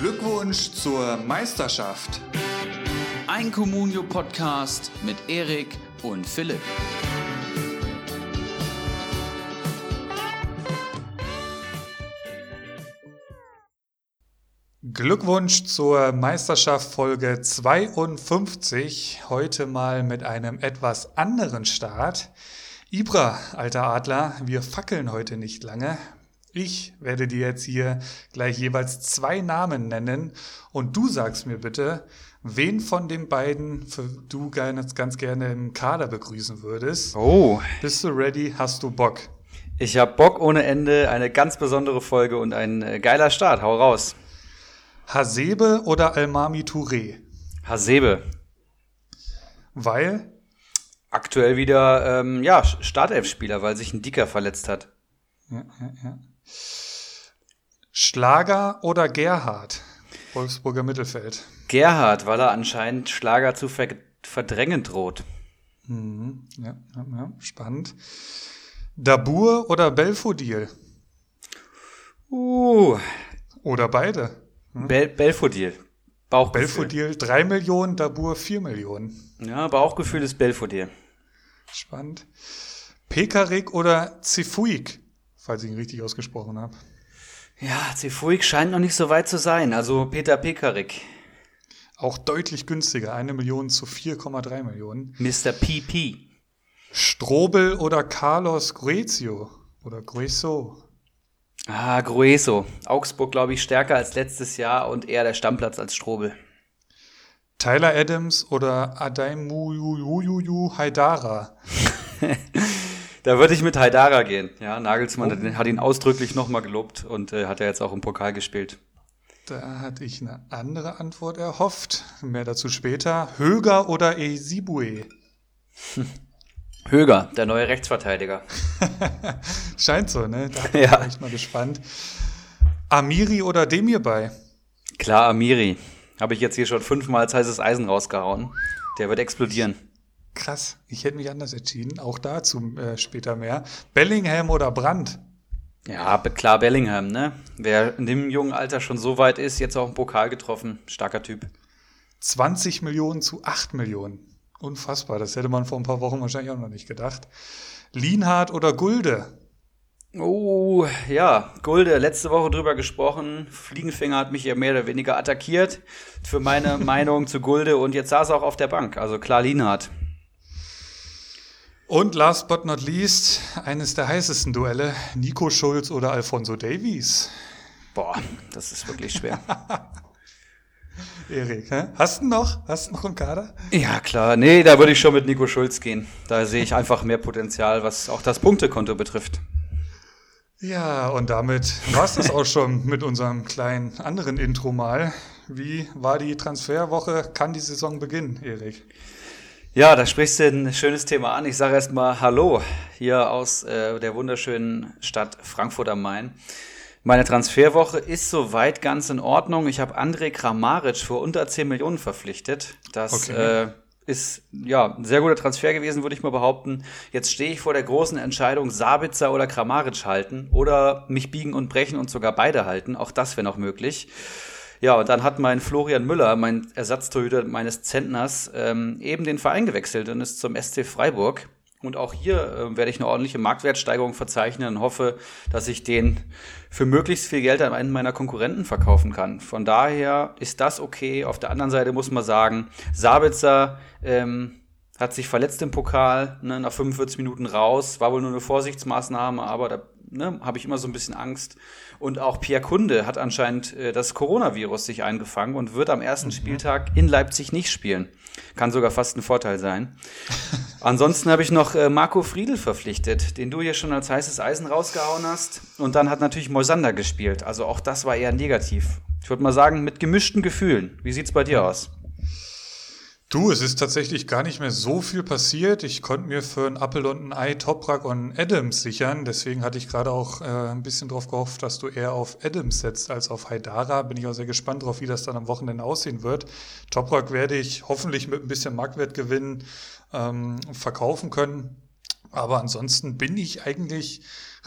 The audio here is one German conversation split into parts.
Glückwunsch zur Meisterschaft. Ein Communio-Podcast mit Erik und Philipp. Glückwunsch zur Meisterschaft Folge 52. Heute mal mit einem etwas anderen Start. Ibra, alter Adler, wir fackeln heute nicht lange. Ich werde dir jetzt hier gleich jeweils zwei Namen nennen und du sagst mir bitte, wen von den beiden du ganz, ganz gerne im Kader begrüßen würdest. Oh. Bist du ready? Hast du Bock? Ich habe Bock ohne Ende, eine ganz besondere Folge und ein äh, geiler Start. Hau raus. Hasebe oder Almami Touré? Hasebe. Weil? Aktuell wieder ähm, ja, Startelf-Spieler, weil sich ein Dicker verletzt hat. Ja, ja, ja. Schlager oder Gerhard? Wolfsburger Mittelfeld. Gerhard, weil er anscheinend Schlager zu ver verdrängen droht. Mhm. Ja, ja, ja, spannend. Dabur oder Belfodil? Uh. Oder beide. Hm? Bel Belfodil. Bauchgefühl. Belfodil 3 Millionen, Dabur 4 Millionen. Ja, Bauchgefühl ist Belfodil. Spannend. Pekarik oder Zifuik, falls ich ihn richtig ausgesprochen habe. Ja, Zifuik scheint noch nicht so weit zu sein. Also Peter Pekarik. Auch deutlich günstiger, eine Million zu 4,3 Millionen. Mr. PP. Strobel oder Carlos Gruezio oder Grueso. Ah, Grueso. Augsburg, glaube ich, stärker als letztes Jahr und eher der Stammplatz als Strobel. Tyler Adams oder Adaimu Haidara. da würde ich mit Haidara gehen. Ja, Nagelsmann oh. hat ihn ausdrücklich nochmal gelobt und äh, hat er jetzt auch im Pokal gespielt. Da hatte ich eine andere Antwort erhofft. Mehr dazu später. Höger oder Esibue? Höger, der neue Rechtsverteidiger. Scheint so, ne? Da bin ja. ich mal gespannt. Amiri oder Demir bei? Klar, Amiri. Habe ich jetzt hier schon fünfmal als heißes Eisen rausgehauen. Der wird explodieren. Krass, ich hätte mich anders entschieden. Auch dazu äh, später mehr. Bellingham oder Brandt? Ja, klar Bellingham, ne? Wer in dem jungen Alter schon so weit ist, jetzt auch im Pokal getroffen. Starker Typ. 20 Millionen zu 8 Millionen. Unfassbar, das hätte man vor ein paar Wochen wahrscheinlich auch noch nicht gedacht. Lienhardt oder Gulde? Oh, ja, Gulde, letzte Woche drüber gesprochen. Fliegenfinger hat mich ja mehr oder weniger attackiert für meine Meinung zu Gulde und jetzt saß er auch auf der Bank. Also klar, Lienhardt. Und last but not least, eines der heißesten Duelle, Nico Schulz oder Alfonso Davies. Boah, das ist wirklich schwer. Erik, hä? hast du noch? Hast du noch einen Kader? Ja, klar. Nee, da würde ich schon mit Nico Schulz gehen. Da sehe ich einfach mehr Potenzial, was auch das Punktekonto betrifft. Ja, und damit war es das auch schon mit unserem kleinen anderen Intro mal. Wie war die Transferwoche? Kann die Saison beginnen, Erik? Ja, da sprichst du ein schönes Thema an. Ich sage erstmal Hallo hier aus äh, der wunderschönen Stadt Frankfurt am Main. Meine Transferwoche ist soweit ganz in Ordnung. Ich habe André Kramaric für unter 10 Millionen verpflichtet. Das okay. äh, ist ja ein sehr guter Transfer gewesen, würde ich mal behaupten. Jetzt stehe ich vor der großen Entscheidung, Sabitzer oder Kramaric halten oder mich biegen und brechen und sogar beide halten. Auch das wäre noch möglich. Ja, und dann hat mein Florian Müller, mein Ersatztorhüter meines Zentners, ähm, eben den Verein gewechselt und ist zum SC Freiburg. Und auch hier äh, werde ich eine ordentliche Marktwertsteigerung verzeichnen und hoffe, dass ich den für möglichst viel Geld an einen meiner Konkurrenten verkaufen kann. Von daher ist das okay. Auf der anderen Seite muss man sagen, Sabitzer ähm, hat sich verletzt im Pokal, ne, nach 45 Minuten raus, war wohl nur eine Vorsichtsmaßnahme, aber da ne, habe ich immer so ein bisschen Angst. Und auch Pierre Kunde hat anscheinend äh, das Coronavirus sich eingefangen und wird am ersten mhm. Spieltag in Leipzig nicht spielen. Kann sogar fast ein Vorteil sein. Ansonsten habe ich noch äh, Marco Friedl verpflichtet, den du hier schon als heißes Eisen rausgehauen hast. Und dann hat natürlich Moisander gespielt. Also auch das war eher negativ. Ich würde mal sagen, mit gemischten Gefühlen. Wie sieht's bei dir aus? Du, es ist tatsächlich gar nicht mehr so viel passiert. Ich konnte mir für ein Apple und ein Ei Toprak und Adams sichern. Deswegen hatte ich gerade auch äh, ein bisschen drauf gehofft, dass du eher auf Adams setzt als auf Haidara. Bin ich auch sehr gespannt drauf, wie das dann am Wochenende aussehen wird. Toprak werde ich hoffentlich mit ein bisschen Marktwertgewinn ähm, verkaufen können. Aber ansonsten bin ich eigentlich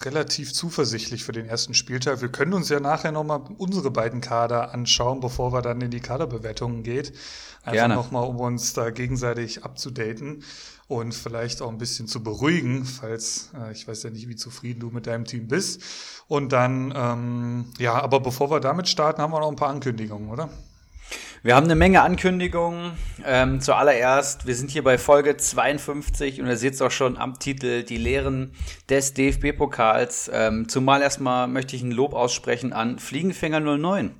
relativ zuversichtlich für den ersten Spieltag. Wir können uns ja nachher nochmal unsere beiden Kader anschauen, bevor wir dann in die Kaderbewertungen geht. Einfach nochmal, um uns da gegenseitig abzudaten und vielleicht auch ein bisschen zu beruhigen, falls äh, ich weiß ja nicht, wie zufrieden du mit deinem Team bist. Und dann, ähm, ja, aber bevor wir damit starten, haben wir noch ein paar Ankündigungen, oder? Wir haben eine Menge Ankündigungen. Ähm, zuallererst, wir sind hier bei Folge 52 und ihr seht es auch schon am Titel, die Lehren des DFB-Pokals. Ähm, zumal erstmal möchte ich ein Lob aussprechen an Fliegenfänger 09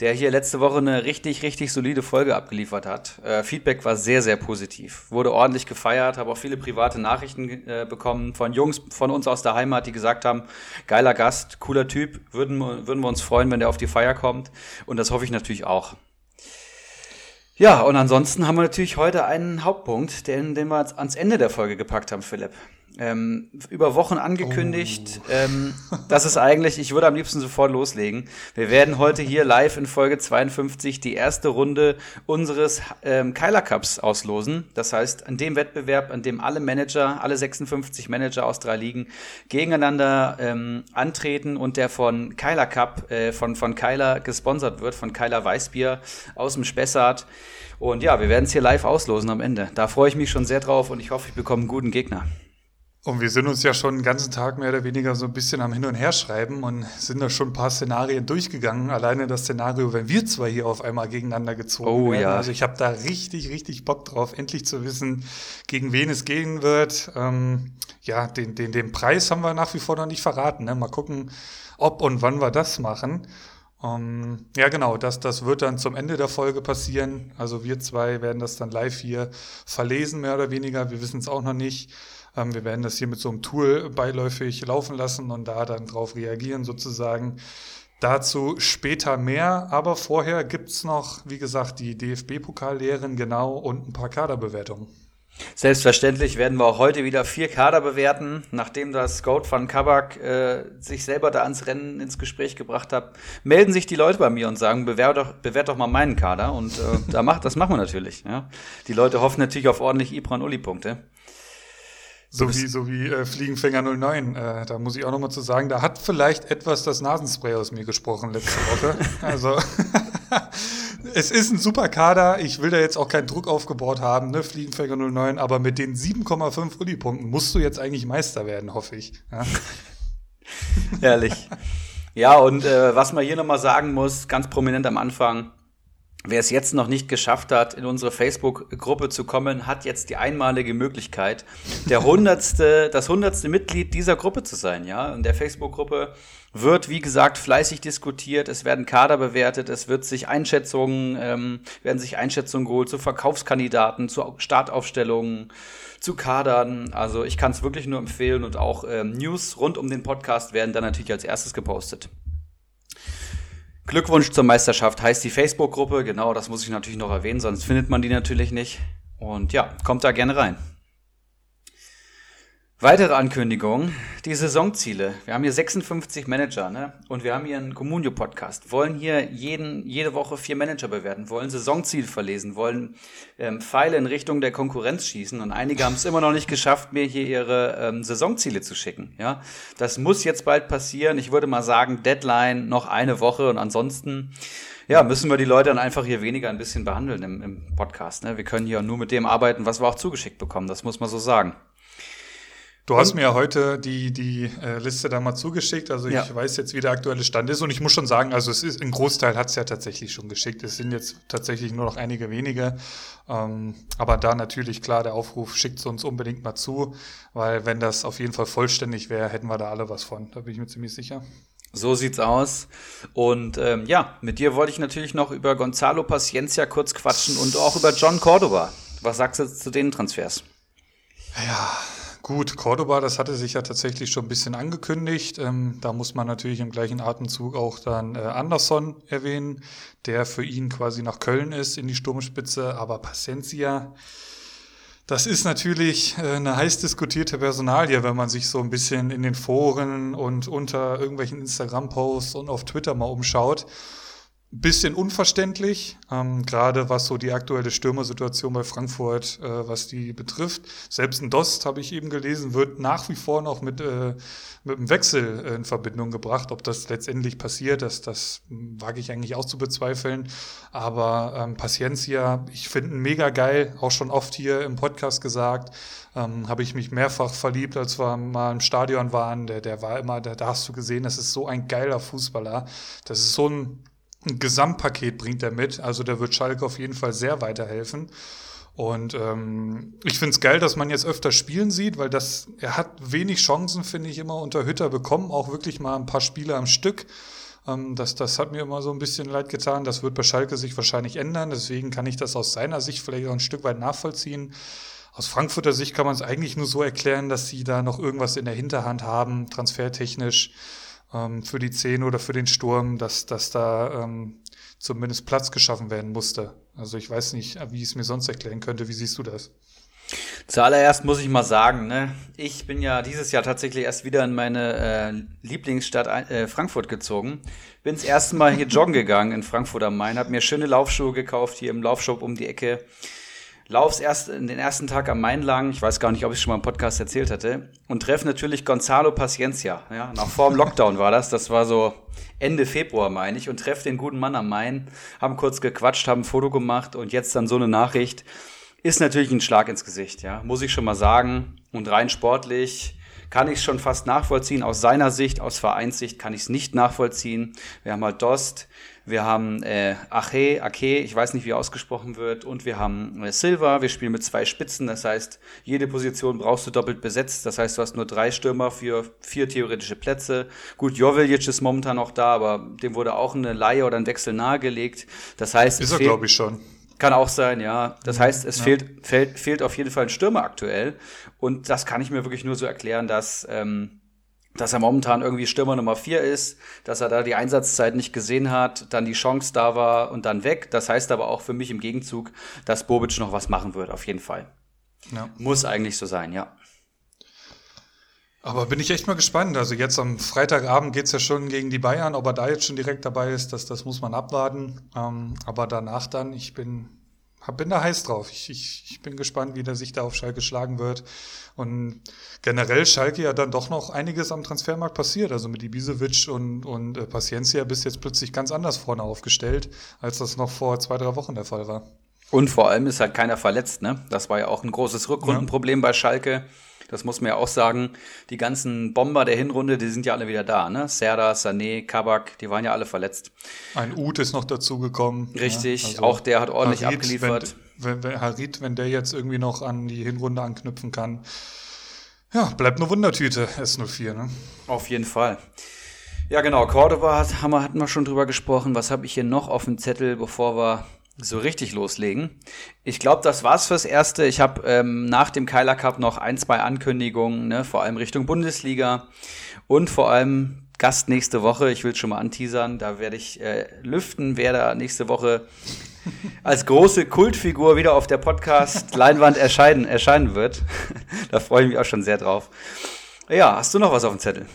der hier letzte Woche eine richtig, richtig solide Folge abgeliefert hat. Äh, Feedback war sehr, sehr positiv. Wurde ordentlich gefeiert, habe auch viele private Nachrichten äh, bekommen von Jungs von uns aus der Heimat, die gesagt haben, geiler Gast, cooler Typ, würden, würden wir uns freuen, wenn der auf die Feier kommt. Und das hoffe ich natürlich auch. Ja, und ansonsten haben wir natürlich heute einen Hauptpunkt, den, den wir ans Ende der Folge gepackt haben, Philipp. Ähm, über Wochen angekündigt. Oh. Ähm, das ist eigentlich, ich würde am liebsten sofort loslegen. Wir werden heute hier live in Folge 52 die erste Runde unseres ähm, Kyler Cups auslosen. Das heißt, an dem Wettbewerb, an dem alle Manager, alle 56 Manager aus drei Ligen gegeneinander ähm, antreten und der von Kyler Cup, äh, von, von Kyler gesponsert wird, von Kyler Weißbier aus dem Spessart. Und ja, wir werden es hier live auslosen am Ende. Da freue ich mich schon sehr drauf und ich hoffe, ich bekomme einen guten Gegner. Und wir sind uns ja schon den ganzen Tag mehr oder weniger so ein bisschen am Hin- und Herschreiben und sind da schon ein paar Szenarien durchgegangen. Alleine das Szenario, wenn wir zwei hier auf einmal gegeneinander gezogen oh, werden. Ja. Also ich habe da richtig, richtig Bock drauf, endlich zu wissen, gegen wen es gehen wird. Ähm, ja, den, den, den Preis haben wir nach wie vor noch nicht verraten. Ne? Mal gucken, ob und wann wir das machen. Um, ähm, ja, genau, das, das wird dann zum Ende der Folge passieren. Also wir zwei werden das dann live hier verlesen, mehr oder weniger. Wir wissen es auch noch nicht. Ähm, wir werden das hier mit so einem Tool beiläufig laufen lassen und da dann drauf reagieren sozusagen. Dazu später mehr, aber vorher gibt's noch, wie gesagt, die DFB-Pokallehren genau und ein paar Kaderbewertungen. Selbstverständlich werden wir auch heute wieder vier Kader bewerten, nachdem das Goat van Kabak äh, sich selber da ans Rennen ins Gespräch gebracht hat. Melden sich die Leute bei mir und sagen, bewert doch, bewert doch mal meinen Kader. Und äh, da macht, das machen wir natürlich. Ja. Die Leute hoffen natürlich auf ordentlich Ibran-Uli-Punkte. So wie, so wie äh, Fliegenfänger 09. Äh, da muss ich auch nochmal zu sagen, da hat vielleicht etwas das Nasenspray aus mir gesprochen letzte Woche. also es ist ein super Kader. Ich will da jetzt auch keinen Druck aufgebaut haben, ne, Fliegenfänger 09, aber mit den 7,5 Uli-Punkten musst du jetzt eigentlich Meister werden, hoffe ich. Ja. Herrlich. Ja, und äh, was man hier nochmal sagen muss, ganz prominent am Anfang, Wer es jetzt noch nicht geschafft hat, in unsere Facebook-Gruppe zu kommen, hat jetzt die einmalige Möglichkeit, der hundertste, das hundertste Mitglied dieser Gruppe zu sein. Ja, in der Facebook-Gruppe wird, wie gesagt, fleißig diskutiert. Es werden Kader bewertet. Es wird sich Einschätzungen, ähm, werden sich Einschätzungen geholt zu Verkaufskandidaten, zu Startaufstellungen, zu Kadern. Also ich kann es wirklich nur empfehlen und auch ähm, News rund um den Podcast werden dann natürlich als erstes gepostet. Glückwunsch zur Meisterschaft heißt die Facebook-Gruppe. Genau, das muss ich natürlich noch erwähnen, sonst findet man die natürlich nicht. Und ja, kommt da gerne rein. Weitere Ankündigung, die Saisonziele. Wir haben hier 56 Manager ne? und wir haben hier einen Communio-Podcast. Wollen hier jeden, jede Woche vier Manager bewerten, wollen Saisonziel verlesen, wollen ähm, Pfeile in Richtung der Konkurrenz schießen und einige haben es immer noch nicht geschafft, mir hier ihre ähm, Saisonziele zu schicken. Ja? Das muss jetzt bald passieren. Ich würde mal sagen, Deadline noch eine Woche und ansonsten ja, müssen wir die Leute dann einfach hier weniger ein bisschen behandeln im, im Podcast. Ne? Wir können hier nur mit dem arbeiten, was wir auch zugeschickt bekommen. Das muss man so sagen. Du hast mir ja heute die, die äh, Liste da mal zugeschickt. Also ich ja. weiß jetzt, wie der aktuelle Stand ist. Und ich muss schon sagen, also es ist, ein Großteil hat es ja tatsächlich schon geschickt. Es sind jetzt tatsächlich nur noch einige wenige. Ähm, aber da natürlich klar der Aufruf, schickt es uns unbedingt mal zu. Weil wenn das auf jeden Fall vollständig wäre, hätten wir da alle was von. Da bin ich mir ziemlich sicher. So sieht's aus. Und ähm, ja, mit dir wollte ich natürlich noch über Gonzalo Paciencia kurz quatschen und auch über John Cordova. Was sagst du zu den Transfers? Ja, Gut, Cordoba, das hatte sich ja tatsächlich schon ein bisschen angekündigt. Ähm, da muss man natürlich im gleichen Atemzug auch dann äh, Anderson erwähnen, der für ihn quasi nach Köln ist in die Sturmspitze. Aber Pacencia, das ist natürlich äh, eine heiß diskutierte Personalie, wenn man sich so ein bisschen in den Foren und unter irgendwelchen Instagram-Posts und auf Twitter mal umschaut. Bisschen unverständlich, ähm, gerade was so die aktuelle Stürmersituation bei Frankfurt, äh, was die betrifft. Selbst ein Dost, habe ich eben gelesen, wird nach wie vor noch mit, äh, mit einem Wechsel in Verbindung gebracht. Ob das letztendlich passiert, das, das wage ich eigentlich auch zu bezweifeln. Aber ähm, Paciencia, ich finde ihn mega geil, auch schon oft hier im Podcast gesagt. Ähm, habe ich mich mehrfach verliebt, als wir mal im Stadion waren. Der, der war immer, da, da hast du gesehen, das ist so ein geiler Fußballer. Das ist so ein ein Gesamtpaket bringt er mit. Also der wird Schalke auf jeden Fall sehr weiterhelfen. Und ähm, ich finde es geil, dass man jetzt öfter spielen sieht, weil das, er hat wenig Chancen, finde ich, immer unter Hütter bekommen, auch wirklich mal ein paar Spiele am Stück. Ähm, das, das hat mir immer so ein bisschen leid getan. Das wird bei Schalke sich wahrscheinlich ändern. Deswegen kann ich das aus seiner Sicht vielleicht auch ein Stück weit nachvollziehen. Aus Frankfurter Sicht kann man es eigentlich nur so erklären, dass sie da noch irgendwas in der Hinterhand haben, transfertechnisch ähm, für die Zehn oder für den Sturm, dass, dass da ähm, zumindest Platz geschaffen werden musste. Also ich weiß nicht, wie ich es mir sonst erklären könnte. Wie siehst du das? Zuallererst muss ich mal sagen, ne, ich bin ja dieses Jahr tatsächlich erst wieder in meine äh, Lieblingsstadt äh, Frankfurt gezogen. Bin das erste Mal hier joggen gegangen in Frankfurt am Main, habe mir schöne Laufschuhe gekauft hier im Laufshop um die Ecke lauf's erst in den ersten Tag am Main lang, ich weiß gar nicht, ob ich schon mal im Podcast erzählt hatte, und treffe natürlich Gonzalo Paciencia. Ja, nach vor dem Lockdown war das, das war so Ende Februar, meine ich, und treffe den guten Mann am Main, haben kurz gequatscht, haben ein Foto gemacht und jetzt dann so eine Nachricht. Ist natürlich ein Schlag ins Gesicht, ja, muss ich schon mal sagen. Und rein sportlich kann ich es schon fast nachvollziehen. Aus seiner Sicht, aus Vereinssicht kann ich es nicht nachvollziehen. Wir haben halt Dost, wir haben äh, Ache, Ake, ich weiß nicht, wie ausgesprochen wird, und wir haben äh, Silva. Wir spielen mit zwei Spitzen, das heißt, jede Position brauchst du doppelt besetzt. Das heißt, du hast nur drei Stürmer für vier theoretische Plätze. Gut, Joveljic ist momentan noch da, aber dem wurde auch eine Laie oder ein Wechsel nahegelegt. Das heißt, ist er, glaube ich, schon. Kann auch sein, ja. Das heißt, es ja. fehlt, fehlt, fehlt auf jeden Fall ein Stürmer aktuell. Und das kann ich mir wirklich nur so erklären, dass ähm, dass er momentan irgendwie Stürmer Nummer vier ist, dass er da die Einsatzzeit nicht gesehen hat, dann die Chance da war und dann weg. Das heißt aber auch für mich im Gegenzug, dass Bobic noch was machen wird, auf jeden Fall. Ja. Muss eigentlich so sein, ja. Aber bin ich echt mal gespannt. Also jetzt am Freitagabend geht's ja schon gegen die Bayern. Ob er da jetzt schon direkt dabei ist, das, das muss man abwarten. Ähm, aber danach dann, ich bin bin da heiß drauf. Ich, ich, ich bin gespannt, wie der sich da auf Schalke schlagen wird. Und generell Schalke ja dann doch noch einiges am Transfermarkt passiert. Also mit Ibisevic und, und äh, Paciencia bist jetzt plötzlich ganz anders vorne aufgestellt, als das noch vor zwei, drei Wochen der Fall war. Und vor allem ist halt keiner verletzt, ne? Das war ja auch ein großes Rückrundenproblem ja. bei Schalke. Das muss man ja auch sagen. Die ganzen Bomber der Hinrunde, die sind ja alle wieder da, ne? Serda, Sané, Kabak, die waren ja alle verletzt. Ein Uth ist noch dazugekommen. Richtig, ja, also auch der hat ordentlich Harit, abgeliefert. Wenn, wenn, Harit, wenn der jetzt irgendwie noch an die Hinrunde anknüpfen kann. Ja, bleibt eine Wundertüte, S04, ne? Auf jeden Fall. Ja, genau. Cordoba hat, haben wir, hatten wir schon drüber gesprochen. Was habe ich hier noch auf dem Zettel, bevor wir so richtig loslegen. Ich glaube, das war's fürs Erste. Ich habe ähm, nach dem Keiler Cup noch ein, zwei Ankündigungen, ne, vor allem Richtung Bundesliga und vor allem Gast nächste Woche. Ich will schon mal anteasern. Da werde ich äh, lüften, wer da nächste Woche als große Kultfigur wieder auf der Podcast-Leinwand erscheinen, erscheinen wird. da freue ich mich auch schon sehr drauf. Ja, hast du noch was auf dem Zettel?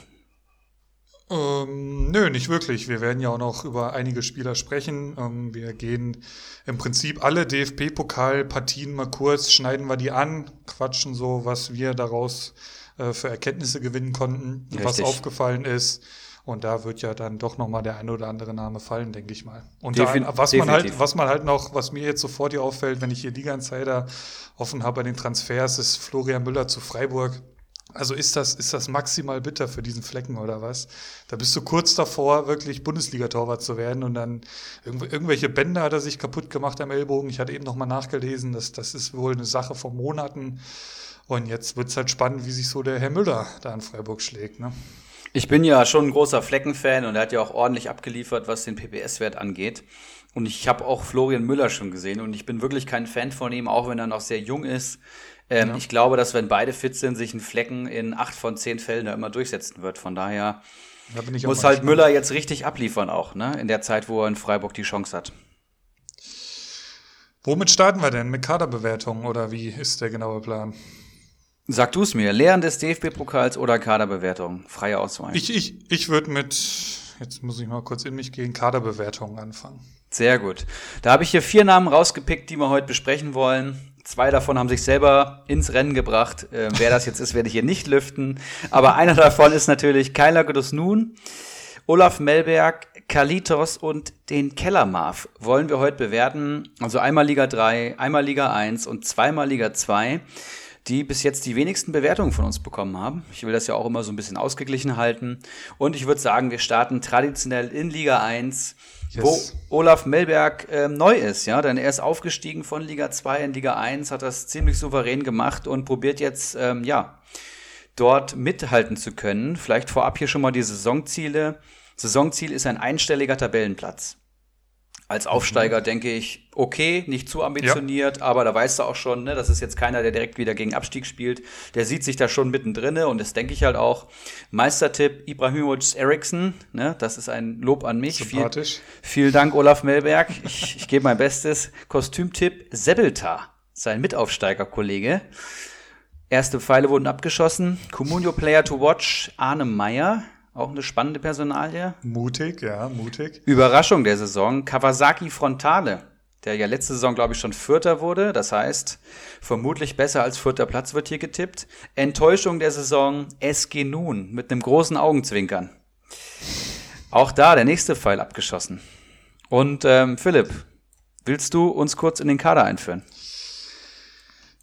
Ähm, nö, nicht wirklich. Wir werden ja auch noch über einige Spieler sprechen. Ähm, wir gehen im Prinzip alle DFB-Pokalpartien mal kurz, schneiden wir die an, quatschen so, was wir daraus äh, für Erkenntnisse gewinnen konnten, Richtig. was aufgefallen ist. Und da wird ja dann doch nochmal der ein oder andere Name fallen, denke ich mal. Und Defin da, was man halt, was man halt noch, was mir jetzt sofort hier auffällt, wenn ich hier Liga Insider offen habe bei den Transfers, ist Florian Müller zu Freiburg. Also ist das, ist das maximal bitter für diesen Flecken oder was? Da bist du kurz davor, wirklich Bundesliga-Torwart zu werden und dann irgendw irgendwelche Bänder hat er sich kaputt gemacht am Ellbogen. Ich hatte eben nochmal nachgelesen, das, das ist wohl eine Sache von Monaten. Und jetzt wird es halt spannend, wie sich so der Herr Müller da in Freiburg schlägt. Ne? Ich bin ja schon ein großer Flecken-Fan und er hat ja auch ordentlich abgeliefert, was den PPS-Wert angeht. Und ich habe auch Florian Müller schon gesehen und ich bin wirklich kein Fan von ihm, auch wenn er noch sehr jung ist. Ähm, ja. Ich glaube, dass wenn beide fit sind, sich ein Flecken in acht von zehn Fällen da immer durchsetzen wird. Von daher muss halt Müller jetzt richtig abliefern auch, ne? In der Zeit, wo er in Freiburg die Chance hat. Womit starten wir denn? Mit Kaderbewertung oder wie ist der genaue Plan? Sag du es mir, Lehren des DFB-Pokals oder Kaderbewertung? Freie Auswahl. Ich, ich, ich würde mit, jetzt muss ich mal kurz in mich gehen, Kaderbewertungen anfangen. Sehr gut. Da habe ich hier vier Namen rausgepickt, die wir heute besprechen wollen. Zwei davon haben sich selber ins Rennen gebracht. Äh, wer das jetzt ist, werde ich hier nicht lüften. Aber einer davon ist natürlich Kyler Nun, Olaf Melberg, Kalitos und den Kellermarv wollen wir heute bewerten. Also einmal Liga 3, einmal Liga 1 und zweimal Liga 2 die bis jetzt die wenigsten Bewertungen von uns bekommen haben. Ich will das ja auch immer so ein bisschen ausgeglichen halten. Und ich würde sagen, wir starten traditionell in Liga 1, yes. wo Olaf Melberg äh, neu ist, ja, denn er ist aufgestiegen von Liga 2 in Liga 1, hat das ziemlich souverän gemacht und probiert jetzt, ähm, ja, dort mithalten zu können. Vielleicht vorab hier schon mal die Saisonziele. Saisonziel ist ein einstelliger Tabellenplatz. Als Aufsteiger mhm. denke ich, okay, nicht zu ambitioniert, ja. aber da weißt du auch schon, ne, das ist jetzt keiner, der direkt wieder gegen Abstieg spielt. Der sieht sich da schon mittendrin und das denke ich halt auch. Meistertipp Ibrahimovic Eriksson, ne, das ist ein Lob an mich. Sympathisch. Viel, vielen Dank, Olaf Melberg. Ich, ich gebe mein Bestes. Kostümtipp Sebelta, sein Mitaufsteigerkollege. Erste Pfeile wurden abgeschossen. Comunio Player to Watch, Arne Meyer. Auch eine spannende Personalie. Mutig, ja, mutig. Überraschung der Saison. Kawasaki Frontale, der ja letzte Saison, glaube ich, schon Vierter wurde. Das heißt, vermutlich besser als vierter Platz wird hier getippt. Enttäuschung der Saison. SG Nun mit einem großen Augenzwinkern. Auch da der nächste Pfeil abgeschossen. Und ähm, Philipp, willst du uns kurz in den Kader einführen?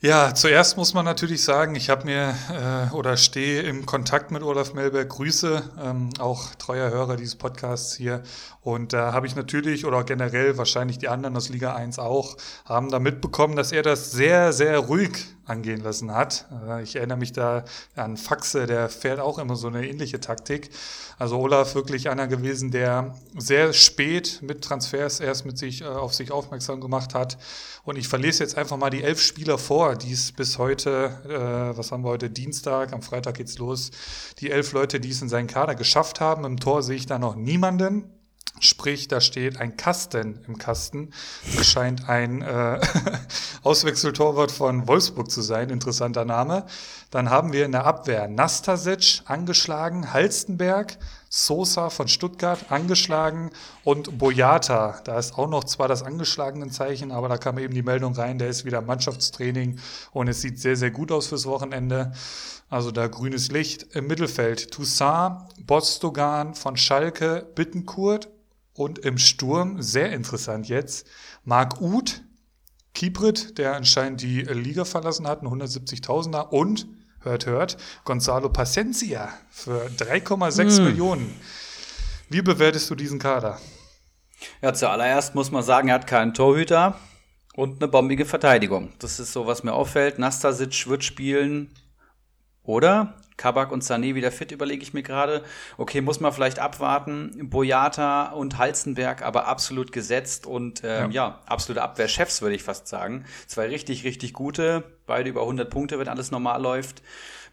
Ja, zuerst muss man natürlich sagen, ich habe mir äh, oder stehe im Kontakt mit Olaf Melberg. Grüße, ähm, auch treuer Hörer dieses Podcasts hier. Und da habe ich natürlich oder generell wahrscheinlich die anderen aus Liga 1 auch, haben da mitbekommen, dass er das sehr, sehr ruhig angehen lassen hat. Äh, ich erinnere mich da an Faxe, der fährt auch immer so eine ähnliche Taktik. Also Olaf wirklich einer gewesen, der sehr spät mit Transfers erst mit sich äh, auf sich aufmerksam gemacht hat. Und ich verlese jetzt einfach mal die elf Spieler vor, die es bis heute, äh, was haben wir heute, Dienstag, am Freitag geht's los, die elf Leute, die es in seinen Kader geschafft haben. Im Tor sehe ich da noch niemanden. Sprich, da steht ein Kasten im Kasten. Das scheint ein äh, Auswechseltorwart von Wolfsburg zu sein, interessanter Name. Dann haben wir in der Abwehr Nastasic angeschlagen, Halstenberg, Sosa von Stuttgart angeschlagen und Boyata. Da ist auch noch zwar das angeschlagene Zeichen, aber da kam eben die Meldung rein, der ist wieder Mannschaftstraining und es sieht sehr, sehr gut aus fürs Wochenende. Also da grünes Licht. Im Mittelfeld Toussaint, Bostogan von Schalke, Bittenkurt und im Sturm, sehr interessant jetzt, Marc Uth, Kibrit, der anscheinend die Liga verlassen hat, ein 170.000er und, hört, hört, Gonzalo Pacencia für 3,6 hm. Millionen. Wie bewertest du diesen Kader? Ja, zuallererst muss man sagen, er hat keinen Torhüter und eine bombige Verteidigung. Das ist so, was mir auffällt. Nastasic wird spielen, oder? Kabak und Sané wieder fit, überlege ich mir gerade. Okay, muss man vielleicht abwarten. Boyata und Halzenberg aber absolut gesetzt und ähm, ja. ja, absolute Abwehrchefs, würde ich fast sagen. Zwei richtig, richtig gute. Beide über 100 Punkte, wenn alles normal läuft.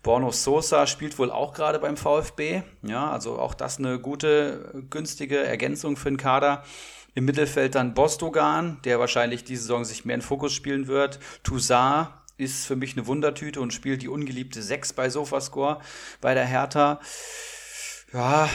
Borno Sosa spielt wohl auch gerade beim VfB. Ja, also auch das eine gute, günstige Ergänzung für den Kader. Im Mittelfeld dann Bostogan, der wahrscheinlich diese Saison sich mehr in Fokus spielen wird. Toussaint, ist für mich eine Wundertüte und spielt die ungeliebte 6 bei Sofascore bei der Hertha. Ja,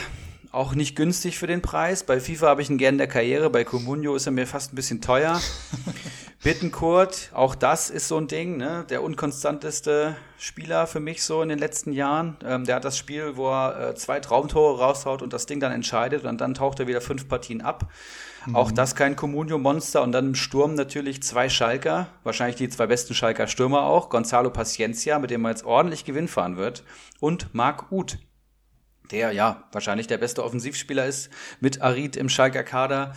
auch nicht günstig für den Preis. Bei FIFA habe ich ihn gerne in der Karriere, bei Comunio ist er mir fast ein bisschen teuer. Bittenkurt, auch das ist so ein Ding, ne? der unkonstanteste Spieler für mich so in den letzten Jahren. Ähm, der hat das Spiel, wo er äh, zwei Traumtore raushaut und das Ding dann entscheidet und dann taucht er wieder fünf Partien ab. Mhm. Auch das kein Comunio-Monster. Und dann im Sturm natürlich zwei Schalker, wahrscheinlich die zwei besten Schalker Stürmer auch. Gonzalo Paciencia, mit dem man jetzt ordentlich Gewinn fahren wird. Und Marc Uth, der ja wahrscheinlich der beste Offensivspieler ist, mit Arid im Schalker Kader.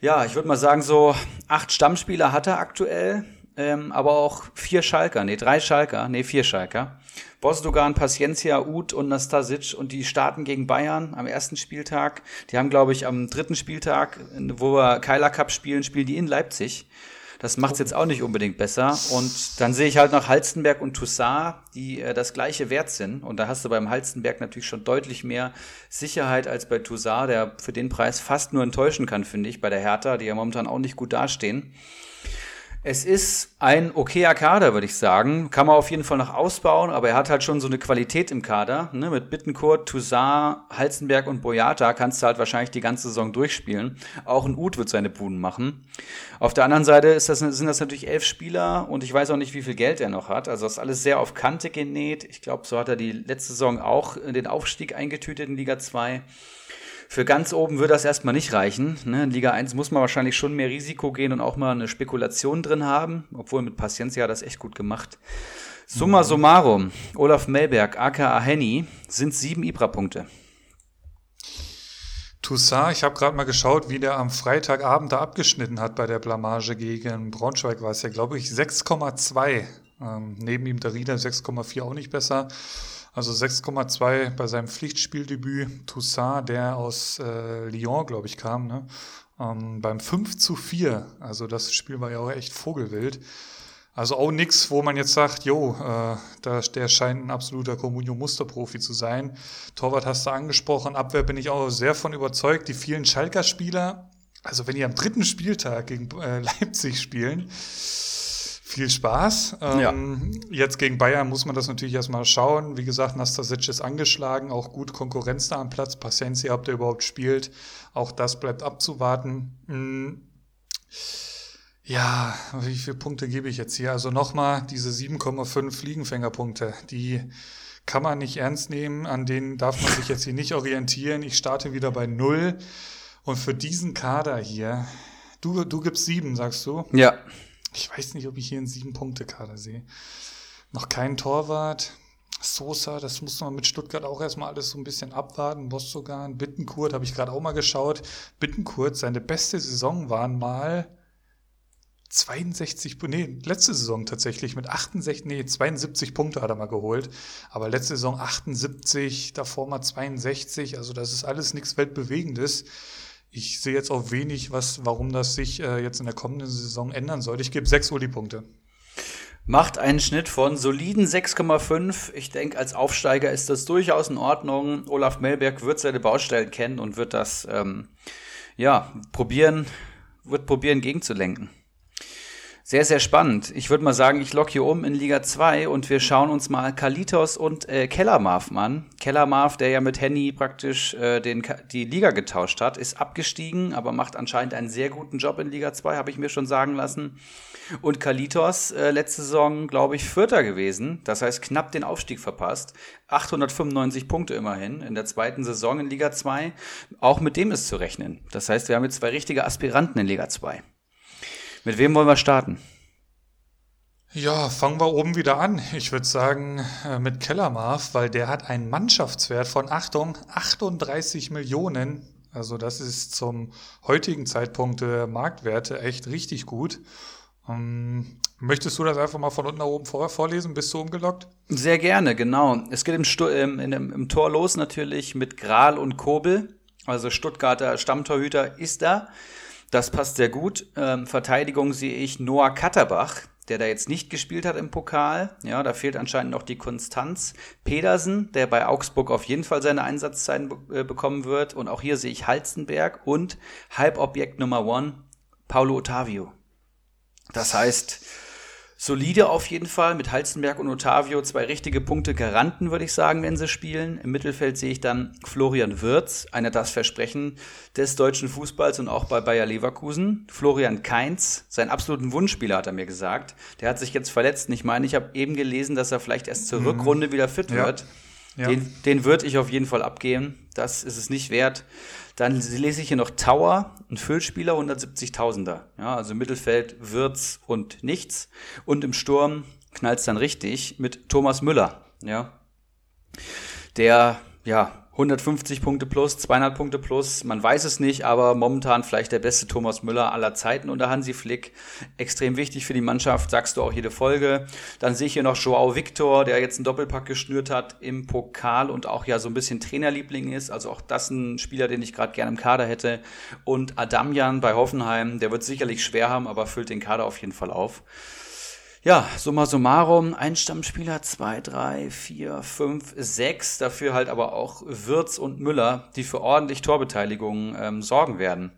Ja, ich würde mal sagen, so acht Stammspieler hat er aktuell, ähm, aber auch vier Schalker, nee, drei Schalker, nee, vier Schalker. Bosdogan, Paciencia, Uth und Nastasic und die starten gegen Bayern am ersten Spieltag. Die haben, glaube ich, am dritten Spieltag, wo wir Keiler Cup spielen, spielen die in Leipzig. Das macht es jetzt auch nicht unbedingt besser. Und dann sehe ich halt noch Halstenberg und Toussaint, die äh, das gleiche wert sind. Und da hast du beim Halstenberg natürlich schon deutlich mehr Sicherheit als bei Toussaint, der für den Preis fast nur enttäuschen kann, finde ich, bei der Hertha, die ja momentan auch nicht gut dastehen. Es ist ein okayer Kader, würde ich sagen. Kann man auf jeden Fall noch ausbauen, aber er hat halt schon so eine Qualität im Kader. Ne? Mit Bittencourt, Toussaint, Halzenberg und Boyata kannst du halt wahrscheinlich die ganze Saison durchspielen. Auch ein Uth wird seine Buden machen. Auf der anderen Seite das, sind das natürlich elf Spieler und ich weiß auch nicht, wie viel Geld er noch hat. Also das ist alles sehr auf Kante genäht. Ich glaube, so hat er die letzte Saison auch den Aufstieg eingetütet in Liga 2. Für ganz oben würde das erstmal nicht reichen. Ne? In Liga 1 muss man wahrscheinlich schon mehr Risiko gehen und auch mal eine Spekulation drin haben, obwohl mit Paciencia das echt gut gemacht. Summa summarum, Olaf Melberg, aka Henny, sind sieben Ibra-Punkte. Toussaint, ich habe gerade mal geschaut, wie der am Freitagabend da abgeschnitten hat bei der Blamage gegen Braunschweig, war es ja, glaube ich, 6,2. Ähm, neben ihm der Rieder 6,4 auch nicht besser. Also 6,2 bei seinem Pflichtspieldebüt. Toussaint, der aus äh, Lyon, glaube ich, kam, ne? ähm, beim 5 zu 4. Also das Spiel war ja auch echt vogelwild. Also auch nichts, wo man jetzt sagt, jo, äh, da, der scheint ein absoluter Comunio-Musterprofi zu sein. Torwart hast du angesprochen, Abwehr bin ich auch sehr von überzeugt. Die vielen Schalker-Spieler, also wenn die am dritten Spieltag gegen äh, Leipzig spielen, viel Spaß. Ähm, ja. Jetzt gegen Bayern muss man das natürlich erstmal schauen. Wie gesagt, Nastasic ist angeschlagen, auch gut Konkurrenz da am Platz. Paciencia, ob der überhaupt spielt, auch das bleibt abzuwarten. Hm. Ja, wie viele Punkte gebe ich jetzt hier? Also nochmal diese 7,5 Fliegenfängerpunkte, die kann man nicht ernst nehmen, an denen darf man sich jetzt hier nicht orientieren. Ich starte wieder bei null. Und für diesen Kader hier, du, du gibst sieben, sagst du? Ja. Ich weiß nicht, ob ich hier einen Sieben-Punkte-Kader sehe. Noch kein Torwart. Sosa, das muss man mit Stuttgart auch erstmal alles so ein bisschen abwarten. Bostogan, Bittenkurt, habe ich gerade auch mal geschaut. Bittenkurt, seine beste Saison waren mal 62, nee, letzte Saison tatsächlich mit 68, nee, 72 Punkte hat er mal geholt. Aber letzte Saison 78, davor mal 62. Also das ist alles nichts Weltbewegendes ich sehe jetzt auch wenig, was, warum das sich äh, jetzt in der kommenden Saison ändern sollte. Ich gebe sechs Uli-Punkte. Macht einen Schnitt von soliden 6,5. Ich denke, als Aufsteiger ist das durchaus in Ordnung. Olaf Melberg wird seine Baustellen kennen und wird das ähm, ja probieren, wird probieren gegenzulenken. Sehr, sehr spannend. Ich würde mal sagen, ich locke hier um in Liga 2 und wir schauen uns mal Kalitos und äh, Kellermarf an. Kellermarf, der ja mit Henny praktisch äh, den, die Liga getauscht hat, ist abgestiegen, aber macht anscheinend einen sehr guten Job in Liga 2, habe ich mir schon sagen lassen. Und Kalitos, äh, letzte Saison, glaube ich, Vierter gewesen. Das heißt, knapp den Aufstieg verpasst. 895 Punkte immerhin in der zweiten Saison in Liga 2. Auch mit dem ist zu rechnen. Das heißt, wir haben jetzt zwei richtige Aspiranten in Liga 2. Mit wem wollen wir starten? Ja, fangen wir oben wieder an. Ich würde sagen äh, mit Kellermarf, weil der hat einen Mannschaftswert von, Achtung, 38 Millionen. Also das ist zum heutigen Zeitpunkt der Marktwerte echt richtig gut. Ähm, möchtest du das einfach mal von unten nach oben vor vorlesen? Bist du umgelockt? Sehr gerne, genau. Es geht im, Stu im, im, im Tor los natürlich mit Gral und Kobel. Also Stuttgarter Stammtorhüter ist da. Das passt sehr gut. Ähm, Verteidigung sehe ich Noah Katterbach, der da jetzt nicht gespielt hat im Pokal. Ja, da fehlt anscheinend noch die Konstanz. Pedersen, der bei Augsburg auf jeden Fall seine Einsatzzeiten be äh, bekommen wird. Und auch hier sehe ich Halzenberg und Halbobjekt Nummer One, Paulo Ottavio. Das heißt, Solide auf jeden Fall mit Halzenberg und Otavio, zwei richtige Punkte Garanten, würde ich sagen, wenn sie spielen. Im Mittelfeld sehe ich dann Florian Wirz, einer das Versprechen des deutschen Fußballs und auch bei Bayer Leverkusen. Florian Keins, sein absoluten Wunschspieler, hat er mir gesagt. Der hat sich jetzt verletzt. Ich meine, ich habe eben gelesen, dass er vielleicht erst zur mhm. Rückrunde wieder fit ja. wird. Ja. Den, den würde ich auf jeden Fall abgeben. Das ist es nicht wert. Dann lese ich hier noch Tower, ein Füllspieler, 170.000er. Ja, also Mittelfeld, Wirtz und nichts. Und im Sturm knallt es dann richtig mit Thomas Müller. Ja, der ja 150 Punkte plus, 200 Punkte plus, man weiß es nicht, aber momentan vielleicht der beste Thomas Müller aller Zeiten unter Hansi Flick. Extrem wichtig für die Mannschaft, sagst du auch jede Folge. Dann sehe ich hier noch Joao Victor, der jetzt einen Doppelpack geschnürt hat im Pokal und auch ja so ein bisschen Trainerliebling ist. Also auch das ein Spieler, den ich gerade gerne im Kader hätte. Und Adamjan bei Hoffenheim, der wird sicherlich schwer haben, aber füllt den Kader auf jeden Fall auf. Ja, summa summarum, ein Stammspieler, zwei, drei, vier, fünf, sechs, dafür halt aber auch Wirz und Müller, die für ordentlich Torbeteiligung ähm, sorgen werden.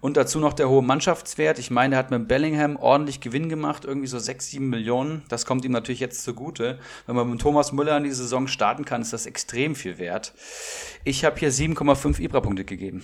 Und dazu noch der hohe Mannschaftswert. Ich meine, er hat mit Bellingham ordentlich Gewinn gemacht, irgendwie so sechs, sieben Millionen. Das kommt ihm natürlich jetzt zugute. Wenn man mit Thomas Müller in die Saison starten kann, ist das extrem viel wert. Ich habe hier 7,5 Ibra-Punkte gegeben.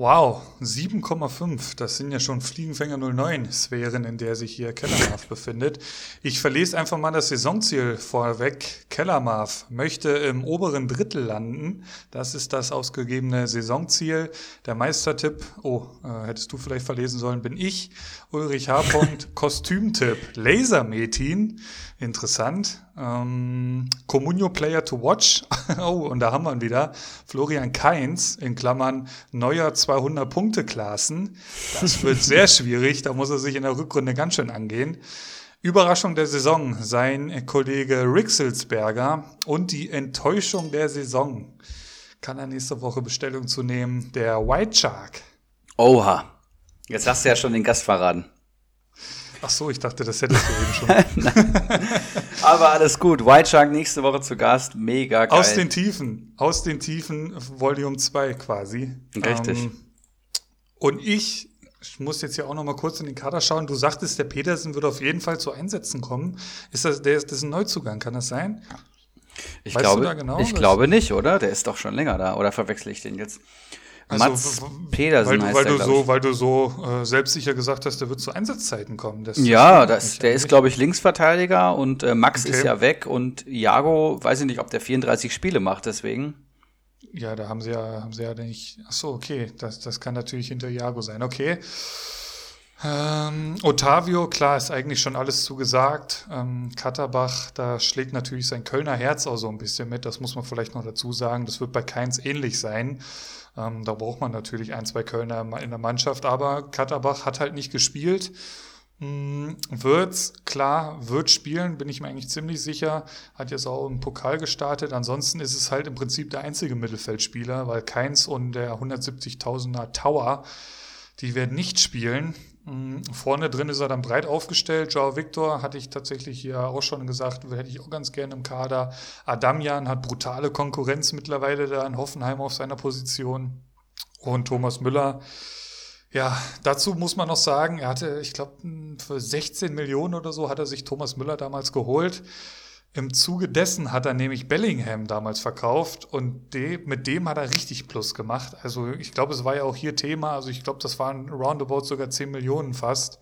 Wow, 7,5. Das sind ja schon Fliegenfänger 09 Sphären, in der sich hier Kellermarv befindet. Ich verlese einfach mal das Saisonziel vorweg. Kellermarv möchte im oberen Drittel landen. Das ist das ausgegebene Saisonziel. Der Meistertipp, oh, äh, hättest du vielleicht verlesen sollen, bin ich. Ulrich H. Kostümtipp, Lasermetin. Interessant. Ähm, Comunio Player to Watch. oh, und da haben wir ihn wieder. Florian Kainz in Klammern neuer 200-Punkte-Klassen. Das wird sehr schwierig. Da muss er sich in der Rückrunde ganz schön angehen. Überraschung der Saison, sein Kollege Rixelsberger und die Enttäuschung der Saison. Kann er nächste Woche Bestellung zu nehmen. Der White Shark. Oha. Jetzt hast du ja schon den Gast verraten. Ach so, ich dachte, das hättest du eben schon. Aber alles gut. White Shark nächste Woche zu Gast. Mega geil. Aus den Tiefen. Aus den Tiefen Volume 2 quasi. Richtig. Ähm, und ich, ich muss jetzt hier auch noch mal kurz in den Kader schauen. Du sagtest, der Petersen wird auf jeden Fall zu Einsätzen kommen. Ist das, der, das ist ein Neuzugang, kann das sein? Ich, weißt glaube, genau, ich glaube nicht, oder? Der ist doch schon länger da. Oder verwechsel ich den jetzt? Also, Mats Pedersen weil, weil du so, Weil du so äh, selbstsicher gesagt hast, der wird zu Einsatzzeiten kommen. Das ja, das, der ist, glaube ich, Linksverteidiger und äh, Max okay. ist ja weg und Jago, weiß ich nicht, ob der 34 Spiele macht, deswegen. Ja, da haben sie ja, haben sie ja nicht. Ach so, okay, das, das kann natürlich hinter Jago sein. Okay. Ähm, Otavio, klar, ist eigentlich schon alles zugesagt. Ähm, Katterbach, da schlägt natürlich sein Kölner Herz auch so ein bisschen mit. Das muss man vielleicht noch dazu sagen. Das wird bei Keins ähnlich sein. Ähm, da braucht man natürlich ein, zwei Kölner in der Mannschaft, aber Katterbach hat halt nicht gespielt. Hm, Wirtz, klar, wird spielen, bin ich mir eigentlich ziemlich sicher. Hat jetzt auch im Pokal gestartet. Ansonsten ist es halt im Prinzip der einzige Mittelfeldspieler, weil Keins und der 170.000er Tower, die werden nicht spielen. Hm, vorne drin ist er dann breit aufgestellt. Joao Victor hatte ich tatsächlich hier auch schon gesagt, hätte ich auch ganz gerne im Kader. Adamian hat brutale Konkurrenz mittlerweile da in Hoffenheim auf seiner Position. Und Thomas Müller, ja, dazu muss man noch sagen, er hatte, ich glaube, für 16 Millionen oder so hat er sich Thomas Müller damals geholt. Im Zuge dessen hat er nämlich Bellingham damals verkauft und de, mit dem hat er richtig Plus gemacht. Also ich glaube, es war ja auch hier Thema. Also ich glaube, das waren roundabout sogar 10 Millionen fast,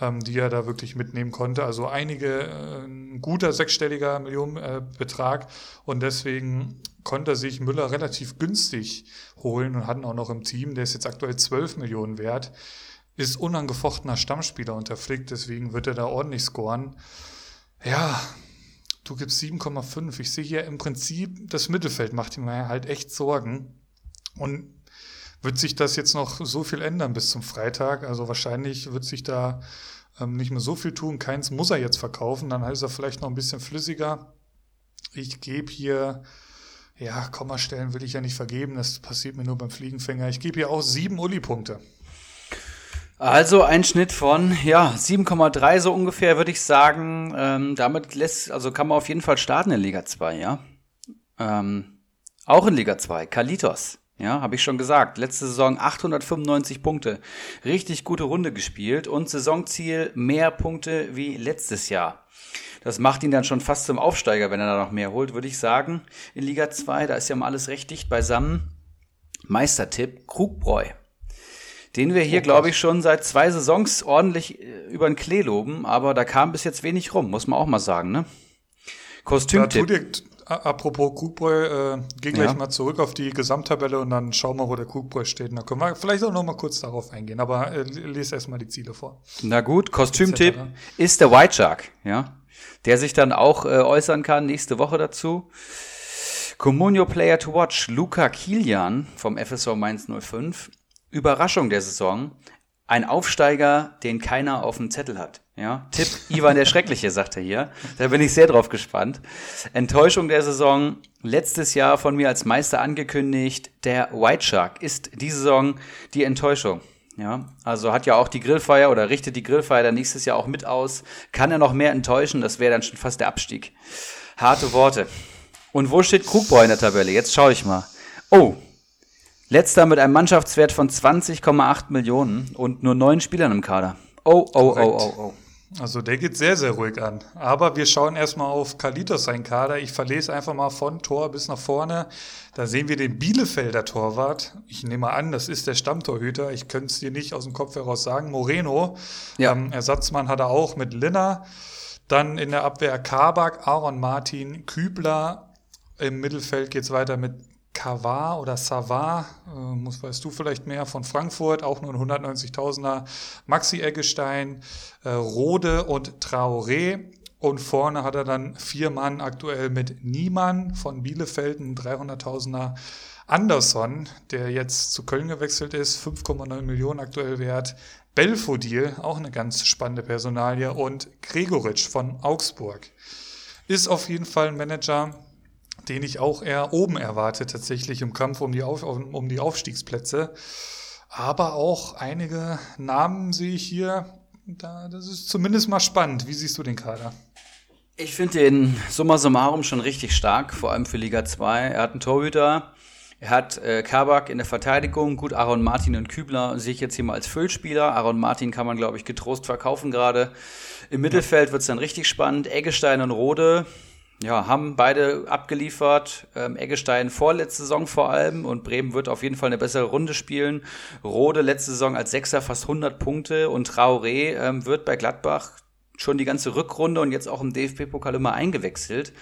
ähm, die er da wirklich mitnehmen konnte. Also einige, äh, ein guter sechsstelliger Millionenbetrag. Äh, und deswegen konnte er sich Müller relativ günstig holen und hatten auch noch im Team. Der ist jetzt aktuell 12 Millionen wert. Ist unangefochtener Stammspieler unter Flick, deswegen wird er da ordentlich scoren. Ja, Du gibst 7,5. Ich sehe hier im Prinzip, das Mittelfeld macht mir halt echt Sorgen. Und wird sich das jetzt noch so viel ändern bis zum Freitag? Also wahrscheinlich wird sich da ähm, nicht mehr so viel tun. Keins muss er jetzt verkaufen, dann ist er vielleicht noch ein bisschen flüssiger. Ich gebe hier, ja, Kommastellen will ich ja nicht vergeben, das passiert mir nur beim Fliegenfänger. Ich gebe hier auch sieben Uli-Punkte. Also ein Schnitt von ja 7,3 so ungefähr würde ich sagen. Ähm, damit lässt also kann man auf jeden Fall starten in Liga 2, ja. Ähm, auch in Liga 2. Kalitos, ja, habe ich schon gesagt. Letzte Saison 895 Punkte, richtig gute Runde gespielt und Saisonziel mehr Punkte wie letztes Jahr. Das macht ihn dann schon fast zum Aufsteiger, wenn er da noch mehr holt, würde ich sagen. In Liga 2, da ist ja mal alles recht dicht beisammen. Meistertipp Krugbräu den wir hier, oh, glaube ich, schon seit zwei Saisons ordentlich äh, über den Klee loben, aber da kam bis jetzt wenig rum, muss man auch mal sagen, ne? Kostümtipp. Ja, apropos Kugbräu, äh, geh gleich ja. mal zurück auf die Gesamttabelle und dann schauen wir, wo der Kugbräu steht. Und dann können wir vielleicht auch noch mal kurz darauf eingehen, aber äh, lese erstmal die Ziele vor. Na gut, Kostümtipp ist der White Shark, ja, der sich dann auch äh, äußern kann nächste Woche dazu. Comunio Player to Watch, Luca Kilian vom FSV Mainz 05 Überraschung der Saison. Ein Aufsteiger, den keiner auf dem Zettel hat. Ja, Tipp Ivan der Schreckliche, sagt er hier. Da bin ich sehr drauf gespannt. Enttäuschung der Saison. Letztes Jahr von mir als Meister angekündigt. Der White Shark ist diese Saison die Enttäuschung. Ja, also hat ja auch die Grillfeier oder richtet die Grillfeier dann nächstes Jahr auch mit aus. Kann er noch mehr enttäuschen? Das wäre dann schon fast der Abstieg. Harte Worte. Und wo steht Krugbräu in der Tabelle? Jetzt schaue ich mal. Oh, letzter mit einem Mannschaftswert von 20,8 Millionen und nur neun Spielern im Kader. Oh, oh, oh, oh, oh. Also der geht sehr, sehr ruhig an. Aber wir schauen erstmal auf Kalitos sein Kader. Ich verlese einfach mal von Tor bis nach vorne. Da sehen wir den Bielefelder Torwart. Ich nehme an, das ist der Stammtorhüter. Ich könnte es dir nicht aus dem Kopf heraus sagen. Moreno. Ja. Ähm, Ersatzmann hat er auch mit Linner. Dann in der Abwehr Kabak, Aaron Martin, Kübler. Im Mittelfeld geht es weiter mit Kavar oder Savar, äh, muss, weißt du vielleicht mehr, von Frankfurt, auch nur ein 190.000er, Maxi Eggestein, äh, Rode und Traoré. Und vorne hat er dann vier Mann aktuell mit Niemann von Bielefeld, ein 300.000er Anderson, der jetzt zu Köln gewechselt ist, 5,9 Millionen aktuell wert. Belfodil, auch eine ganz spannende Personalie. Und Gregoritsch von Augsburg. Ist auf jeden Fall ein Manager, den ich auch eher oben erwarte, tatsächlich im Kampf um die, Auf, um die Aufstiegsplätze. Aber auch einige Namen sehe ich hier. Da, das ist zumindest mal spannend. Wie siehst du den Kader? Ich finde den summa summarum schon richtig stark, vor allem für Liga 2. Er hat einen Torhüter, er hat äh, Kabak in der Verteidigung. Gut, Aaron Martin und Kübler sehe ich jetzt hier mal als Füllspieler. Aaron Martin kann man, glaube ich, getrost verkaufen gerade. Im Mittelfeld wird es dann richtig spannend. Eggestein und Rode ja, haben beide abgeliefert. Ähm, Eggestein vorletzte Saison vor allem und Bremen wird auf jeden Fall eine bessere Runde spielen. Rode letzte Saison als Sechser fast 100 Punkte und Traoré ähm, wird bei Gladbach schon die ganze Rückrunde und jetzt auch im DFB-Pokal immer eingewechselt.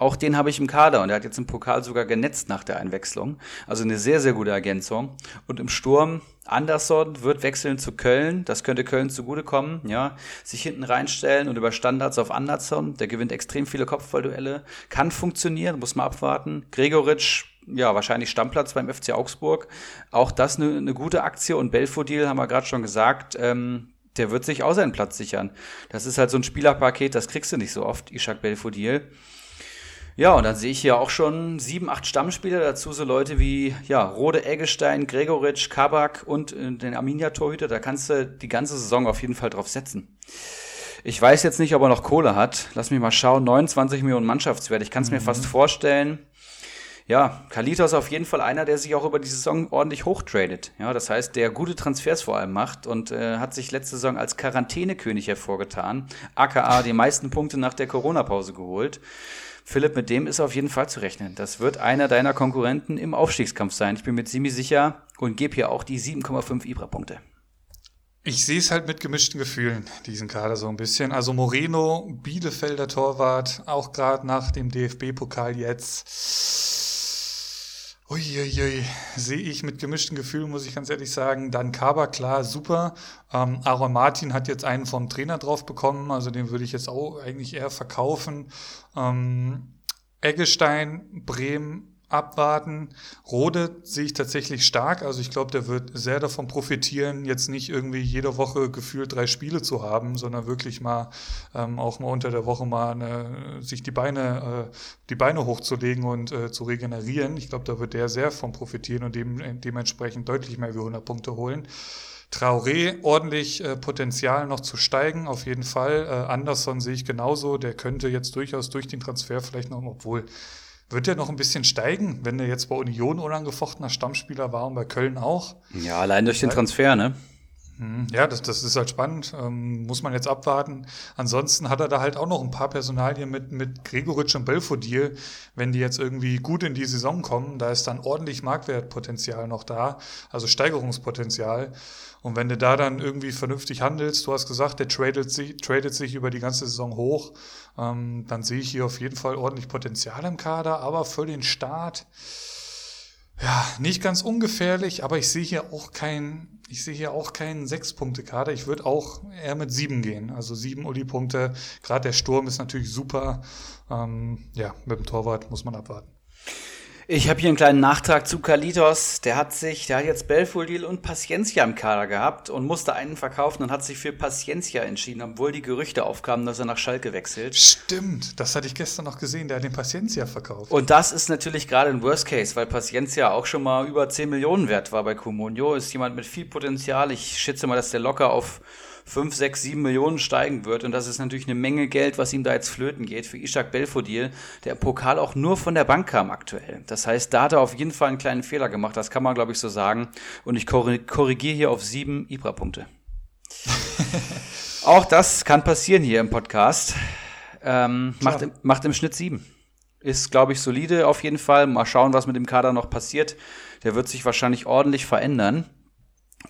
Auch den habe ich im Kader und er hat jetzt im Pokal sogar genetzt nach der Einwechslung. Also eine sehr, sehr gute Ergänzung. Und im Sturm, Anderson wird wechseln zu Köln. Das könnte Köln zugutekommen, ja. Sich hinten reinstellen und über Standards auf Anderson. Der gewinnt extrem viele Kopfballduelle. Kann funktionieren, muss man abwarten. Gregoritsch, ja, wahrscheinlich Stammplatz beim FC Augsburg. Auch das eine, eine gute Aktie. Und Belfodil haben wir gerade schon gesagt. Ähm, der wird sich auch seinen Platz sichern. Das ist halt so ein Spielerpaket, das kriegst du nicht so oft, Ishak Belfodil. Ja, und dann sehe ich hier auch schon sieben, acht Stammspieler, dazu so Leute wie ja, Rode Eggestein, Gregoritsch, Kabak und äh, den Arminia-Torhüter. Da kannst du die ganze Saison auf jeden Fall drauf setzen. Ich weiß jetzt nicht, ob er noch Kohle hat. Lass mich mal schauen. 29 Millionen Mannschaftswert. Ich kann es mhm. mir fast vorstellen. Ja, Kalita ist auf jeden Fall einer, der sich auch über die Saison ordentlich hochtradet. Ja, das heißt, der gute Transfers vor allem macht und äh, hat sich letzte Saison als Quarantänekönig hervorgetan. AKA die meisten Punkte nach der Corona-Pause geholt. Philipp, mit dem ist auf jeden Fall zu rechnen. Das wird einer deiner Konkurrenten im Aufstiegskampf sein. Ich bin mir ziemlich sicher und gebe hier auch die 7,5 Ibra-Punkte. Ich sehe es halt mit gemischten Gefühlen, diesen Kader so ein bisschen. Also Moreno, Bielefelder Torwart, auch gerade nach dem DFB-Pokal jetzt Uiuiui, sehe ich mit gemischten Gefühlen, muss ich ganz ehrlich sagen. Dann Kaba, klar, super. Ähm, Aaron Martin hat jetzt einen vom Trainer drauf bekommen, also den würde ich jetzt auch eigentlich eher verkaufen. Ähm, Eggestein, Bremen, abwarten. Rode sehe ich tatsächlich stark. Also ich glaube, der wird sehr davon profitieren, jetzt nicht irgendwie jede Woche gefühlt drei Spiele zu haben, sondern wirklich mal ähm, auch mal unter der Woche mal eine, sich die Beine, äh, die Beine hochzulegen und äh, zu regenerieren. Ich glaube, da wird der sehr von profitieren und dem, dementsprechend deutlich mehr wie 100 Punkte holen. Traoré ordentlich äh, Potenzial noch zu steigen, auf jeden Fall. Äh, Anderson sehe ich genauso. Der könnte jetzt durchaus durch den Transfer vielleicht noch, obwohl wird er noch ein bisschen steigen, wenn er jetzt bei Union unangefochtener Stammspieler war und bei Köln auch? Ja, allein durch den Transfer, ne? Hm, ja, das, das ist halt spannend. Ähm, muss man jetzt abwarten. Ansonsten hat er da halt auch noch ein paar Personalien mit, mit Gregoritsch und Belfodil. Wenn die jetzt irgendwie gut in die Saison kommen, da ist dann ordentlich Marktwertpotenzial noch da, also Steigerungspotenzial. Und wenn du da dann irgendwie vernünftig handelst, du hast gesagt, der tradet sich, tradet sich über die ganze Saison hoch, ähm, dann sehe ich hier auf jeden Fall ordentlich Potenzial im Kader, aber für den Start, ja, nicht ganz ungefährlich, aber ich sehe hier auch kein, ich sehe hier auch keinen Sechs-Punkte-Kader. Ich würde auch eher mit sieben gehen. Also sieben Uli-Punkte. Gerade der Sturm ist natürlich super. Ähm, ja, mit dem Torwart muss man abwarten. Ich habe hier einen kleinen Nachtrag zu Kalitos. Der hat sich, der hat jetzt Belfodil und Paciencia im Kader gehabt und musste einen verkaufen und hat sich für Paciencia entschieden, obwohl die Gerüchte aufkamen, dass er nach Schalke wechselt. Stimmt, das hatte ich gestern noch gesehen, der hat den Paciencia verkauft. Und das ist natürlich gerade ein Worst Case, weil Paciencia auch schon mal über 10 Millionen wert war bei Comunio. Ist jemand mit viel Potenzial. Ich schätze mal, dass der locker auf 5, 6, 7 Millionen steigen wird. Und das ist natürlich eine Menge Geld, was ihm da jetzt flöten geht für Ishak Belfodil, der Pokal auch nur von der Bank kam aktuell. Das heißt, da hat er auf jeden Fall einen kleinen Fehler gemacht. Das kann man, glaube ich, so sagen. Und ich korrigiere hier auf sieben Ibra-Punkte. auch das kann passieren hier im Podcast. Ähm, macht, im, macht im Schnitt sieben. Ist, glaube ich, solide auf jeden Fall. Mal schauen, was mit dem Kader noch passiert. Der wird sich wahrscheinlich ordentlich verändern.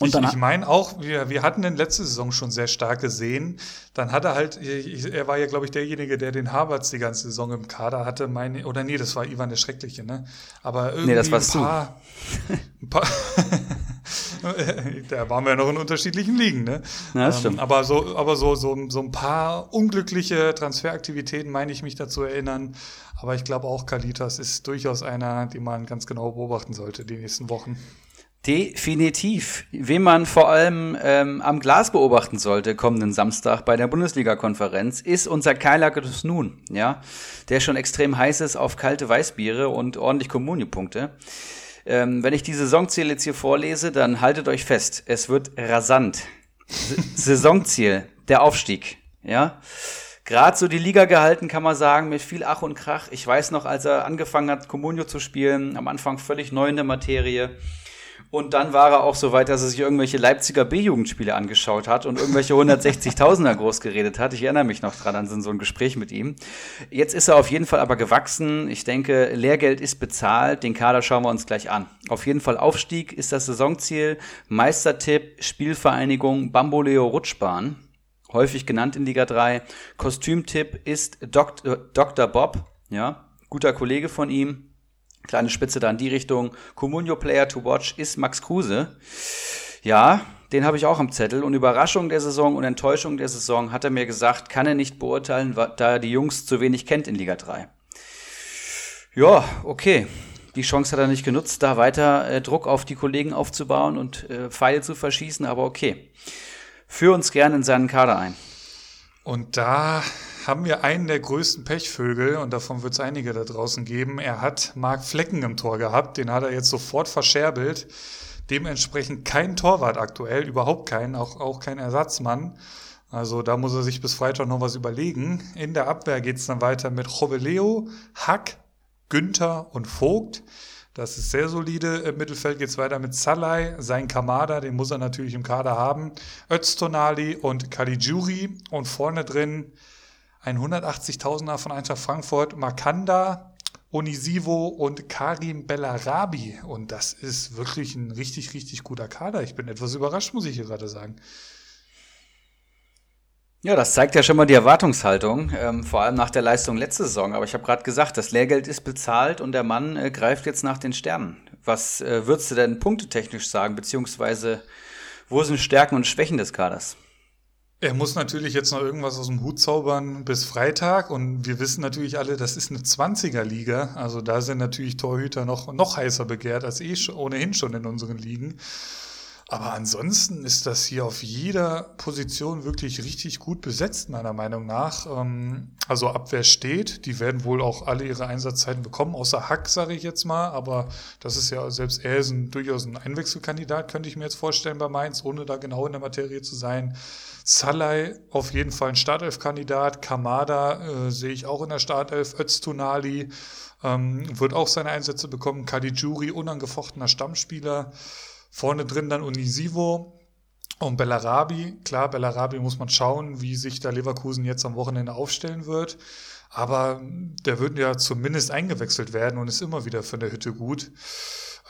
Und ich, ich meine auch, wir, wir hatten den letzte Saison schon sehr stark gesehen. Dann hat er halt, er war ja, glaube ich, derjenige, der den Harvards die ganze Saison im Kader hatte. Meine, oder nee, das war Ivan der Schreckliche, ne? Aber irgendwie nee, das warst ein paar, ein paar da waren wir ja noch in unterschiedlichen Ligen, ne? Ja, das ähm, stimmt. Aber so, aber so, so, so ein paar unglückliche Transferaktivitäten meine ich mich dazu erinnern. Aber ich glaube auch, Kalitas ist durchaus einer, den man ganz genau beobachten sollte die nächsten Wochen. Definitiv. Wen man vor allem ähm, am Glas beobachten sollte kommenden Samstag bei der Bundesliga-Konferenz, ist unser Keiler Nun, ja, der schon extrem heiß ist auf kalte Weißbiere und ordentlich Kommuniepunkte. Ähm, wenn ich die Saisonziele jetzt hier vorlese, dann haltet euch fest, es wird rasant. Saisonziel, der Aufstieg, ja. Gerade so die Liga gehalten, kann man sagen, mit viel Ach und Krach. Ich weiß noch, als er angefangen hat, Comunio zu spielen, am Anfang völlig neu in der Materie und dann war er auch so weit, dass er sich irgendwelche Leipziger B-Jugendspiele angeschaut hat und irgendwelche 160.000er groß geredet hat. Ich erinnere mich noch dran an so ein Gespräch mit ihm. Jetzt ist er auf jeden Fall aber gewachsen. Ich denke, Lehrgeld ist bezahlt. Den Kader schauen wir uns gleich an. Auf jeden Fall Aufstieg ist das Saisonziel. Meistertipp, Spielvereinigung Bamboleo Rutschbahn. Häufig genannt in Liga 3. Kostümtipp ist Dok Dr. Bob. Ja, guter Kollege von ihm. Kleine Spitze da in die Richtung. Comunio Player to Watch ist Max Kruse. Ja, den habe ich auch am Zettel. Und Überraschung der Saison und Enttäuschung der Saison hat er mir gesagt, kann er nicht beurteilen, da er die Jungs zu wenig kennt in Liga 3. Ja, okay. Die Chance hat er nicht genutzt, da weiter äh, Druck auf die Kollegen aufzubauen und äh, Pfeile zu verschießen, aber okay. Führ uns gerne in seinen Kader ein. Und da haben wir einen der größten Pechvögel und davon wird es einige da draußen geben. Er hat Marc Flecken im Tor gehabt, den hat er jetzt sofort verscherbelt. Dementsprechend kein Torwart aktuell, überhaupt kein, auch, auch kein Ersatzmann. Also da muss er sich bis Freitag noch was überlegen. In der Abwehr geht es dann weiter mit Joveleo, Hack, Günther und Vogt. Das ist sehr solide. Im Mittelfeld geht es weiter mit Salai, sein Kamada, den muss er natürlich im Kader haben. Öztonali und Caligiuri. Und vorne drin ein 180.000er von Eintracht Frankfurt, Makanda, Onisivo und Karim Bellarabi. Und das ist wirklich ein richtig, richtig guter Kader. Ich bin etwas überrascht, muss ich hier gerade sagen. Ja, das zeigt ja schon mal die Erwartungshaltung, ähm, vor allem nach der Leistung letzte Saison. Aber ich habe gerade gesagt, das Lehrgeld ist bezahlt und der Mann äh, greift jetzt nach den Sternen. Was äh, würdest du denn punktetechnisch sagen, beziehungsweise wo sind Stärken und Schwächen des Kaders? Er muss natürlich jetzt noch irgendwas aus dem Hut zaubern bis Freitag und wir wissen natürlich alle, das ist eine 20er-Liga. Also da sind natürlich Torhüter noch, noch heißer begehrt als eh schon, ohnehin schon in unseren Ligen. Aber ansonsten ist das hier auf jeder Position wirklich richtig gut besetzt, meiner Meinung nach. Ähm, also Abwehr steht, die werden wohl auch alle ihre Einsatzzeiten bekommen, außer Hack, sage ich jetzt mal. Aber das ist ja, selbst er ist ein, durchaus ein Einwechselkandidat, könnte ich mir jetzt vorstellen bei Mainz, ohne da genau in der Materie zu sein. Salai auf jeden Fall ein Startelf-Kandidat. Kamada äh, sehe ich auch in der Startelf. Öztunali ähm, wird auch seine Einsätze bekommen. Kadijuri, unangefochtener Stammspieler. Vorne drin dann Unisivo und Bellarabi. Klar, Bellarabi muss man schauen, wie sich da Leverkusen jetzt am Wochenende aufstellen wird. Aber der wird ja zumindest eingewechselt werden und ist immer wieder von der Hütte gut.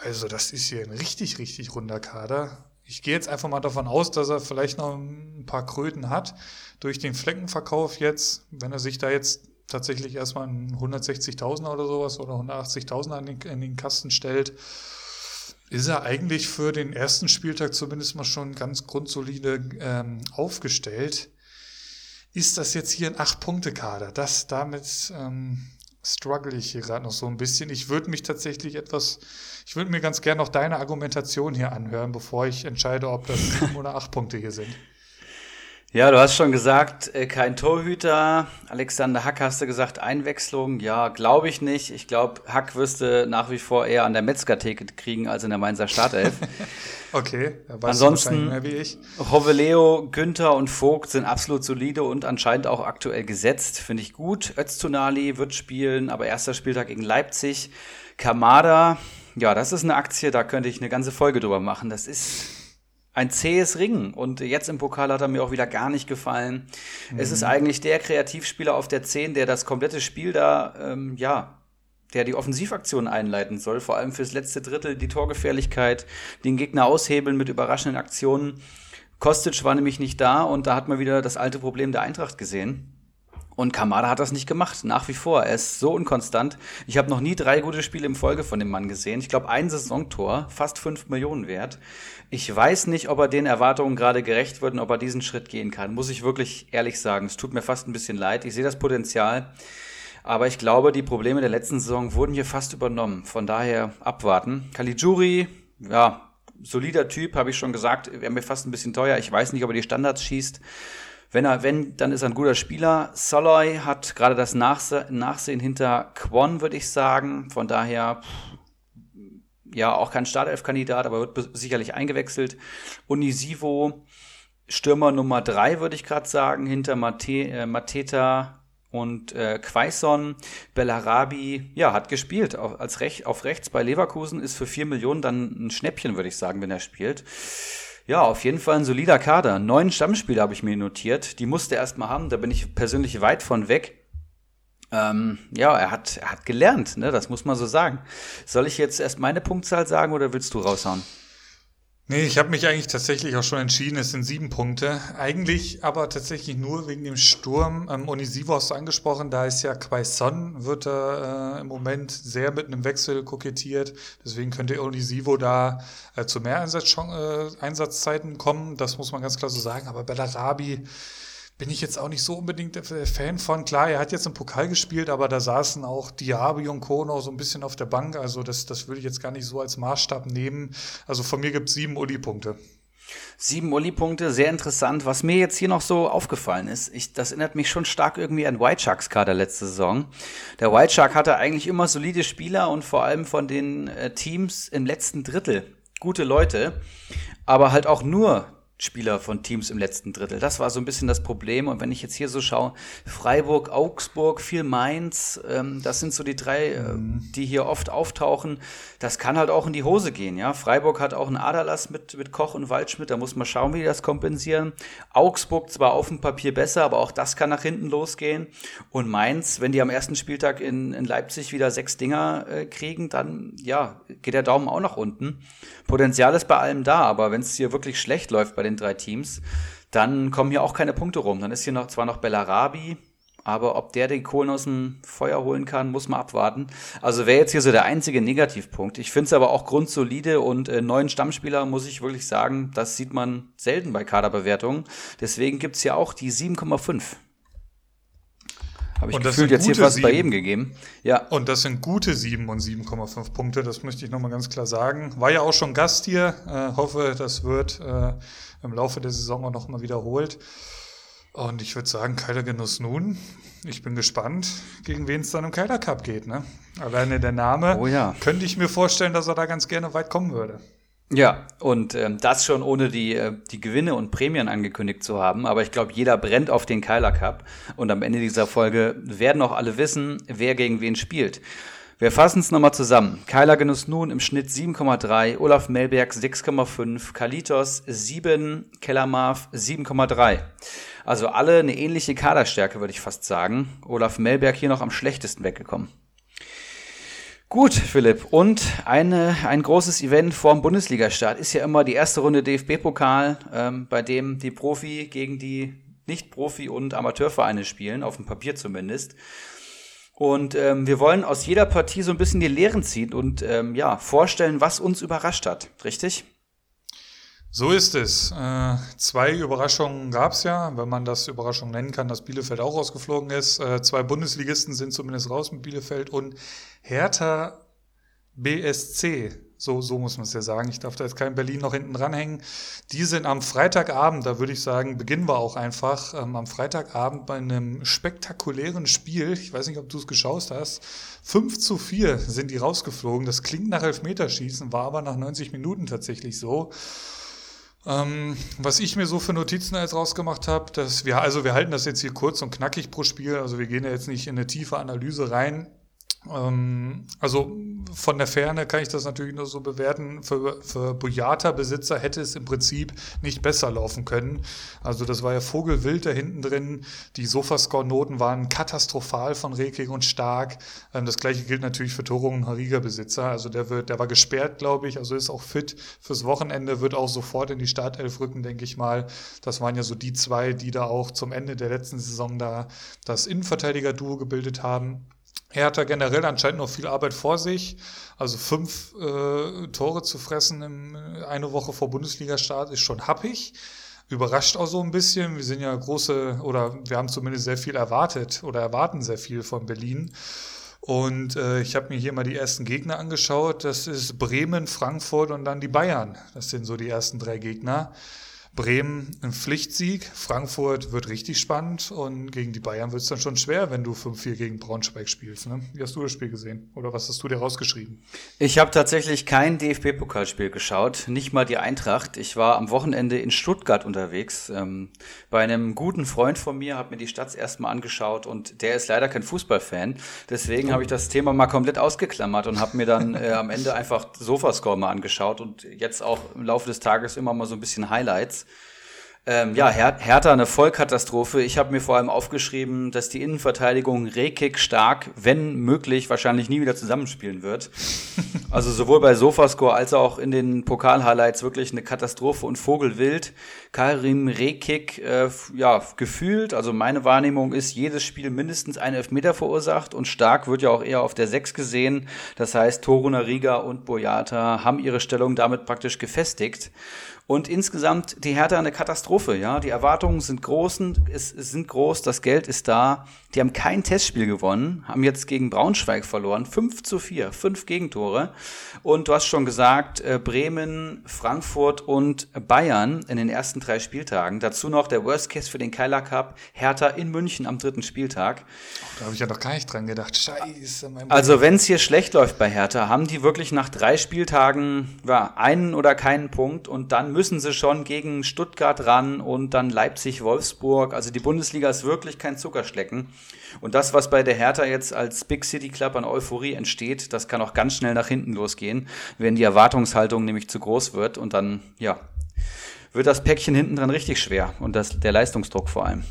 Also das ist hier ein richtig, richtig runder Kader. Ich gehe jetzt einfach mal davon aus, dass er vielleicht noch ein paar Kröten hat durch den Fleckenverkauf jetzt, wenn er sich da jetzt tatsächlich erstmal einen 160.000 oder sowas oder 180.000 an den, in den Kasten stellt ist er eigentlich für den ersten Spieltag zumindest mal schon ganz grundsolide ähm, aufgestellt. Ist das jetzt hier ein Acht-Punkte-Kader? Das damit ähm, struggle ich hier gerade noch so ein bisschen. Ich würde mich tatsächlich etwas, ich würde mir ganz gerne noch deine Argumentation hier anhören, bevor ich entscheide, ob das sieben oder acht Punkte hier sind. Ja, du hast schon gesagt, äh, kein Torhüter. Alexander Hack hast du gesagt, Einwechslung. Ja, glaube ich nicht. Ich glaube, Hack wirste nach wie vor eher an der Metzger-Theke kriegen als in der Mainzer Startelf. okay, weiß ansonsten mehr wie ich. Hoveleo, Günther und Vogt sind absolut solide und anscheinend auch aktuell gesetzt. Finde ich gut. Öztunali wird spielen, aber erster Spieltag gegen Leipzig. Kamada, ja, das ist eine Aktie, da könnte ich eine ganze Folge drüber machen. Das ist ein zähes Ringen. Und jetzt im Pokal hat er mir auch wieder gar nicht gefallen. Mhm. Es ist mhm. eigentlich der Kreativspieler auf der 10, der das komplette Spiel da, ähm, ja, der die Offensivaktion einleiten soll, vor allem fürs letzte Drittel, die Torgefährlichkeit, den Gegner aushebeln mit überraschenden Aktionen. Kostic war nämlich nicht da und da hat man wieder das alte Problem der Eintracht gesehen. Und Kamada hat das nicht gemacht, nach wie vor. Er ist so unkonstant. Ich habe noch nie drei gute Spiele im Folge von dem Mann gesehen. Ich glaube, ein Saisontor, fast fünf Millionen wert. Ich weiß nicht, ob er den Erwartungen gerade gerecht wird und ob er diesen Schritt gehen kann. Muss ich wirklich ehrlich sagen. Es tut mir fast ein bisschen leid. Ich sehe das Potenzial. Aber ich glaube, die Probleme der letzten Saison wurden hier fast übernommen. Von daher abwarten. Caligiuri, ja, solider Typ, habe ich schon gesagt. Wäre mir fast ein bisschen teuer. Ich weiß nicht, ob er die Standards schießt. Wenn er, wenn, dann ist er ein guter Spieler. Soloy hat gerade das Nachse Nachsehen hinter Kwon, würde ich sagen. Von daher, ja, auch kein Startelf-Kandidat, aber wird sicherlich eingewechselt. Unisivo, Stürmer Nummer drei, würde ich gerade sagen, hinter Mate, äh, Mateta und äh, Quaison. Bellarabi, ja, hat gespielt auf, als Rech auf rechts bei Leverkusen, ist für vier Millionen dann ein Schnäppchen, würde ich sagen, wenn er spielt. Ja, auf jeden Fall ein solider Kader. Neun Stammspieler habe ich mir notiert. Die musste er erstmal haben. Da bin ich persönlich weit von weg. Ähm, ja, er hat, er hat gelernt, ne? das muss man so sagen. Soll ich jetzt erst meine Punktzahl sagen oder willst du raushauen? Nee, ich habe mich eigentlich tatsächlich auch schon entschieden, es sind sieben Punkte. Eigentlich aber tatsächlich nur wegen dem Sturm. Ähm, du angesprochen, da ist ja Quaison, wird er äh, im Moment sehr mit einem Wechsel kokettiert. Deswegen könnte Onisivo da äh, zu mehr Einsatz äh, Einsatzzeiten kommen. Das muss man ganz klar so sagen. Aber Bellarabi bin ich jetzt auch nicht so unbedingt Fan von. Klar, er hat jetzt im Pokal gespielt, aber da saßen auch Diaby und Kono so ein bisschen auf der Bank. Also das, das würde ich jetzt gar nicht so als Maßstab nehmen. Also von mir gibt es sieben Uli-Punkte. Sieben Uli-Punkte, sehr interessant. Was mir jetzt hier noch so aufgefallen ist, ich, das erinnert mich schon stark irgendwie an White Sharks Kader letzte Saison. Der White Shark hatte eigentlich immer solide Spieler und vor allem von den äh, Teams im letzten Drittel gute Leute, aber halt auch nur Spieler von Teams im letzten Drittel. Das war so ein bisschen das Problem. Und wenn ich jetzt hier so schaue, Freiburg, Augsburg, viel Mainz, ähm, das sind so die drei, äh, die hier oft auftauchen. Das kann halt auch in die Hose gehen. Ja, Freiburg hat auch einen Aderlass mit, mit Koch und Waldschmidt. Da muss man schauen, wie die das kompensieren. Augsburg zwar auf dem Papier besser, aber auch das kann nach hinten losgehen. Und Mainz, wenn die am ersten Spieltag in, in Leipzig wieder sechs Dinger äh, kriegen, dann ja, geht der Daumen auch nach unten. Potenzial ist bei allem da, aber wenn es hier wirklich schlecht läuft bei den drei Teams, dann kommen hier auch keine Punkte rum. Dann ist hier noch zwar noch Bellarabi, aber ob der den Kohlen aus dem Feuer holen kann, muss man abwarten. Also wäre jetzt hier so der einzige Negativpunkt. Ich finde es aber auch grundsolide und äh, neuen Stammspieler, muss ich wirklich sagen, das sieht man selten bei Kaderbewertungen. Deswegen gibt es ja auch die 7,5. Habe ich und gefühlt jetzt hier fast 7. bei jedem gegeben. Ja. Und das sind gute 7 und 7,5 Punkte, das möchte ich nochmal ganz klar sagen. War ja auch schon Gast hier. Äh, hoffe, das wird äh, im Laufe der Saison auch nochmal wiederholt. Und ich würde sagen, Keiler Genuss nun. Ich bin gespannt, gegen wen es dann im Keiler Cup geht. Ne? Alleine der Name. Oh ja. Könnte ich mir vorstellen, dass er da ganz gerne weit kommen würde. Ja, und ähm, das schon ohne die, äh, die Gewinne und Prämien angekündigt zu haben. Aber ich glaube, jeder brennt auf den Keiler Cup. Und am Ende dieser Folge werden auch alle wissen, wer gegen wen spielt. Wir fassen es nochmal zusammen. Keiler Genuss nun im Schnitt 7,3, Olaf Melberg 6,5, Kalitos 7, Kellermarf 7,3. Also alle eine ähnliche Kaderstärke, würde ich fast sagen. Olaf Melberg hier noch am schlechtesten weggekommen. Gut, Philipp. Und eine, ein großes Event vorm Bundesliga-Start ist ja immer die erste Runde DFB-Pokal, ähm, bei dem die Profi gegen die Nicht-Profi- und Amateurvereine spielen, auf dem Papier zumindest. Und ähm, wir wollen aus jeder Partie so ein bisschen die Lehren ziehen und ähm, ja, vorstellen, was uns überrascht hat. Richtig? So ist es. Äh, zwei Überraschungen gab es ja, wenn man das Überraschung nennen kann, dass Bielefeld auch rausgeflogen ist. Äh, zwei Bundesligisten sind zumindest raus mit Bielefeld und Hertha BSC so, so muss man es ja sagen. Ich darf da jetzt kein Berlin noch hinten dranhängen. Die sind am Freitagabend, da würde ich sagen, beginnen wir auch einfach, ähm, am Freitagabend bei einem spektakulären Spiel. Ich weiß nicht, ob du es geschaut hast. 5 zu 4 sind die rausgeflogen. Das klingt nach Elfmeterschießen, war aber nach 90 Minuten tatsächlich so. Ähm, was ich mir so für Notizen jetzt rausgemacht habe, dass wir, also wir halten das jetzt hier kurz und knackig pro Spiel, also wir gehen ja jetzt nicht in eine tiefe Analyse rein. Ähm, also von der Ferne kann ich das natürlich nur so bewerten. Für, für Boyata-Besitzer hätte es im Prinzip nicht besser laufen können. Also das war ja Vogelwild da hinten drin. Die Sofascore-Noten waren katastrophal von Rekig und Stark. Ähm, das gleiche gilt natürlich für Torung und Hariga-Besitzer. Also der wird, der war gesperrt, glaube ich. Also ist auch fit fürs Wochenende, wird auch sofort in die Startelf rücken, denke ich mal. Das waren ja so die zwei, die da auch zum Ende der letzten Saison da das Innenverteidiger-Duo gebildet haben. Er hat da generell anscheinend noch viel Arbeit vor sich. Also fünf äh, Tore zu fressen in eine Woche vor Bundesliga-Start ist schon happig. Überrascht auch so ein bisschen. Wir sind ja große, oder wir haben zumindest sehr viel erwartet oder erwarten sehr viel von Berlin. Und äh, ich habe mir hier mal die ersten Gegner angeschaut. Das ist Bremen, Frankfurt und dann die Bayern. Das sind so die ersten drei Gegner. Bremen ein Pflichtsieg, Frankfurt wird richtig spannend und gegen die Bayern wird es dann schon schwer, wenn du 5-4 gegen Braunschweig spielst. Ne? Wie hast du das Spiel gesehen oder was hast du dir rausgeschrieben? Ich habe tatsächlich kein DFB-Pokalspiel geschaut, nicht mal die Eintracht. Ich war am Wochenende in Stuttgart unterwegs ähm, bei einem guten Freund von mir, habe mir die Stadt erstmal angeschaut und der ist leider kein Fußballfan. Deswegen habe ich das Thema mal komplett ausgeklammert und habe mir dann äh, am Ende einfach Sofascore mal angeschaut und jetzt auch im Laufe des Tages immer mal so ein bisschen Highlights. Ähm, ja, Her Hertha eine Vollkatastrophe. Ich habe mir vor allem aufgeschrieben, dass die Innenverteidigung Rekik stark, wenn möglich, wahrscheinlich nie wieder zusammenspielen wird. also sowohl bei Sofascore als auch in den Pokal-Highlights wirklich eine Katastrophe und Vogelwild. Karim Rekik, äh, ja, gefühlt, also meine Wahrnehmung ist, jedes Spiel mindestens einen Elfmeter verursacht und stark wird ja auch eher auf der Sechs gesehen. Das heißt, Toruna Riga und Boyata haben ihre Stellung damit praktisch gefestigt. Und insgesamt die Hertha eine Katastrophe, ja. Die Erwartungen sind groß, es, es, sind groß, das Geld ist da. Die haben kein Testspiel gewonnen, haben jetzt gegen Braunschweig verloren. 5 zu 4, fünf Gegentore. Und du hast schon gesagt, äh, Bremen, Frankfurt und Bayern in den ersten drei Spieltagen. Dazu noch der Worst Case für den Keiler Cup, Hertha in München am dritten Spieltag. Da habe ich ja noch gar nicht dran gedacht. Scheiße. also wenn es hier schlecht läuft bei Hertha, haben die wirklich nach drei Spieltagen ja, einen oder keinen Punkt und dann müssen müssen sie schon gegen Stuttgart ran und dann Leipzig, Wolfsburg. Also die Bundesliga ist wirklich kein Zuckerschlecken. Und das, was bei der Hertha jetzt als Big City Club an Euphorie entsteht, das kann auch ganz schnell nach hinten losgehen, wenn die Erwartungshaltung nämlich zu groß wird und dann, ja, wird das Päckchen hinten dran richtig schwer und das, der Leistungsdruck vor allem.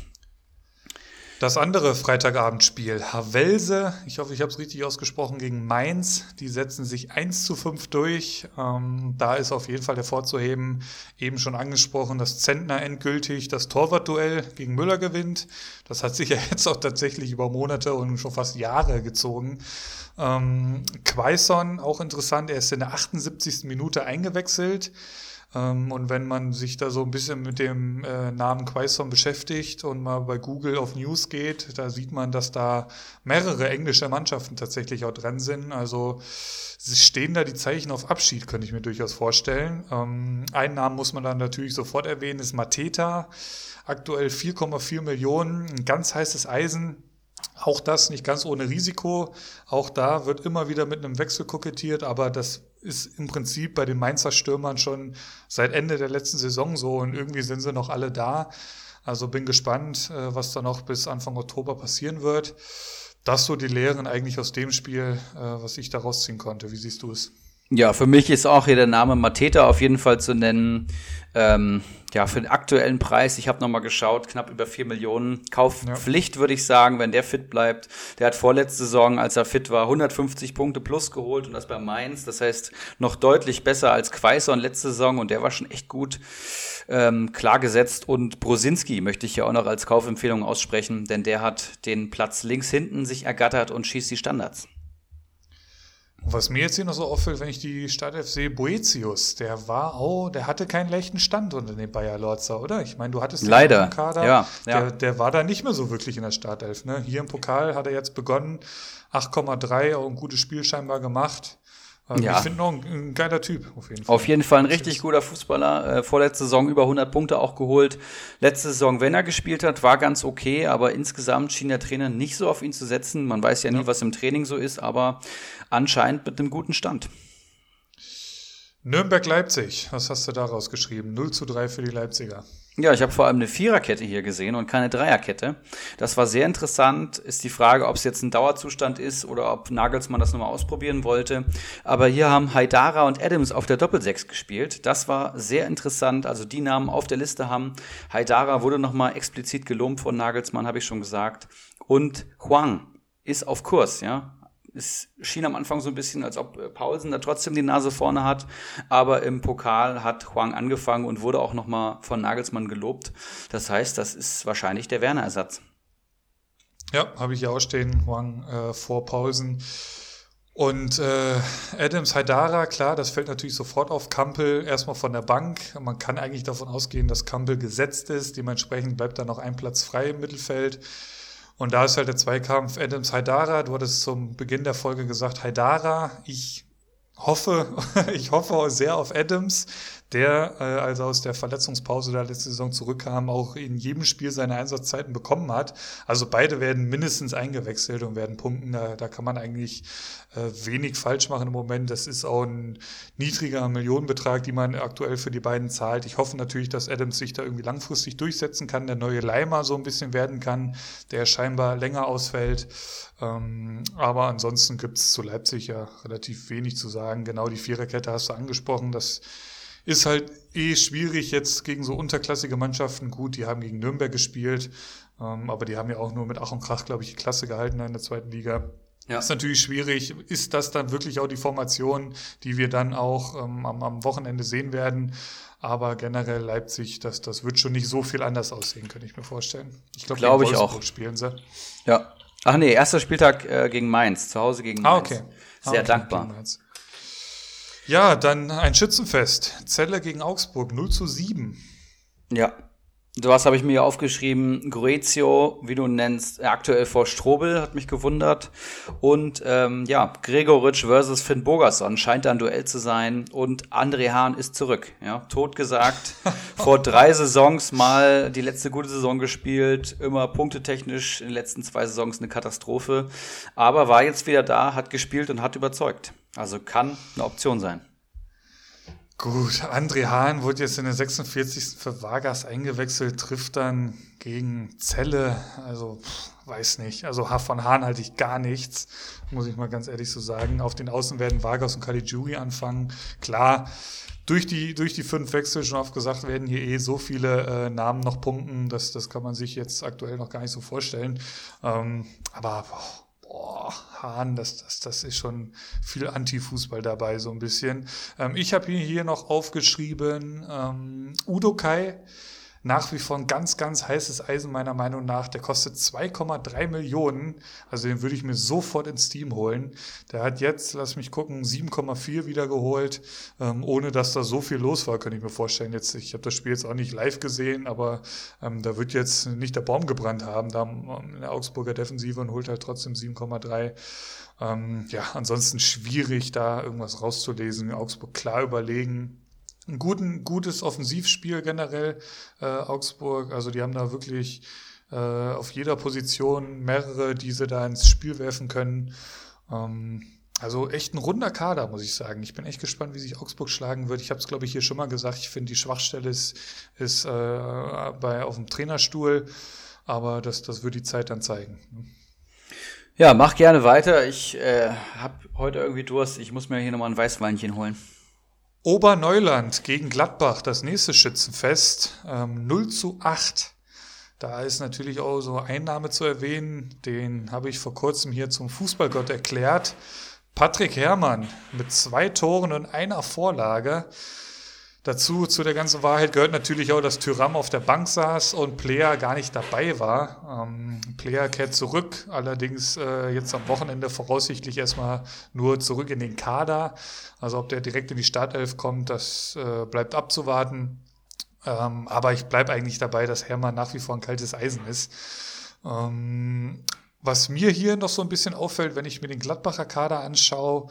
Das andere Freitagabendspiel, Havelse, ich hoffe, ich habe es richtig ausgesprochen, gegen Mainz. Die setzen sich 1 zu 5 durch. Ähm, da ist auf jeden Fall hervorzuheben, eben schon angesprochen, dass Zentner endgültig das Torwartduell gegen Müller gewinnt. Das hat sich ja jetzt auch tatsächlich über Monate und schon fast Jahre gezogen. Ähm, Quaison, auch interessant, er ist in der 78. Minute eingewechselt. Ähm, und wenn man sich da so ein bisschen mit dem äh, Namen Quaison beschäftigt und mal bei Google auf News geht, da sieht man, dass da mehrere englische Mannschaften tatsächlich auch dran sind. Also stehen da die Zeichen auf Abschied, könnte ich mir durchaus vorstellen. Ähm, einen Namen muss man dann natürlich sofort erwähnen, ist Mateta. Aktuell 4,4 Millionen, ein ganz heißes Eisen. Auch das nicht ganz ohne Risiko. Auch da wird immer wieder mit einem Wechsel kokettiert, aber das ist im Prinzip bei den Mainzer Stürmern schon seit Ende der letzten Saison so und irgendwie sind sie noch alle da. Also bin gespannt, äh, was da noch bis Anfang Oktober passieren wird. Das so die Lehren eigentlich aus dem Spiel, äh, was ich da rausziehen konnte. Wie siehst du es? Ja, für mich ist auch hier der Name Mateta auf jeden Fall zu nennen. Ähm, ja, für den aktuellen Preis, ich habe nochmal geschaut, knapp über 4 Millionen. Kaufpflicht, ja. würde ich sagen, wenn der fit bleibt. Der hat vorletzte Saison, als er fit war, 150 Punkte plus geholt und das bei Mainz. Das heißt, noch deutlich besser als Quaison letzte Saison und der war schon echt gut ähm, klar gesetzt. Und Brosinski möchte ich ja auch noch als Kaufempfehlung aussprechen, denn der hat den Platz links hinten sich ergattert und schießt die Standards. Was mir jetzt hier noch so auffällt, wenn ich die Startelf sehe, Boetius, der war auch, der hatte keinen leichten Stand unter den Bayer Lorzer, oder? Ich meine, du hattest den Leider, im Kader, ja, ja. Der, der war da nicht mehr so wirklich in der Startelf. Ne? Hier im Pokal hat er jetzt begonnen, 8,3, auch ein gutes Spiel scheinbar gemacht. Ähm, Ja. Ich finde noch ein, ein geiler Typ, auf jeden Fall. Auf jeden Fall ein richtig guter Fußballer. Äh, vorletzte Saison über 100 Punkte auch geholt. Letzte Saison, wenn er gespielt hat, war ganz okay, aber insgesamt schien der Trainer nicht so auf ihn zu setzen. Man weiß ja nie, was im Training so ist, aber anscheinend mit einem guten Stand. Nürnberg-Leipzig, was hast du daraus geschrieben? 0 zu 3 für die Leipziger. Ja, ich habe vor allem eine Viererkette hier gesehen und keine Dreierkette. Das war sehr interessant. Ist die Frage, ob es jetzt ein Dauerzustand ist oder ob Nagelsmann das nochmal ausprobieren wollte. Aber hier haben Haidara und Adams auf der Doppelsechs gespielt. Das war sehr interessant. Also die Namen auf der Liste haben. Haidara wurde nochmal explizit gelobt von Nagelsmann, habe ich schon gesagt. Und Huang ist auf Kurs, ja. Es schien am Anfang so ein bisschen, als ob äh, Paulsen da trotzdem die Nase vorne hat, aber im Pokal hat Huang angefangen und wurde auch nochmal von Nagelsmann gelobt. Das heißt, das ist wahrscheinlich der Werner-Ersatz. Ja, habe ich hier auch stehen, Huang äh, vor Pausen. Und äh, Adams Haidara, klar, das fällt natürlich sofort auf Kampel, erstmal von der Bank. Man kann eigentlich davon ausgehen, dass Kampel gesetzt ist. Dementsprechend bleibt da noch ein Platz frei im Mittelfeld. Und da ist halt der Zweikampf Adams Haidara. Du hattest zum Beginn der Folge gesagt, Haidara, ich hoffe, ich hoffe sehr auf Adams, der, äh, als er aus der Verletzungspause der letzte Saison zurückkam, auch in jedem Spiel seine Einsatzzeiten bekommen hat. Also beide werden mindestens eingewechselt und werden punkten. Da, da kann man eigentlich äh, wenig falsch machen im Moment. Das ist auch ein niedriger Millionenbetrag, die man aktuell für die beiden zahlt. Ich hoffe natürlich, dass Adams sich da irgendwie langfristig durchsetzen kann, der neue Leimer so ein bisschen werden kann, der scheinbar länger ausfällt. Ähm, aber ansonsten gibt es zu Leipzig ja relativ wenig zu sagen. Genau die Viererkette hast du angesprochen. Das ist halt eh schwierig jetzt gegen so unterklassige Mannschaften. Gut, die haben gegen Nürnberg gespielt, ähm, aber die haben ja auch nur mit Ach und Krach, glaube ich, die Klasse gehalten in der zweiten Liga. Ja. Ist natürlich schwierig. Ist das dann wirklich auch die Formation, die wir dann auch ähm, am, am Wochenende sehen werden? Aber generell Leipzig, das, das wird schon nicht so viel anders aussehen, könnte ich mir vorstellen. Ich glaube, Glaube gegen ich auch. spielen sie. Ja. Ach nee, erster Spieltag äh, gegen Mainz, zu Hause gegen Mainz. Ah, okay. Ah, Sehr okay, dankbar. Ja, dann ein Schützenfest. Celle gegen Augsburg, 0 zu 7. Ja. Was habe ich mir aufgeschrieben? Goretio, wie du nennst, aktuell vor Strobel, hat mich gewundert. Und ähm, ja, Gregoritsch versus Finn Bogerson scheint da ein Duell zu sein. Und André Hahn ist zurück. Ja, tot gesagt. vor drei Saisons mal die letzte gute Saison gespielt. Immer punktetechnisch in den letzten zwei Saisons eine Katastrophe. Aber war jetzt wieder da, hat gespielt und hat überzeugt. Also kann eine Option sein. Gut, André Hahn wurde jetzt in der 46. für Vargas eingewechselt, trifft dann gegen Celle. Also, weiß nicht. Also von Hahn halte ich gar nichts, muss ich mal ganz ehrlich so sagen. Auf den Außen werden Vargas und Caligiuri anfangen. Klar, durch die, durch die fünf Wechsel schon oft gesagt, werden hier eh so viele äh, Namen noch punkten. Das, das kann man sich jetzt aktuell noch gar nicht so vorstellen. Ähm, aber boah, boah, Hahn, das, das, das ist schon viel Anti-Fußball dabei, so ein bisschen. Ähm, ich habe hier, hier noch aufgeschrieben, ähm, Udo Kai, nach wie vor ein ganz, ganz heißes Eisen meiner Meinung nach. Der kostet 2,3 Millionen. Also den würde ich mir sofort ins Team holen. Der hat jetzt, lass mich gucken, 7,4 wieder geholt, ähm, ohne dass da so viel los war, könnte ich mir vorstellen. Jetzt, ich habe das Spiel jetzt auch nicht live gesehen, aber ähm, da wird jetzt nicht der Baum gebrannt haben, da ähm, in der Augsburger Defensive und holt halt trotzdem 7,3. Ähm, ja, ansonsten schwierig, da irgendwas rauszulesen. Augsburg klar überlegen ein guten, gutes Offensivspiel generell, äh, Augsburg. Also die haben da wirklich äh, auf jeder Position mehrere, die sie da ins Spiel werfen können. Ähm, also echt ein runder Kader, muss ich sagen. Ich bin echt gespannt, wie sich Augsburg schlagen wird. Ich habe es, glaube ich, hier schon mal gesagt. Ich finde, die Schwachstelle ist, ist äh, bei, auf dem Trainerstuhl. Aber das, das wird die Zeit dann zeigen. Ja, mach gerne weiter. Ich äh, habe heute irgendwie Durst. Ich muss mir hier nochmal ein Weißweinchen holen. Oberneuland gegen Gladbach, das nächste Schützenfest, ähm, 0 zu 8. Da ist natürlich auch so Einnahme zu erwähnen, den habe ich vor kurzem hier zum Fußballgott erklärt. Patrick Herrmann mit zwei Toren und einer Vorlage. Dazu, zu der ganzen Wahrheit gehört natürlich auch, dass Tyram auf der Bank saß und Player gar nicht dabei war. Ähm, Player kehrt zurück, allerdings äh, jetzt am Wochenende voraussichtlich erstmal nur zurück in den Kader. Also ob der direkt in die Startelf kommt, das äh, bleibt abzuwarten. Ähm, aber ich bleibe eigentlich dabei, dass Hermann nach wie vor ein kaltes Eisen ist. Ähm, was mir hier noch so ein bisschen auffällt, wenn ich mir den Gladbacher Kader anschaue,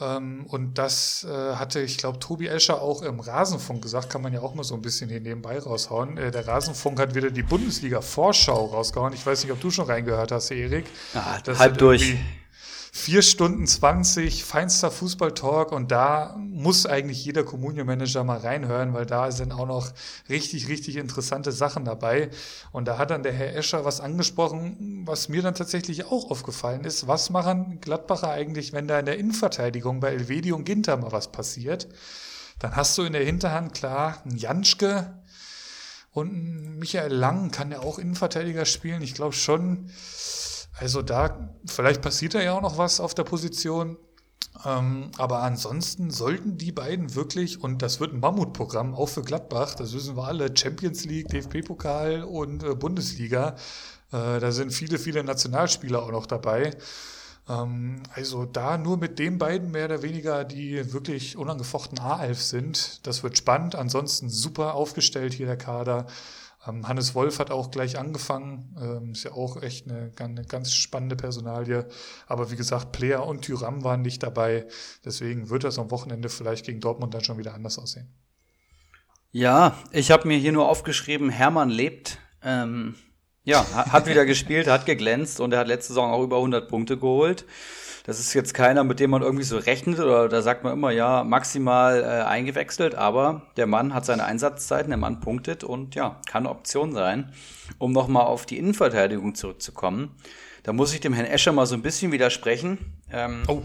und das äh, hatte, ich glaube, Tobi Escher auch im Rasenfunk gesagt, kann man ja auch mal so ein bisschen hier nebenbei raushauen. Äh, der Rasenfunk hat wieder die Bundesliga-Vorschau rausgehauen. Ich weiß nicht, ob du schon reingehört hast, Erik. Ja, halb durch. Vier Stunden 20, feinster Fußballtalk und da muss eigentlich jeder Communio-Manager mal reinhören, weil da sind auch noch richtig, richtig interessante Sachen dabei. Und da hat dann der Herr Escher was angesprochen, was mir dann tatsächlich auch aufgefallen ist. Was machen Gladbacher eigentlich, wenn da in der Innenverteidigung bei Elvedi und Ginter mal was passiert? Dann hast du in der Hinterhand klar einen Janschke und Michael Lang, kann der auch Innenverteidiger spielen? Ich glaube schon. Also da, vielleicht passiert da ja auch noch was auf der Position. Ähm, aber ansonsten sollten die beiden wirklich, und das wird ein Mammutprogramm, auch für Gladbach, das wissen wir alle, Champions League, DFB-Pokal und äh, Bundesliga. Äh, da sind viele, viele Nationalspieler auch noch dabei. Ähm, also da nur mit den beiden mehr oder weniger, die wirklich unangefochten A11 sind. Das wird spannend. Ansonsten super aufgestellt hier der Kader. Ähm, Hannes Wolf hat auch gleich angefangen, ähm, ist ja auch echt eine, eine, ganz spannende Personalie. Aber wie gesagt, Player und Tyram waren nicht dabei. Deswegen wird das am Wochenende vielleicht gegen Dortmund dann schon wieder anders aussehen. Ja, ich habe mir hier nur aufgeschrieben, Hermann lebt. Ähm, ja, hat wieder gespielt, hat geglänzt und er hat letzte Saison auch über 100 Punkte geholt. Das ist jetzt keiner, mit dem man irgendwie so rechnet oder da sagt man immer, ja, maximal äh, eingewechselt, aber der Mann hat seine Einsatzzeiten, der Mann punktet und ja, kann eine Option sein. Um nochmal auf die Innenverteidigung zurückzukommen, da muss ich dem Herrn Escher mal so ein bisschen widersprechen. Ähm, oh.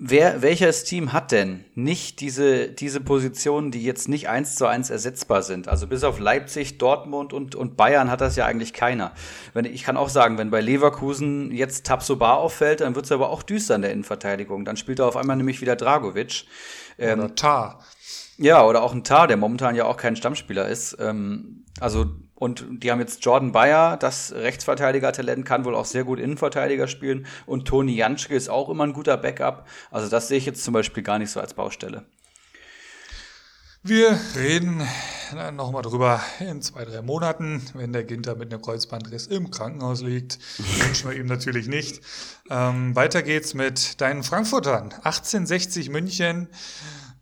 Wer, welches Team hat denn nicht diese, diese Positionen, die jetzt nicht eins zu eins ersetzbar sind? Also bis auf Leipzig, Dortmund und, und Bayern hat das ja eigentlich keiner. Wenn, ich kann auch sagen, wenn bei Leverkusen jetzt Tabsobar auffällt, dann wird es aber auch düster in der Innenverteidigung. Dann spielt er auf einmal nämlich wieder Dragovic. Ähm, oder Tar. Ja, oder auch ein Tar, der momentan ja auch kein Stammspieler ist. Ähm, also und die haben jetzt Jordan Bayer, das Rechtsverteidiger-Talent, kann wohl auch sehr gut Innenverteidiger spielen. Und Toni Janschke ist auch immer ein guter Backup. Also das sehe ich jetzt zum Beispiel gar nicht so als Baustelle. Wir reden nochmal drüber in zwei, drei Monaten, wenn der Ginter mit einem Kreuzbandriss im Krankenhaus liegt. Wünschen wir ihm natürlich nicht. Ähm, weiter geht's mit deinen Frankfurtern. 1860 München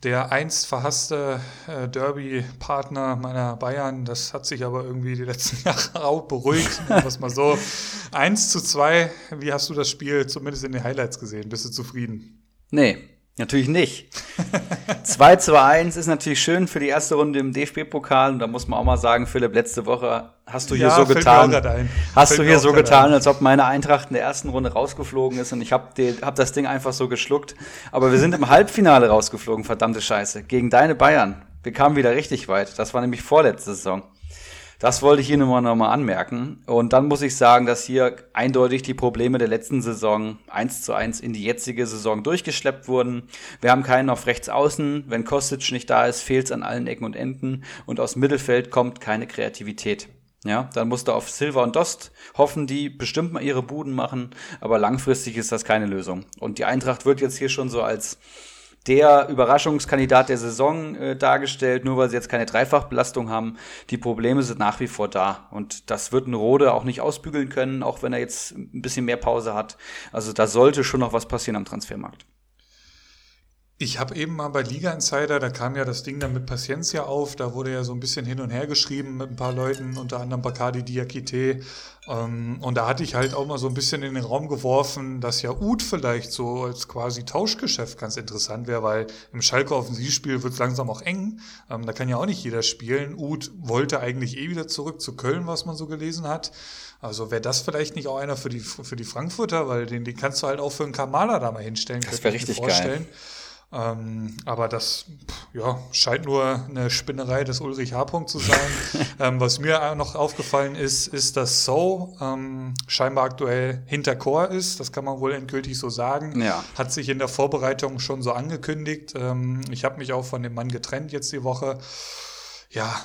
der einst verhasste äh, Derby-Partner meiner Bayern, das hat sich aber irgendwie die letzten Jahre auch beruhigt. was mal so. 1 zu 2, wie hast du das Spiel zumindest in den Highlights gesehen? Bist du zufrieden? Nee, Natürlich nicht. 2 zu 1 ist natürlich schön für die erste Runde im DFB-Pokal. Und da muss man auch mal sagen, Philipp, letzte Woche hast du hier ja, so getan, hast fällt du hier so getan, ein. als ob meine Eintracht in der ersten Runde rausgeflogen ist und ich habe hab das Ding einfach so geschluckt. Aber wir sind im Halbfinale rausgeflogen, verdammte Scheiße, gegen deine Bayern. Wir kamen wieder richtig weit. Das war nämlich vorletzte Saison. Das wollte ich hier nochmal noch mal anmerken. Und dann muss ich sagen, dass hier eindeutig die Probleme der letzten Saison eins zu eins in die jetzige Saison durchgeschleppt wurden. Wir haben keinen auf rechts außen. Wenn Kostic nicht da ist, fehlt es an allen Ecken und Enden. Und aus Mittelfeld kommt keine Kreativität. Ja, dann musst du auf Silver und Dost hoffen, die bestimmt mal ihre Buden machen, aber langfristig ist das keine Lösung. Und die Eintracht wird jetzt hier schon so als der Überraschungskandidat der Saison äh, dargestellt, nur weil sie jetzt keine Dreifachbelastung haben. Die Probleme sind nach wie vor da. Und das wird ein Rode auch nicht ausbügeln können, auch wenn er jetzt ein bisschen mehr Pause hat. Also da sollte schon noch was passieren am Transfermarkt. Ich habe eben mal bei Liga Insider, da kam ja das Ding dann mit Paciencia auf, da wurde ja so ein bisschen hin und her geschrieben mit ein paar Leuten, unter anderem Bacardi Diakite. Ähm, und da hatte ich halt auch mal so ein bisschen in den Raum geworfen, dass ja Ud vielleicht so als quasi Tauschgeschäft ganz interessant wäre, weil im Schalke Offensivspiel wird es langsam auch eng. Ähm, da kann ja auch nicht jeder spielen. Ud wollte eigentlich eh wieder zurück zu Köln, was man so gelesen hat. Also wäre das vielleicht nicht auch einer für die, für die Frankfurter, weil den, den kannst du halt auch für einen Kamala da mal hinstellen. Das wäre richtig geil. Ähm, aber das, ja, scheint nur eine Spinnerei des Ulrich H. zu sein. ähm, was mir noch aufgefallen ist, ist, dass So ähm, scheinbar aktuell hinter Chor ist. Das kann man wohl endgültig so sagen. Ja. Hat sich in der Vorbereitung schon so angekündigt. Ähm, ich habe mich auch von dem Mann getrennt jetzt die Woche. Ja,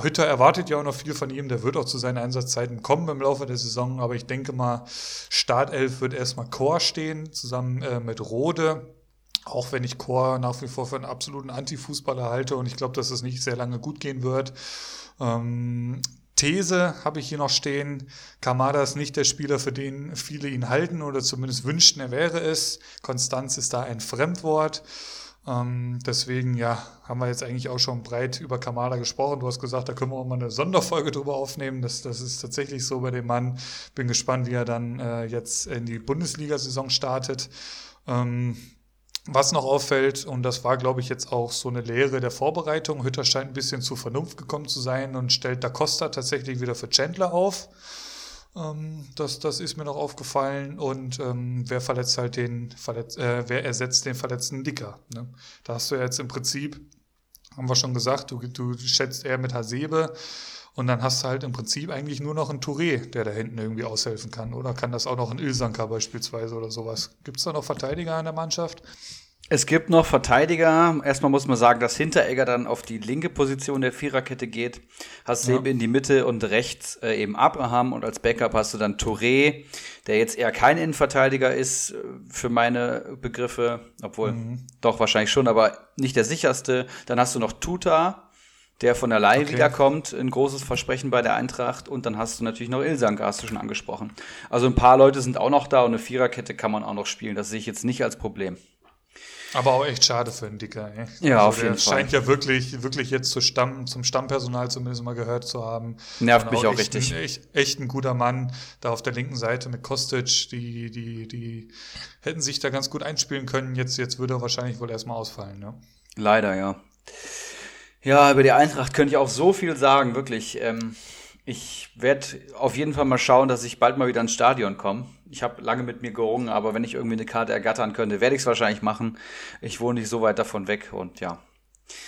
Hütter erwartet ja auch noch viel von ihm. Der wird auch zu seinen Einsatzzeiten kommen im Laufe der Saison. Aber ich denke mal, Startelf wird erstmal Chor stehen, zusammen äh, mit Rode. Auch wenn ich Chor nach wie vor für einen absoluten Anti-Fußballer halte und ich glaube, dass es nicht sehr lange gut gehen wird. Ähm, These habe ich hier noch stehen. Kamada ist nicht der Spieler, für den viele ihn halten oder zumindest wünschten, er wäre es. Konstanz ist da ein Fremdwort. Ähm, deswegen, ja, haben wir jetzt eigentlich auch schon breit über Kamada gesprochen. Du hast gesagt, da können wir auch mal eine Sonderfolge drüber aufnehmen. Das, das ist tatsächlich so bei dem Mann. Bin gespannt, wie er dann äh, jetzt in die Bundesliga-Saison startet. Ähm, was noch auffällt, und das war, glaube ich, jetzt auch so eine Lehre der Vorbereitung, Hütter scheint ein bisschen zur Vernunft gekommen zu sein und stellt Da Costa tatsächlich wieder für Chandler auf. Ähm, das, das ist mir noch aufgefallen. Und ähm, wer verletzt halt den verletz, äh, wer ersetzt den verletzten Dicker? Ne? Da hast du ja jetzt im Prinzip, haben wir schon gesagt, du, du schätzt eher mit Hasebe. Und dann hast du halt im Prinzip eigentlich nur noch einen Touré, der da hinten irgendwie aushelfen kann. Oder kann das auch noch ein Ilsanker beispielsweise oder sowas? Gibt es da noch Verteidiger in der Mannschaft? Es gibt noch Verteidiger. Erstmal muss man sagen, dass Hinteregger dann auf die linke Position der Viererkette geht. Hast ja. in die Mitte und rechts äh, eben Abraham und als Backup hast du dann Touré, der jetzt eher kein Innenverteidiger ist äh, für meine Begriffe, obwohl mhm. doch wahrscheinlich schon, aber nicht der sicherste. Dann hast du noch Tuta, der von der Leihe okay. wiederkommt, ein großes Versprechen bei der Eintracht. Und dann hast du natürlich noch Ilsank, hast du schon angesprochen. Also ein paar Leute sind auch noch da und eine Viererkette kann man auch noch spielen. Das sehe ich jetzt nicht als Problem. Aber auch echt schade für einen Dicker. Ey. Ja, also auf jeden Fall. Scheint ja wirklich, wirklich jetzt zu Stamm, zum Stammpersonal zumindest mal gehört zu haben. Nervt mich auch, auch richtig. Ein, echt, echt ein guter Mann da auf der linken Seite mit Kostic. Die, die, die hätten sich da ganz gut einspielen können. Jetzt, jetzt würde er wahrscheinlich wohl erstmal ausfallen. Ne? Leider, ja. Ja, über die Eintracht könnte ich auch so viel sagen, wirklich. Ähm, ich werde auf jeden Fall mal schauen, dass ich bald mal wieder ins Stadion komme. Ich habe lange mit mir gerungen, aber wenn ich irgendwie eine Karte ergattern könnte, werde ich es wahrscheinlich machen. Ich wohne nicht so weit davon weg und ja,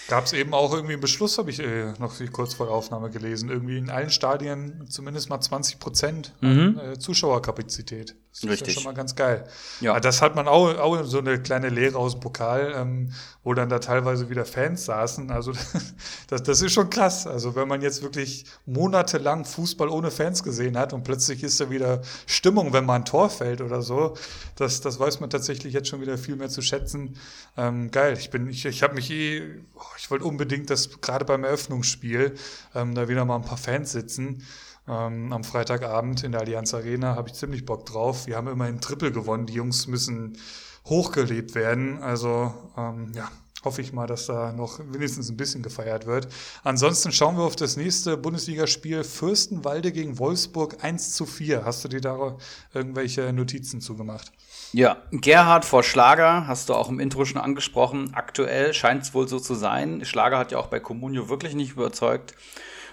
Gab es eben auch irgendwie einen Beschluss, habe ich äh, noch kurz vor der Aufnahme gelesen. Irgendwie in allen Stadien zumindest mal 20 Prozent mhm. äh, Zuschauerkapazität. Das Richtig. ist ja schon mal ganz geil. Ja. das hat man auch, auch so eine kleine Lehre aus dem Pokal, ähm, wo dann da teilweise wieder Fans saßen. Also das, das ist schon krass. Also wenn man jetzt wirklich monatelang Fußball ohne Fans gesehen hat und plötzlich ist da wieder Stimmung, wenn man ein Tor fällt oder so, das, das weiß man tatsächlich jetzt schon wieder viel mehr zu schätzen. Ähm, geil. Ich bin, ich, ich habe mich eh oh, ich wollte unbedingt, dass gerade beim Eröffnungsspiel ähm, da wieder mal ein paar Fans sitzen. Ähm, am Freitagabend in der Allianz Arena habe ich ziemlich Bock drauf. Wir haben immerhin Triple gewonnen. Die Jungs müssen hochgelebt werden. Also ähm, ja, hoffe ich mal, dass da noch wenigstens ein bisschen gefeiert wird. Ansonsten schauen wir auf das nächste Bundesligaspiel Fürstenwalde gegen Wolfsburg 1 zu 4. Hast du dir da irgendwelche Notizen zugemacht? Ja, Gerhard vor Schlager hast du auch im Intro schon angesprochen. Aktuell scheint es wohl so zu sein. Schlager hat ja auch bei Comunio wirklich nicht überzeugt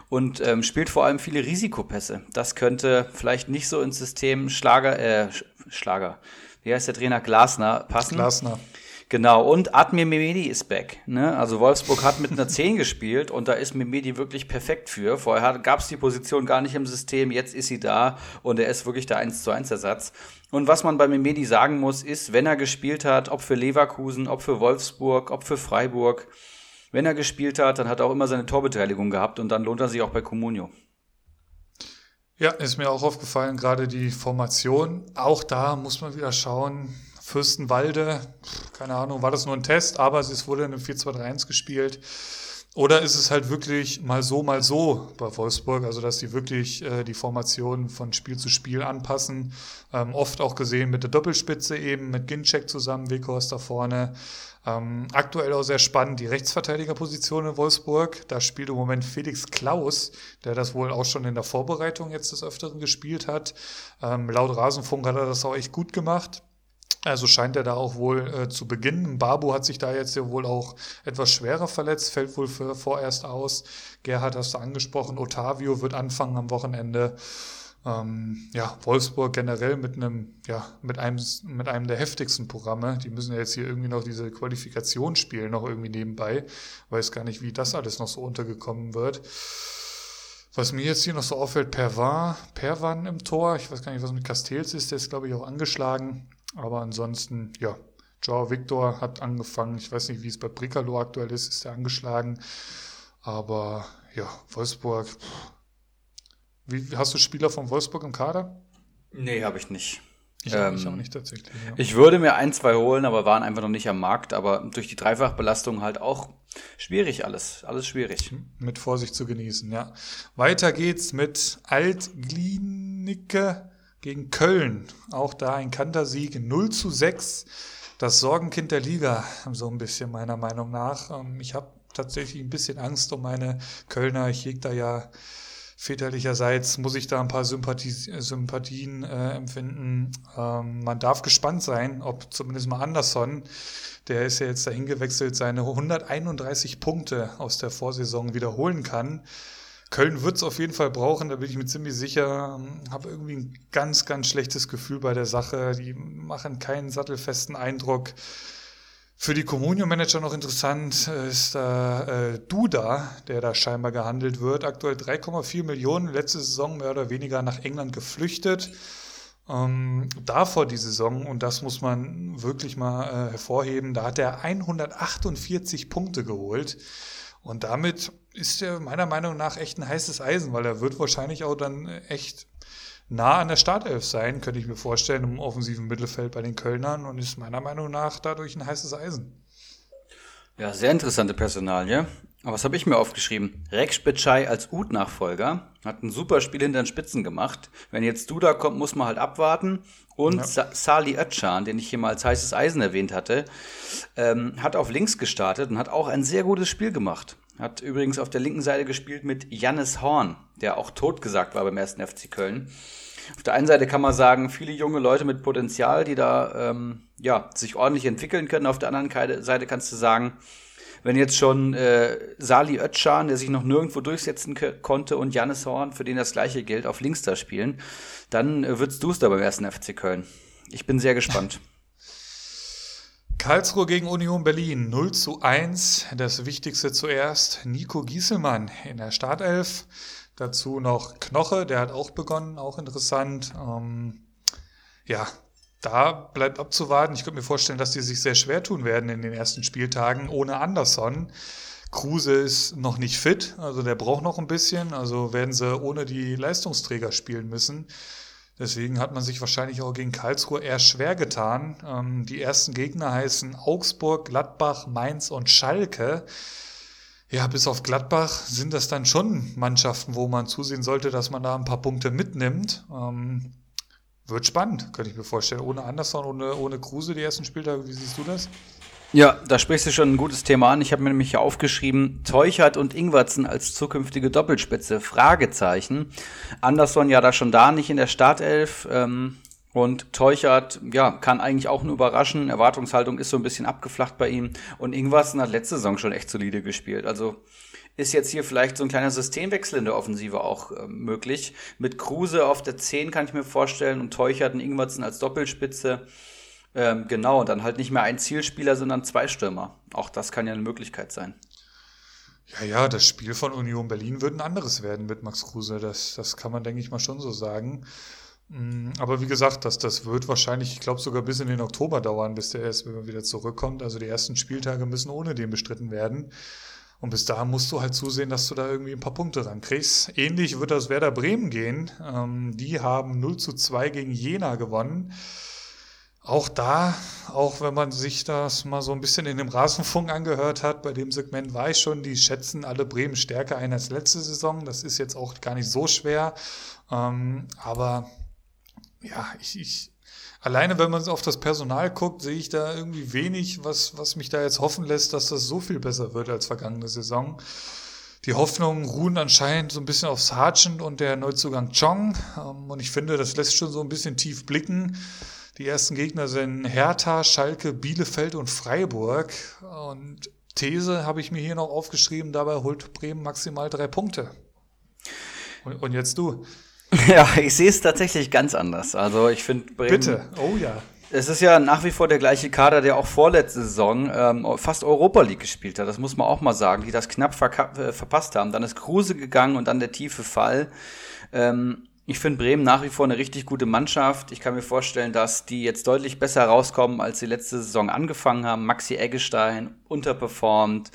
und ähm, spielt vor allem viele Risikopässe. Das könnte vielleicht nicht so ins System Schlager, äh, Schlager, wie heißt der Trainer? Glasner passen. Glasner. Genau, und Admir Mehmedi ist back. Ne? Also Wolfsburg hat mit einer 10 gespielt und da ist Mehmedi wirklich perfekt für. Vorher gab es die Position gar nicht im System, jetzt ist sie da und er ist wirklich der 1 zu 1 Ersatz. Und was man bei Mehmedi sagen muss, ist, wenn er gespielt hat, ob für Leverkusen, ob für Wolfsburg, ob für Freiburg, wenn er gespielt hat, dann hat er auch immer seine Torbeteiligung gehabt und dann lohnt er sich auch bei Comunio. Ja, ist mir auch aufgefallen, gerade die Formation. Auch da muss man wieder schauen, Fürstenwalde, keine Ahnung, war das nur ein Test, aber es wurde in einem 4-2-3-1 gespielt. Oder ist es halt wirklich mal so, mal so bei Wolfsburg, also dass die wirklich äh, die Formation von Spiel zu Spiel anpassen. Ähm, oft auch gesehen mit der Doppelspitze eben, mit Ginczek zusammen, Weghorst da vorne. Ähm, aktuell auch sehr spannend die Rechtsverteidigerposition in Wolfsburg. Da spielt im Moment Felix Klaus, der das wohl auch schon in der Vorbereitung jetzt des Öfteren gespielt hat. Ähm, laut Rasenfunk hat er das auch echt gut gemacht. Also scheint er da auch wohl äh, zu beginnen. Babu hat sich da jetzt ja wohl auch etwas schwerer verletzt, fällt wohl für, vorerst aus. Gerhard hast du angesprochen, Otavio wird anfangen am Wochenende. Ähm, ja, Wolfsburg generell mit einem, ja, mit einem, mit einem der heftigsten Programme. Die müssen ja jetzt hier irgendwie noch diese Qualifikation spielen, noch irgendwie nebenbei. Weiß gar nicht, wie das alles noch so untergekommen wird. Was mir jetzt hier noch so auffällt, Pervan, Pervan im Tor. Ich weiß gar nicht, was mit Castells ist. Der ist, glaube ich, auch angeschlagen. Aber ansonsten, ja, Joao Victor hat angefangen. Ich weiß nicht, wie es bei Bricalo aktuell ist. Ist er angeschlagen? Aber ja, Wolfsburg. Wie, hast du Spieler von Wolfsburg im Kader? Nee, habe ich nicht. Ich, ähm, ich auch nicht tatsächlich. Ja. Ich würde mir ein, zwei holen, aber waren einfach noch nicht am Markt. Aber durch die Dreifachbelastung halt auch schwierig alles. Alles schwierig. Mit Vorsicht zu genießen, ja. Weiter geht's mit Altglinicke gegen Köln. Auch da ein Kantersieg 0 zu 6. Das Sorgenkind der Liga, so ein bisschen meiner Meinung nach. Ähm, ich habe tatsächlich ein bisschen Angst um meine Kölner. Ich hege da ja väterlicherseits muss ich da ein paar Sympathie, Sympathien äh, empfinden. Ähm, man darf gespannt sein, ob zumindest mal Anderson, der ist ja jetzt dahin gewechselt, seine 131 Punkte aus der Vorsaison wiederholen kann. Köln wird es auf jeden Fall brauchen, da bin ich mir ziemlich sicher. Habe irgendwie ein ganz, ganz schlechtes Gefühl bei der Sache. Die machen keinen sattelfesten Eindruck. Für die Communio-Manager noch interessant äh, ist da äh, Duda, der da scheinbar gehandelt wird. Aktuell 3,4 Millionen, letzte Saison mehr oder weniger nach England geflüchtet. Ähm, davor die Saison, und das muss man wirklich mal äh, hervorheben, da hat er 148 Punkte geholt. Und damit ist er meiner Meinung nach echt ein heißes Eisen, weil er wird wahrscheinlich auch dann echt nah an der Startelf sein, könnte ich mir vorstellen, im offensiven Mittelfeld bei den Kölnern und ist meiner Meinung nach dadurch ein heißes Eisen. Ja, sehr interessante Personalie. Aber was habe ich mir aufgeschrieben? Rex Spitschei als Ut-Nachfolger hat ein super Spiel hinter den Spitzen gemacht. Wenn jetzt Duda kommt, muss man halt abwarten. Und ja. Sa Sali Özcan, den ich hier mal als heißes Eisen erwähnt hatte, ähm, hat auf links gestartet und hat auch ein sehr gutes Spiel gemacht. Hat übrigens auf der linken Seite gespielt mit Jannis Horn, der auch totgesagt war beim ersten FC Köln. Auf der einen Seite kann man sagen, viele junge Leute mit Potenzial, die da ähm, ja, sich ordentlich entwickeln können. Auf der anderen Seite kannst du sagen, wenn jetzt schon äh, Sali Özcan, der sich noch nirgendwo durchsetzen konnte, und Jannis Horn, für den das gleiche gilt, auf links da spielen, dann äh, wird's duster beim ersten FC Köln. Ich bin sehr gespannt. Karlsruhe gegen Union Berlin 0 zu 1. Das Wichtigste zuerst. Nico Gieselmann in der Startelf. Dazu noch Knoche, der hat auch begonnen, auch interessant. Ähm, ja, da bleibt abzuwarten. Ich könnte mir vorstellen, dass die sich sehr schwer tun werden in den ersten Spieltagen ohne Anderson. Kruse ist noch nicht fit, also der braucht noch ein bisschen. Also werden sie ohne die Leistungsträger spielen müssen. Deswegen hat man sich wahrscheinlich auch gegen Karlsruhe eher schwer getan. Ähm, die ersten Gegner heißen Augsburg, Gladbach, Mainz und Schalke. Ja, bis auf Gladbach sind das dann schon Mannschaften, wo man zusehen sollte, dass man da ein paar Punkte mitnimmt. Ähm, wird spannend, könnte ich mir vorstellen. Ohne Anderson, ohne, ohne Kruse die ersten Spieltage. Wie siehst du das? Ja, da sprichst du schon ein gutes Thema an. Ich habe mir nämlich hier aufgeschrieben, Teuchert und Ingwertsen als zukünftige Doppelspitze, Fragezeichen. Anderson ja da schon da, nicht in der Startelf. Ähm, und Teuchert, ja, kann eigentlich auch nur überraschen. Erwartungshaltung ist so ein bisschen abgeflacht bei ihm. Und Ingwersen hat letzte Saison schon echt solide gespielt. Also ist jetzt hier vielleicht so ein kleiner Systemwechsel in der Offensive auch äh, möglich. Mit Kruse auf der 10 kann ich mir vorstellen und Teuchert und Ingwersen als Doppelspitze. Ähm, genau, dann halt nicht mehr ein Zielspieler, sondern zwei Stürmer. Auch das kann ja eine Möglichkeit sein. Ja, ja, das Spiel von Union Berlin wird ein anderes werden mit Max Kruse. Das, das kann man, denke ich mal, schon so sagen. Mm, aber wie gesagt, das, das wird wahrscheinlich, ich glaube, sogar bis in den Oktober dauern, bis der erst wieder zurückkommt. Also die ersten Spieltage müssen ohne den bestritten werden. Und bis dahin musst du halt zusehen, dass du da irgendwie ein paar Punkte rankriegst. Ähnlich wird das Werder Bremen gehen. Ähm, die haben 0 zu 2 gegen Jena gewonnen. Auch da, auch wenn man sich das mal so ein bisschen in dem Rasenfunk angehört hat, bei dem Segment war ich schon, die schätzen alle Bremen stärker ein als letzte Saison. Das ist jetzt auch gar nicht so schwer. Ähm, aber ja, ich, ich, alleine wenn man auf das Personal guckt, sehe ich da irgendwie wenig, was, was mich da jetzt hoffen lässt, dass das so viel besser wird als vergangene Saison. Die Hoffnungen ruhen anscheinend so ein bisschen auf Sargent und der Neuzugang Chong. Ähm, und ich finde, das lässt schon so ein bisschen tief blicken. Die ersten Gegner sind Hertha, Schalke, Bielefeld und Freiburg. Und These habe ich mir hier noch aufgeschrieben, dabei holt Bremen maximal drei Punkte. Und, und jetzt du. Ja, ich sehe es tatsächlich ganz anders. Also ich finde Bremen. Bitte, oh ja. Es ist ja nach wie vor der gleiche Kader, der auch vorletzte Saison ähm, fast Europa League gespielt hat. Das muss man auch mal sagen, die das knapp äh, verpasst haben. Dann ist Kruse gegangen und dann der tiefe Fall. Ähm, ich finde Bremen nach wie vor eine richtig gute Mannschaft. Ich kann mir vorstellen, dass die jetzt deutlich besser rauskommen, als sie letzte Saison angefangen haben. Maxi Eggestein unterperformt.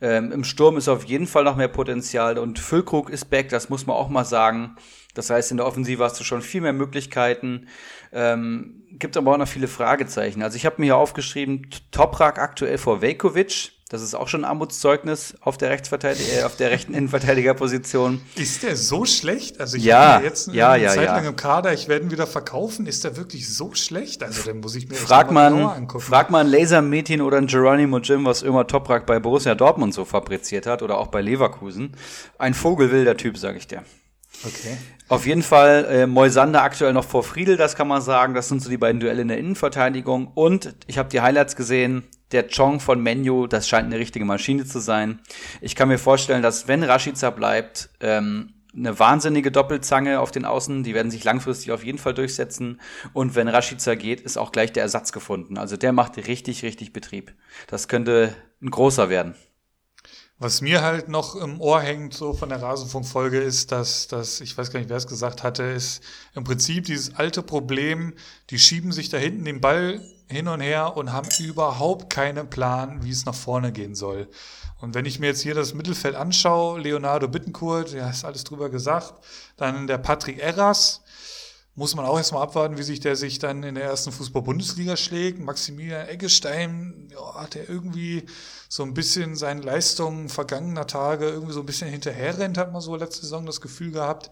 Ähm, Im Sturm ist auf jeden Fall noch mehr Potenzial und Füllkrug ist back, das muss man auch mal sagen. Das heißt, in der Offensive hast du schon viel mehr Möglichkeiten. Ähm, gibt aber auch noch viele Fragezeichen. Also ich habe mir hier aufgeschrieben, Toprak aktuell vor Velkovic. Das ist auch schon ein Armutszeugnis auf der Rechtsverteidiger, äh, auf der rechten Innenverteidigerposition. Ist der so schlecht? Also ich ja, habe jetzt ja, eine ja, Zeit ja. lang im Kader, ich werde ihn wieder verkaufen. Ist der wirklich so schlecht? Also dann muss ich mir frag mal man, angucken. Frag mal ein Laser Metin oder ein Geronimo Jim, was immer Toprak bei Borussia Dortmund so fabriziert hat oder auch bei Leverkusen. Ein vogelwilder Typ, sage ich dir. Okay. Auf jeden Fall äh, Moisander aktuell noch vor Friedel, das kann man sagen. Das sind so die beiden Duelle in der Innenverteidigung. Und ich habe die Highlights gesehen. Der Chong von Menu, das scheint eine richtige Maschine zu sein. Ich kann mir vorstellen, dass wenn Rashica bleibt, ähm, eine wahnsinnige Doppelzange auf den Außen, die werden sich langfristig auf jeden Fall durchsetzen. Und wenn Rashica geht, ist auch gleich der Ersatz gefunden. Also der macht richtig, richtig Betrieb. Das könnte ein großer werden. Was mir halt noch im Ohr hängt, so von der Rasenfunkfolge, ist, dass, dass, ich weiß gar nicht, wer es gesagt hatte, ist im Prinzip dieses alte Problem, die schieben sich da hinten den Ball hin und her und haben überhaupt keinen Plan, wie es nach vorne gehen soll. Und wenn ich mir jetzt hier das Mittelfeld anschaue, Leonardo Bittencourt, ja, ist alles drüber gesagt, dann der Patrick Erras, muss man auch erstmal abwarten, wie sich der sich dann in der ersten Fußball-Bundesliga schlägt. Maximilian Eggestein, ja, hat er irgendwie so ein bisschen seinen Leistungen vergangener Tage irgendwie so ein bisschen hinterherrennt, hat man so letzte Saison das Gefühl gehabt.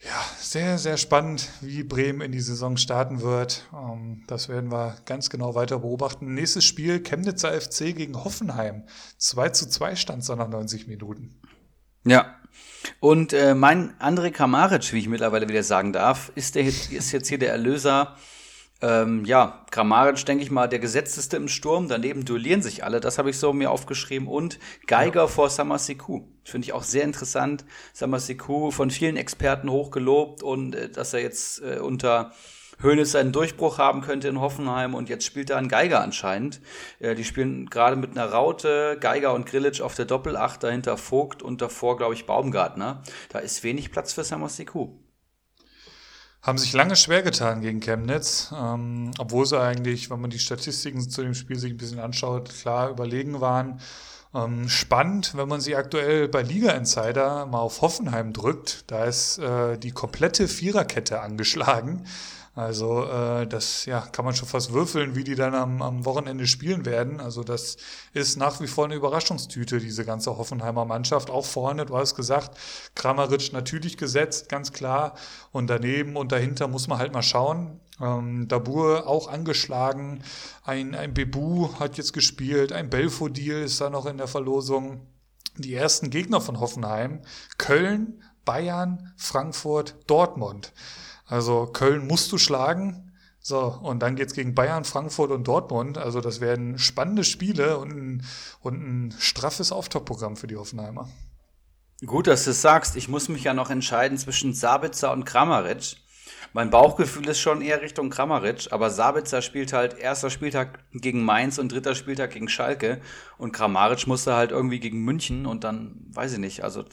Ja, sehr, sehr spannend, wie Bremen in die Saison starten wird. Ähm, das werden wir ganz genau weiter beobachten. Nächstes Spiel, Chemnitzer FC gegen Hoffenheim. 2 zu 2 stand es nach 90 Minuten. Ja, und äh, mein André Kramaric, wie ich mittlerweile wieder sagen darf, ist, der, ist jetzt hier der Erlöser. Ähm, ja, Kramaric, denke ich mal, der Gesetzteste im Sturm. Daneben duellieren sich alle. Das habe ich so mir aufgeschrieben. Und Geiger ja. vor Samasiku. Finde ich auch sehr interessant. Samasiku von vielen Experten hochgelobt und äh, dass er jetzt äh, unter Hönes seinen Durchbruch haben könnte in Hoffenheim und jetzt spielt er einen Geiger anscheinend. Äh, die spielen gerade mit einer Raute, Geiger und Grillitsch auf der Doppelacht, dahinter Vogt und davor, glaube ich, Baumgartner. Da ist wenig Platz für Samasiku. Haben sich lange schwer getan gegen Chemnitz, ähm, obwohl sie eigentlich, wenn man die Statistiken zu dem Spiel sich ein bisschen anschaut, klar überlegen waren. Ähm, spannend, wenn man sie aktuell bei Liga Insider mal auf Hoffenheim drückt, da ist äh, die komplette Viererkette angeschlagen. Also äh, das ja, kann man schon fast würfeln, wie die dann am, am Wochenende spielen werden. Also das ist nach wie vor eine Überraschungstüte, diese ganze Hoffenheimer Mannschaft. Auch vorne, du hast gesagt, Kramaric natürlich gesetzt, ganz klar. Und daneben und dahinter muss man halt mal schauen. Ähm, Dabur auch angeschlagen. Ein, ein Bebu hat jetzt gespielt. Ein Belfodil ist da noch in der Verlosung. Die ersten Gegner von Hoffenheim. Köln, Bayern, Frankfurt, Dortmund. Also Köln musst du schlagen. So, und dann geht's gegen Bayern, Frankfurt und Dortmund. Also das werden spannende Spiele und ein, und ein straffes Auftaktprogramm für die Hoffenheimer. Gut, dass du es sagst. Ich muss mich ja noch entscheiden zwischen Sabitzer und Kramaric. Mein Bauchgefühl ist schon eher Richtung Kramaric, aber Sabitzer spielt halt erster Spieltag gegen Mainz und dritter Spieltag gegen Schalke und Kramaric musste halt irgendwie gegen München und dann, weiß ich nicht, also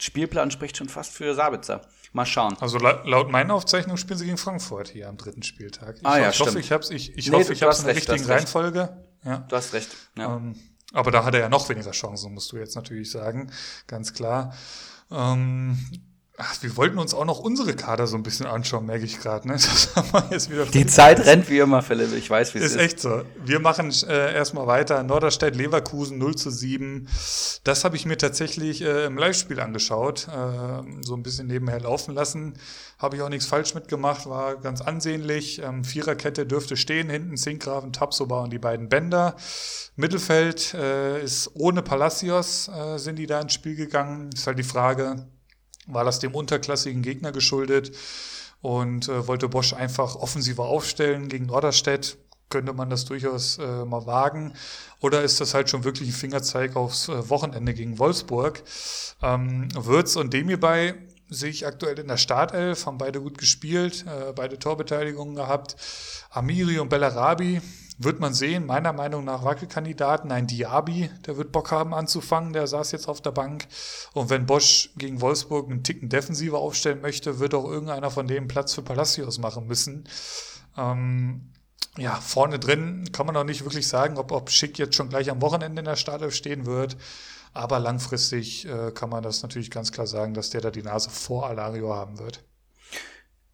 Spielplan spricht schon fast für Sabitzer. Mal schauen. Also la laut meiner Aufzeichnung spielen sie gegen Frankfurt hier am dritten Spieltag. Ich, ah, ja, ich hoffe, ich habe ich, ich nee, hoffe, ich habe es in der richtigen Reihenfolge. Ja. Du hast recht. Ja. Ähm, aber da hat er ja noch weniger Chancen, musst du jetzt natürlich sagen, ganz klar. Ähm, Ach, wir wollten uns auch noch unsere Kader so ein bisschen anschauen, merke ich gerade. Ne? Die Zeit rennt wie immer, Philipp. Ich weiß, wie es ist. Ist echt so. Wir machen äh, erstmal weiter. Norderstedt Leverkusen 0 zu 7. Das habe ich mir tatsächlich äh, im Live-Spiel angeschaut. Äh, so ein bisschen nebenher laufen lassen. Habe ich auch nichts falsch mitgemacht. War ganz ansehnlich. Ähm, Viererkette dürfte stehen. Hinten Zinkgraven, Tapsoba und die beiden Bänder. Mittelfeld äh, ist ohne Palacios äh, sind die da ins Spiel gegangen. Ist halt die Frage, war das dem unterklassigen Gegner geschuldet und äh, wollte Bosch einfach offensiver aufstellen gegen Norderstedt. Könnte man das durchaus äh, mal wagen? Oder ist das halt schon wirklich ein Fingerzeig aufs äh, Wochenende gegen Wolfsburg? Ähm, Würz und Demirbay sehe ich aktuell in der Startelf, haben beide gut gespielt, äh, beide Torbeteiligungen gehabt. Amiri und Bellarabi wird man sehen, meiner Meinung nach Wackelkandidaten. Ein Diaby, der wird Bock haben anzufangen, der saß jetzt auf der Bank. Und wenn Bosch gegen Wolfsburg einen Ticken defensiver aufstellen möchte, wird auch irgendeiner von denen Platz für Palacios machen müssen. Ähm, ja, vorne drin kann man noch nicht wirklich sagen, ob, ob Schick jetzt schon gleich am Wochenende in der Startelf stehen wird. Aber langfristig äh, kann man das natürlich ganz klar sagen, dass der da die Nase vor Alario haben wird.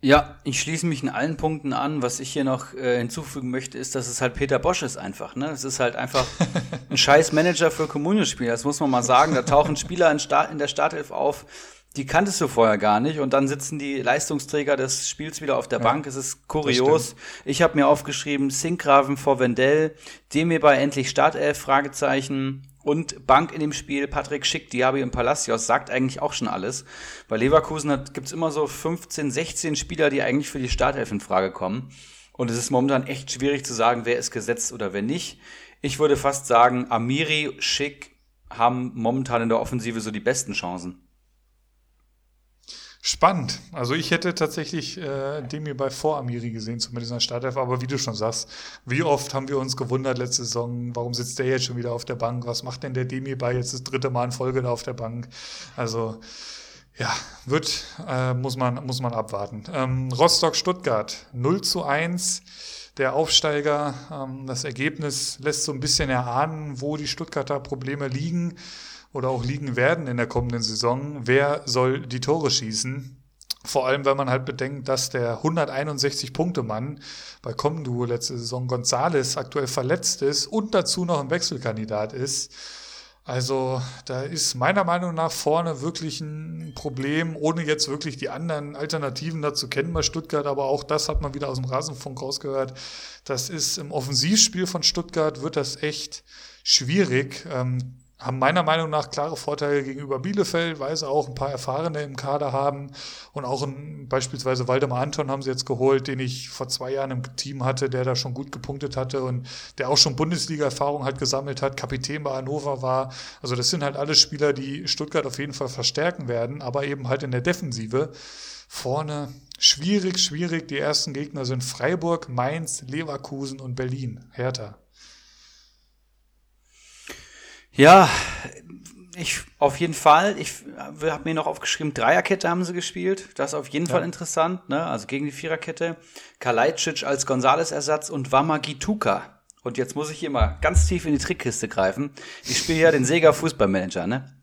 Ja, ich schließe mich in allen Punkten an. Was ich hier noch äh, hinzufügen möchte, ist, dass es halt Peter Bosch ist einfach. Ne? Es ist halt einfach ein scheiß Manager für Kommunenspieler. Das muss man mal sagen. Da tauchen Spieler in, Start, in der Startelf auf, die kanntest du vorher gar nicht. Und dann sitzen die Leistungsträger des Spiels wieder auf der ja, Bank. Es ist kurios. Ich habe mir aufgeschrieben, Sinkgraven vor Wendell, Demir bei endlich Startelf, Fragezeichen. Und Bank in dem Spiel, Patrick Schick, Diaby und Palacios, sagt eigentlich auch schon alles. Bei Leverkusen gibt es immer so 15, 16 Spieler, die eigentlich für die Startelf in Frage kommen. Und es ist momentan echt schwierig zu sagen, wer ist gesetzt oder wer nicht. Ich würde fast sagen, Amiri, Schick haben momentan in der Offensive so die besten Chancen. Spannend. Also ich hätte tatsächlich äh, Demi bei vor Amiri gesehen, zumindest in der Startelf. Aber wie du schon sagst, wie oft haben wir uns gewundert letzte Saison, warum sitzt der jetzt schon wieder auf der Bank? Was macht denn der Demi bei jetzt das dritte Mal in Folge da auf der Bank? Also ja, wird, äh, muss, man, muss man abwarten. Ähm, Rostock-Stuttgart 0 zu 1. Der Aufsteiger, ähm, das Ergebnis lässt so ein bisschen erahnen, wo die Stuttgarter Probleme liegen oder auch liegen werden in der kommenden Saison. Wer soll die Tore schießen? Vor allem, wenn man halt bedenkt, dass der 161-Punkte-Mann bei Comduo letzte Saison Gonzales aktuell verletzt ist und dazu noch ein Wechselkandidat ist. Also da ist meiner Meinung nach vorne wirklich ein Problem, ohne jetzt wirklich die anderen Alternativen dazu kennen bei Stuttgart, aber auch das hat man wieder aus dem Rasenfunk rausgehört. Das ist im Offensivspiel von Stuttgart wird das echt schwierig. Ähm, haben meiner Meinung nach klare Vorteile gegenüber Bielefeld, weil sie auch ein paar Erfahrene im Kader haben und auch ein, beispielsweise Waldemar Anton haben sie jetzt geholt, den ich vor zwei Jahren im Team hatte, der da schon gut gepunktet hatte und der auch schon Bundesliga-Erfahrung hat gesammelt hat, Kapitän bei Hannover war. Also das sind halt alle Spieler, die Stuttgart auf jeden Fall verstärken werden, aber eben halt in der Defensive. Vorne schwierig, schwierig. Die ersten Gegner sind Freiburg, Mainz, Leverkusen und Berlin. Hertha. Ja, ich auf jeden Fall. Ich habe mir noch aufgeschrieben, Dreierkette haben sie gespielt. Das ist auf jeden ja. Fall interessant, ne? Also gegen die Viererkette. Kalajdzic als Gonzales-Ersatz und Wamagituka. Und jetzt muss ich hier mal ganz tief in die Trickkiste greifen. Ich spiele ja den Sega Fußballmanager, ne?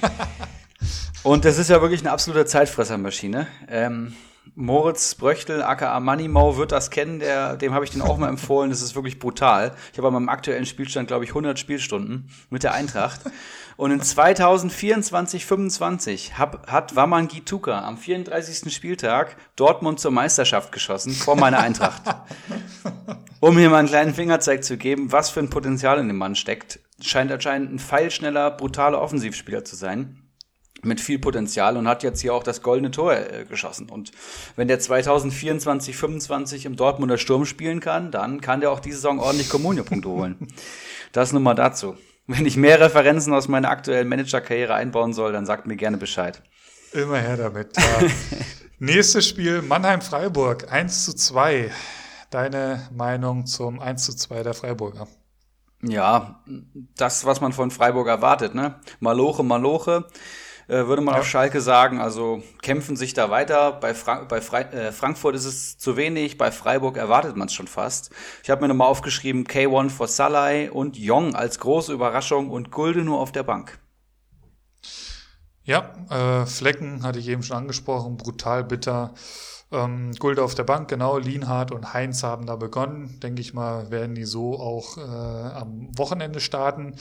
und das ist ja wirklich eine absolute Zeitfressermaschine. Ähm, Moritz Bröchtel, aka Moneymo, wird das kennen. Der, dem habe ich den auch mal empfohlen. Das ist wirklich brutal. Ich habe an meinem aktuellen Spielstand, glaube ich, 100 Spielstunden mit der Eintracht. Und in 2024, 25 hab, hat Waman Gituka am 34. Spieltag Dortmund zur Meisterschaft geschossen vor meiner Eintracht. um hier mal einen kleinen Fingerzeig zu geben, was für ein Potenzial in dem Mann steckt. Scheint anscheinend ein feilschneller, brutaler Offensivspieler zu sein mit viel Potenzial und hat jetzt hier auch das goldene Tor äh, geschossen. Und wenn der 2024, 25 im Dortmunder Sturm spielen kann, dann kann der auch diese Saison ordentlich Kommunio-Punkte holen. Das nun mal dazu. Wenn ich mehr Referenzen aus meiner aktuellen Managerkarriere einbauen soll, dann sagt mir gerne Bescheid. Immer her damit. Nächstes Spiel Mannheim-Freiburg 1 zu 2. Deine Meinung zum 1 zu 2 der Freiburger? Ja, das, was man von Freiburg erwartet, ne? Maloche, Maloche würde man ja. auf Schalke sagen. Also kämpfen sich da weiter. Bei, Fra bei Fre äh, Frankfurt ist es zu wenig, bei Freiburg erwartet man es schon fast. Ich habe mir nochmal aufgeschrieben, K1 for Salai und Jong als große Überraschung und Gulde nur auf der Bank. Ja, äh, Flecken hatte ich eben schon angesprochen, brutal bitter. Ähm, Gulde auf der Bank, genau, Lienhardt und Heinz haben da begonnen. Denke ich mal, werden die so auch äh, am Wochenende starten.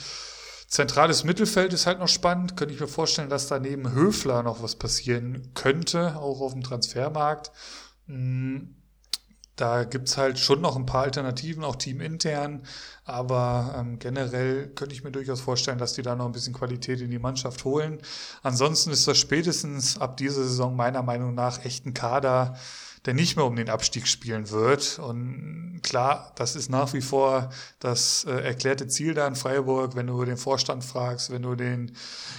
Zentrales Mittelfeld ist halt noch spannend. Könnte ich mir vorstellen, dass da neben Höfler noch was passieren könnte, auch auf dem Transfermarkt. Hm, da gibt's halt schon noch ein paar Alternativen, auch teamintern. Aber ähm, generell könnte ich mir durchaus vorstellen, dass die da noch ein bisschen Qualität in die Mannschaft holen. Ansonsten ist das spätestens ab dieser Saison meiner Meinung nach echt ein Kader, der nicht mehr um den Abstieg spielen wird. Und klar, das ist nach wie vor das äh, erklärte Ziel da in Freiburg, wenn du den Vorstand fragst, wenn du den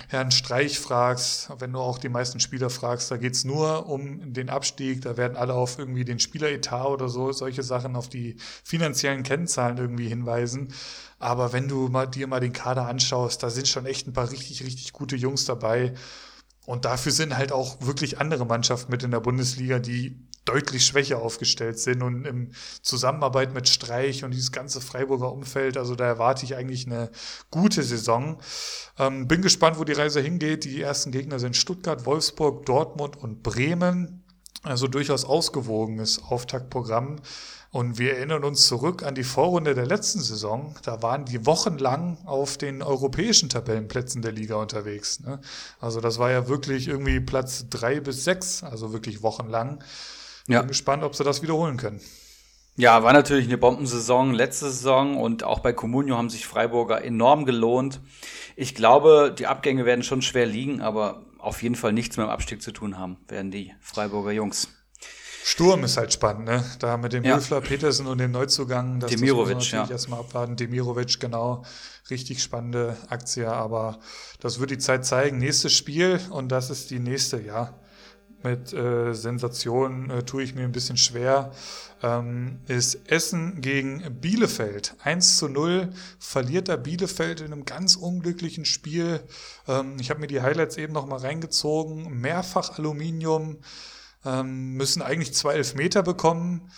Herrn Streich fragst, wenn du auch die meisten Spieler fragst, da geht's nur um den Abstieg, da werden alle auf irgendwie den Spieleretat oder so, solche Sachen, auf die finanziellen Kennzahlen irgendwie hinweisen. Aber wenn du mal, dir mal den Kader anschaust, da sind schon echt ein paar richtig, richtig gute Jungs dabei. Und dafür sind halt auch wirklich andere Mannschaften mit in der Bundesliga, die deutlich schwächer aufgestellt sind und im Zusammenarbeit mit Streich und dieses ganze Freiburger Umfeld, also da erwarte ich eigentlich eine gute Saison. Ähm, bin gespannt, wo die Reise hingeht. Die ersten Gegner sind Stuttgart, Wolfsburg, Dortmund und Bremen. Also durchaus ausgewogenes Auftaktprogramm. Und wir erinnern uns zurück an die Vorrunde der letzten Saison. Da waren die wochenlang auf den europäischen Tabellenplätzen der Liga unterwegs. Ne? Also das war ja wirklich irgendwie Platz drei bis sechs, also wirklich wochenlang. Ja. Bin gespannt, ob sie das wiederholen können. Ja, war natürlich eine Bombensaison letzte Saison und auch bei Comunio haben sich Freiburger enorm gelohnt. Ich glaube, die Abgänge werden schon schwer liegen, aber auf jeden Fall nichts mit dem Abstieg zu tun haben, werden die Freiburger Jungs. Sturm ist halt spannend, ne? Da mit dem ja. Höfler, Petersen und dem Neuzugang. Das, Demirovic, das ja. erstmal abwarten. Demirovic, genau. Richtig spannende Aktie, aber das wird die Zeit zeigen. Nächstes Spiel und das ist die nächste, ja mit äh, Sensationen äh, tue ich mir ein bisschen schwer, ähm, ist Essen gegen Bielefeld. 1 zu 0 verliert da Bielefeld in einem ganz unglücklichen Spiel. Ähm, ich habe mir die Highlights eben noch mal reingezogen. Mehrfach Aluminium, ähm, müssen eigentlich zwei Elfmeter bekommen.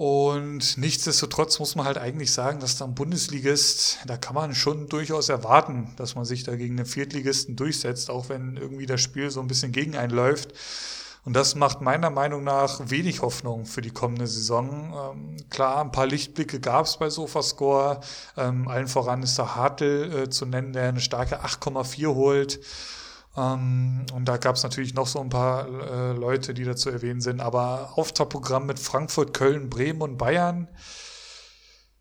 Und nichtsdestotrotz muss man halt eigentlich sagen, dass da ein Bundesligist, da kann man schon durchaus erwarten, dass man sich da gegen den Viertligisten durchsetzt, auch wenn irgendwie das Spiel so ein bisschen gegen einen läuft. Und das macht meiner Meinung nach wenig Hoffnung für die kommende Saison. Ähm, klar, ein paar Lichtblicke gab es bei Sofascore. Ähm, allen voran ist der Hartl äh, zu nennen, der eine starke 8,4 holt. Ähm, und da gab es natürlich noch so ein paar äh, Leute, die dazu erwähnen sind. Aber Auftaktprogramm mit Frankfurt, Köln, Bremen und Bayern.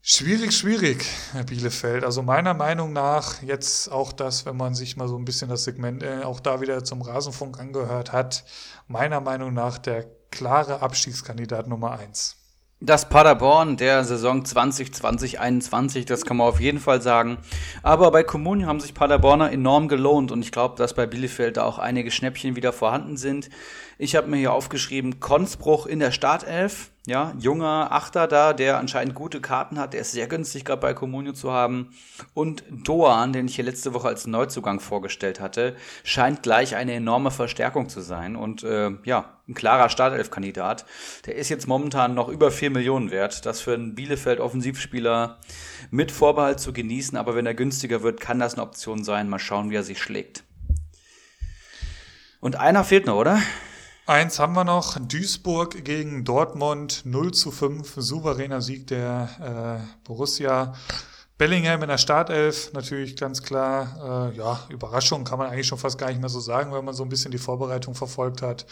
Schwierig, schwierig, Herr Bielefeld. Also meiner Meinung nach jetzt auch das, wenn man sich mal so ein bisschen das Segment äh, auch da wieder zum Rasenfunk angehört hat, meiner Meinung nach der klare Abstiegskandidat Nummer eins. Das Paderborn der Saison 2020-21, das kann man auf jeden Fall sagen. Aber bei Comunio haben sich Paderborner enorm gelohnt und ich glaube, dass bei Bielefeld da auch einige Schnäppchen wieder vorhanden sind. Ich habe mir hier aufgeschrieben, Konzbruch in der Startelf. Ja, junger Achter da, der anscheinend gute Karten hat. Der ist sehr günstig gerade bei Comunio zu haben. Und Doan, den ich hier letzte Woche als Neuzugang vorgestellt hatte, scheint gleich eine enorme Verstärkung zu sein. Und äh, ja, ein klarer Startelf-Kandidat. Der ist jetzt momentan noch über 4 Millionen wert. Das für einen Bielefeld-Offensivspieler mit Vorbehalt zu genießen. Aber wenn er günstiger wird, kann das eine Option sein. Mal schauen, wie er sich schlägt. Und einer fehlt noch, oder? Eins haben wir noch, Duisburg gegen Dortmund, 0 zu 5, souveräner Sieg der äh, Borussia. Bellingham in der Startelf, natürlich ganz klar, äh, ja, Überraschung kann man eigentlich schon fast gar nicht mehr so sagen, wenn man so ein bisschen die Vorbereitung verfolgt hat.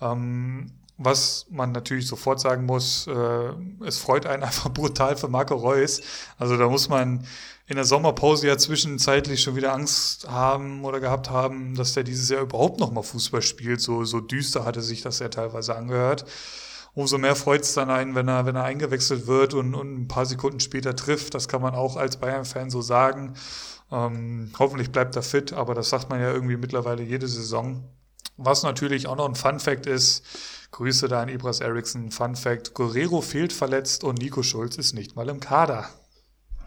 Ähm, was man natürlich sofort sagen muss, äh, es freut einen einfach brutal für Marco Reus. Also da muss man in der Sommerpause ja zwischenzeitlich schon wieder Angst haben oder gehabt haben, dass der dieses Jahr überhaupt noch mal Fußball spielt. So, so düster hatte sich das ja teilweise angehört. Umso mehr freut es dann einen, wenn er, wenn er eingewechselt wird und, und ein paar Sekunden später trifft. Das kann man auch als Bayern-Fan so sagen. Ähm, hoffentlich bleibt er fit, aber das sagt man ja irgendwie mittlerweile jede Saison. Was natürlich auch noch ein Fun-Fact ist, Grüße da an Ibras Eriksson, Fun-Fact, Guerrero fehlt verletzt und Nico Schulz ist nicht mal im Kader.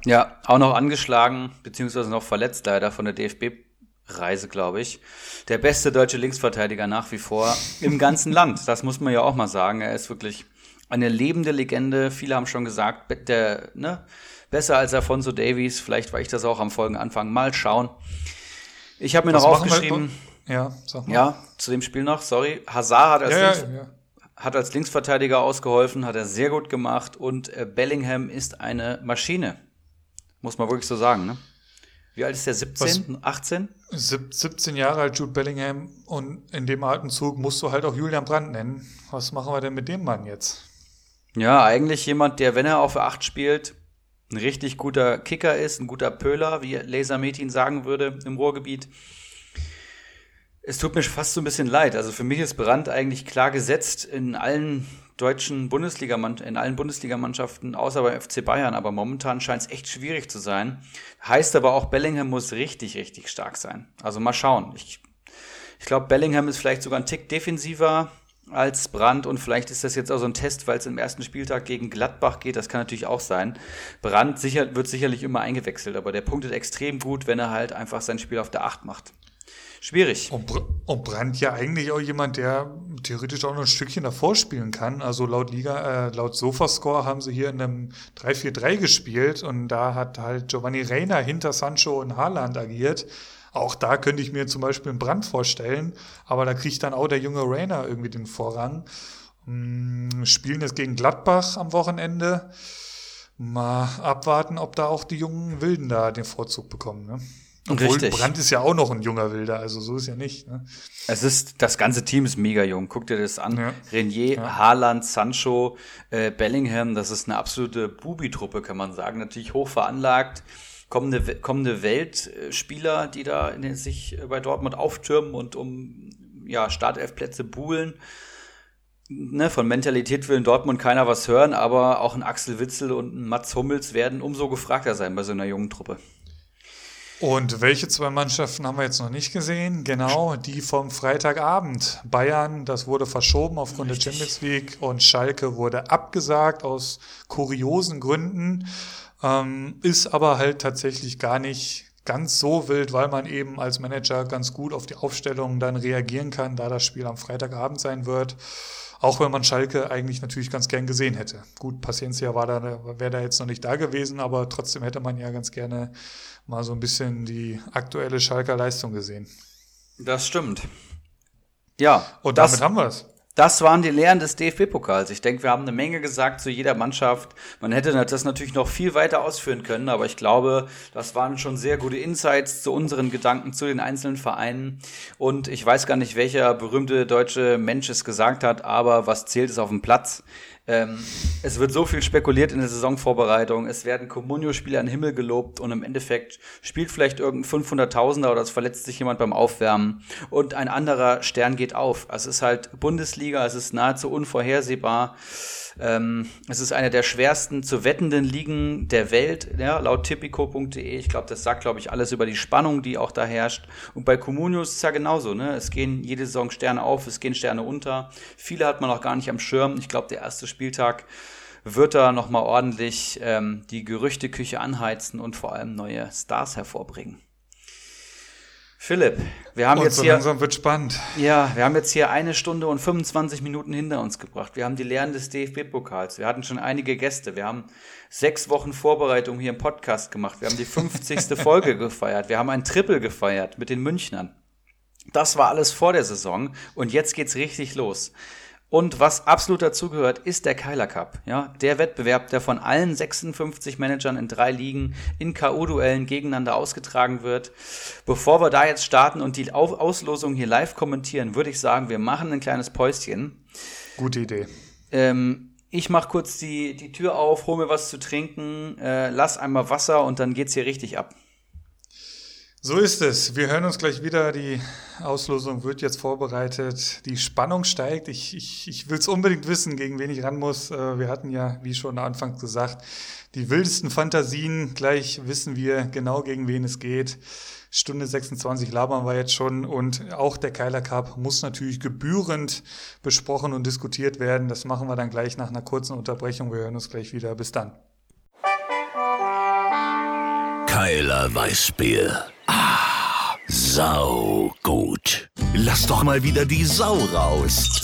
Ja, auch noch angeschlagen, beziehungsweise noch verletzt leider von der DFB-Reise, glaube ich. Der beste deutsche Linksverteidiger nach wie vor im ganzen Land. Das muss man ja auch mal sagen. Er ist wirklich eine lebende Legende. Viele haben schon gesagt, der, ne, besser als Alfonso Davies. Vielleicht war ich das auch am Folgenanfang. Mal schauen. Ich habe mir Was noch aufgeschrieben. Ja, sag mal. Ja, zu dem Spiel noch, sorry. Hazard hat als, ja, Links ja, ja. hat als Linksverteidiger ausgeholfen, hat er sehr gut gemacht und äh, Bellingham ist eine Maschine. Muss man wirklich so sagen, ne? Wie alt ist der? 17? Was, 18? 17 Jahre alt, Jude Bellingham. Und in dem Atemzug musst du halt auch Julian Brandt nennen. Was machen wir denn mit dem Mann jetzt? Ja, eigentlich jemand, der, wenn er auf 8 spielt, ein richtig guter Kicker ist, ein guter Pöler, wie Laser Metin sagen würde im Ruhrgebiet. Es tut mir fast so ein bisschen leid. Also für mich ist Brandt eigentlich klar gesetzt in allen deutschen Bundesliga in allen Bundesligamannschaften, außer beim FC Bayern, aber momentan scheint es echt schwierig zu sein. Heißt aber auch, Bellingham muss richtig, richtig stark sein. Also mal schauen. Ich, ich glaube, Bellingham ist vielleicht sogar ein Tick defensiver als Brandt und vielleicht ist das jetzt auch so ein Test, weil es im ersten Spieltag gegen Gladbach geht. Das kann natürlich auch sein. Brandt sicher, wird sicherlich immer eingewechselt, aber der Punkt ist extrem gut, wenn er halt einfach sein Spiel auf der Acht macht. Schwierig. Und, und Brandt ja eigentlich auch jemand, der theoretisch auch noch ein Stückchen davor spielen kann. Also laut Liga, äh, laut Sofascore haben sie hier in einem 3-4-3 gespielt und da hat halt Giovanni Reina hinter Sancho und Haaland agiert. Auch da könnte ich mir zum Beispiel einen Brand vorstellen, aber da kriegt dann auch der junge Rainer irgendwie den Vorrang. Hm, spielen jetzt gegen Gladbach am Wochenende. Mal abwarten, ob da auch die jungen Wilden da den Vorzug bekommen. Ne? Obwohl Richtig. Brandt ist ja auch noch ein junger Wilder, also so ist ja nicht. Ne? Es ist, das ganze Team ist mega jung. Guck dir das an. Ja. Renier, ja. Haaland, Sancho, äh, Bellingham, das ist eine absolute Bubi-Truppe, kann man sagen. Natürlich hoch veranlagt kommende, kommende Weltspieler, die da in, sich bei Dortmund auftürmen und um ja, Startelfplätze buhlen. Ne, von Mentalität will in Dortmund keiner was hören, aber auch ein Axel Witzel und ein Mats Hummels werden umso gefragter sein bei so einer jungen Truppe. Und welche zwei Mannschaften haben wir jetzt noch nicht gesehen? Genau, die vom Freitagabend. Bayern, das wurde verschoben aufgrund Richtig. der Champions League und Schalke wurde abgesagt aus kuriosen Gründen. Ähm, ist aber halt tatsächlich gar nicht ganz so wild, weil man eben als Manager ganz gut auf die Aufstellung dann reagieren kann, da das Spiel am Freitagabend sein wird. Auch wenn man Schalke eigentlich natürlich ganz gern gesehen hätte. Gut, Paciencia war da, wäre da jetzt noch nicht da gewesen, aber trotzdem hätte man ja ganz gerne mal so ein bisschen die aktuelle Schalker Leistung gesehen. Das stimmt. Ja. Und damit haben wir es. Das waren die Lehren des DFB-Pokals. Ich denke, wir haben eine Menge gesagt zu jeder Mannschaft. Man hätte das natürlich noch viel weiter ausführen können, aber ich glaube, das waren schon sehr gute Insights zu unseren Gedanken zu den einzelnen Vereinen. Und ich weiß gar nicht, welcher berühmte deutsche Mensch es gesagt hat, aber was zählt ist auf dem Platz. Ähm, es wird so viel spekuliert in der Saisonvorbereitung. Es werden Comunio-Spieler an den Himmel gelobt und im Endeffekt spielt vielleicht irgendein 500.000er oder es verletzt sich jemand beim Aufwärmen und ein anderer Stern geht auf. Es ist halt Bundesliga, es ist nahezu unvorhersehbar. Ähm, es ist eine der schwersten zu wettenden Ligen der Welt, ja, laut tippico.de. Ich glaube, das sagt, glaube ich, alles über die Spannung, die auch da herrscht. Und bei Comunio ist es ja genauso. Ne? Es gehen jede Saison Sterne auf, es gehen Sterne unter. Viele hat man auch gar nicht am Schirm. Ich glaube, der erste Spieltag wird da nochmal ordentlich ähm, die Gerüchteküche anheizen und vor allem neue Stars hervorbringen. Philipp, wir haben und jetzt so hier. Langsam wird spannend. Ja, wir haben jetzt hier eine Stunde und 25 Minuten hinter uns gebracht. Wir haben die Lehren des DFB-Pokals. Wir hatten schon einige Gäste. Wir haben sechs Wochen Vorbereitung hier im Podcast gemacht. Wir haben die 50. Folge gefeiert. Wir haben ein Triple gefeiert mit den Münchnern. Das war alles vor der Saison und jetzt geht's richtig los. Und was absolut dazugehört, ist der Keiler Cup. Ja, der Wettbewerb, der von allen 56 Managern in drei Ligen in K.O.-Duellen gegeneinander ausgetragen wird. Bevor wir da jetzt starten und die Auslosung hier live kommentieren, würde ich sagen, wir machen ein kleines Päuschen. Gute Idee. Ähm, ich mache kurz die, die Tür auf, hole mir was zu trinken, äh, lass einmal Wasser und dann geht's hier richtig ab. So ist es. Wir hören uns gleich wieder. Die Auslosung wird jetzt vorbereitet. Die Spannung steigt. Ich, ich, ich will es unbedingt wissen, gegen wen ich ran muss. Äh, wir hatten ja, wie schon anfangs gesagt, die wildesten Fantasien. Gleich wissen wir genau, gegen wen es geht. Stunde 26 labern wir jetzt schon und auch der Keiler Cup muss natürlich gebührend besprochen und diskutiert werden. Das machen wir dann gleich nach einer kurzen Unterbrechung. Wir hören uns gleich wieder. Bis dann. Keiler Weißbier Ah, sau gut. Lass doch mal wieder die Sau raus.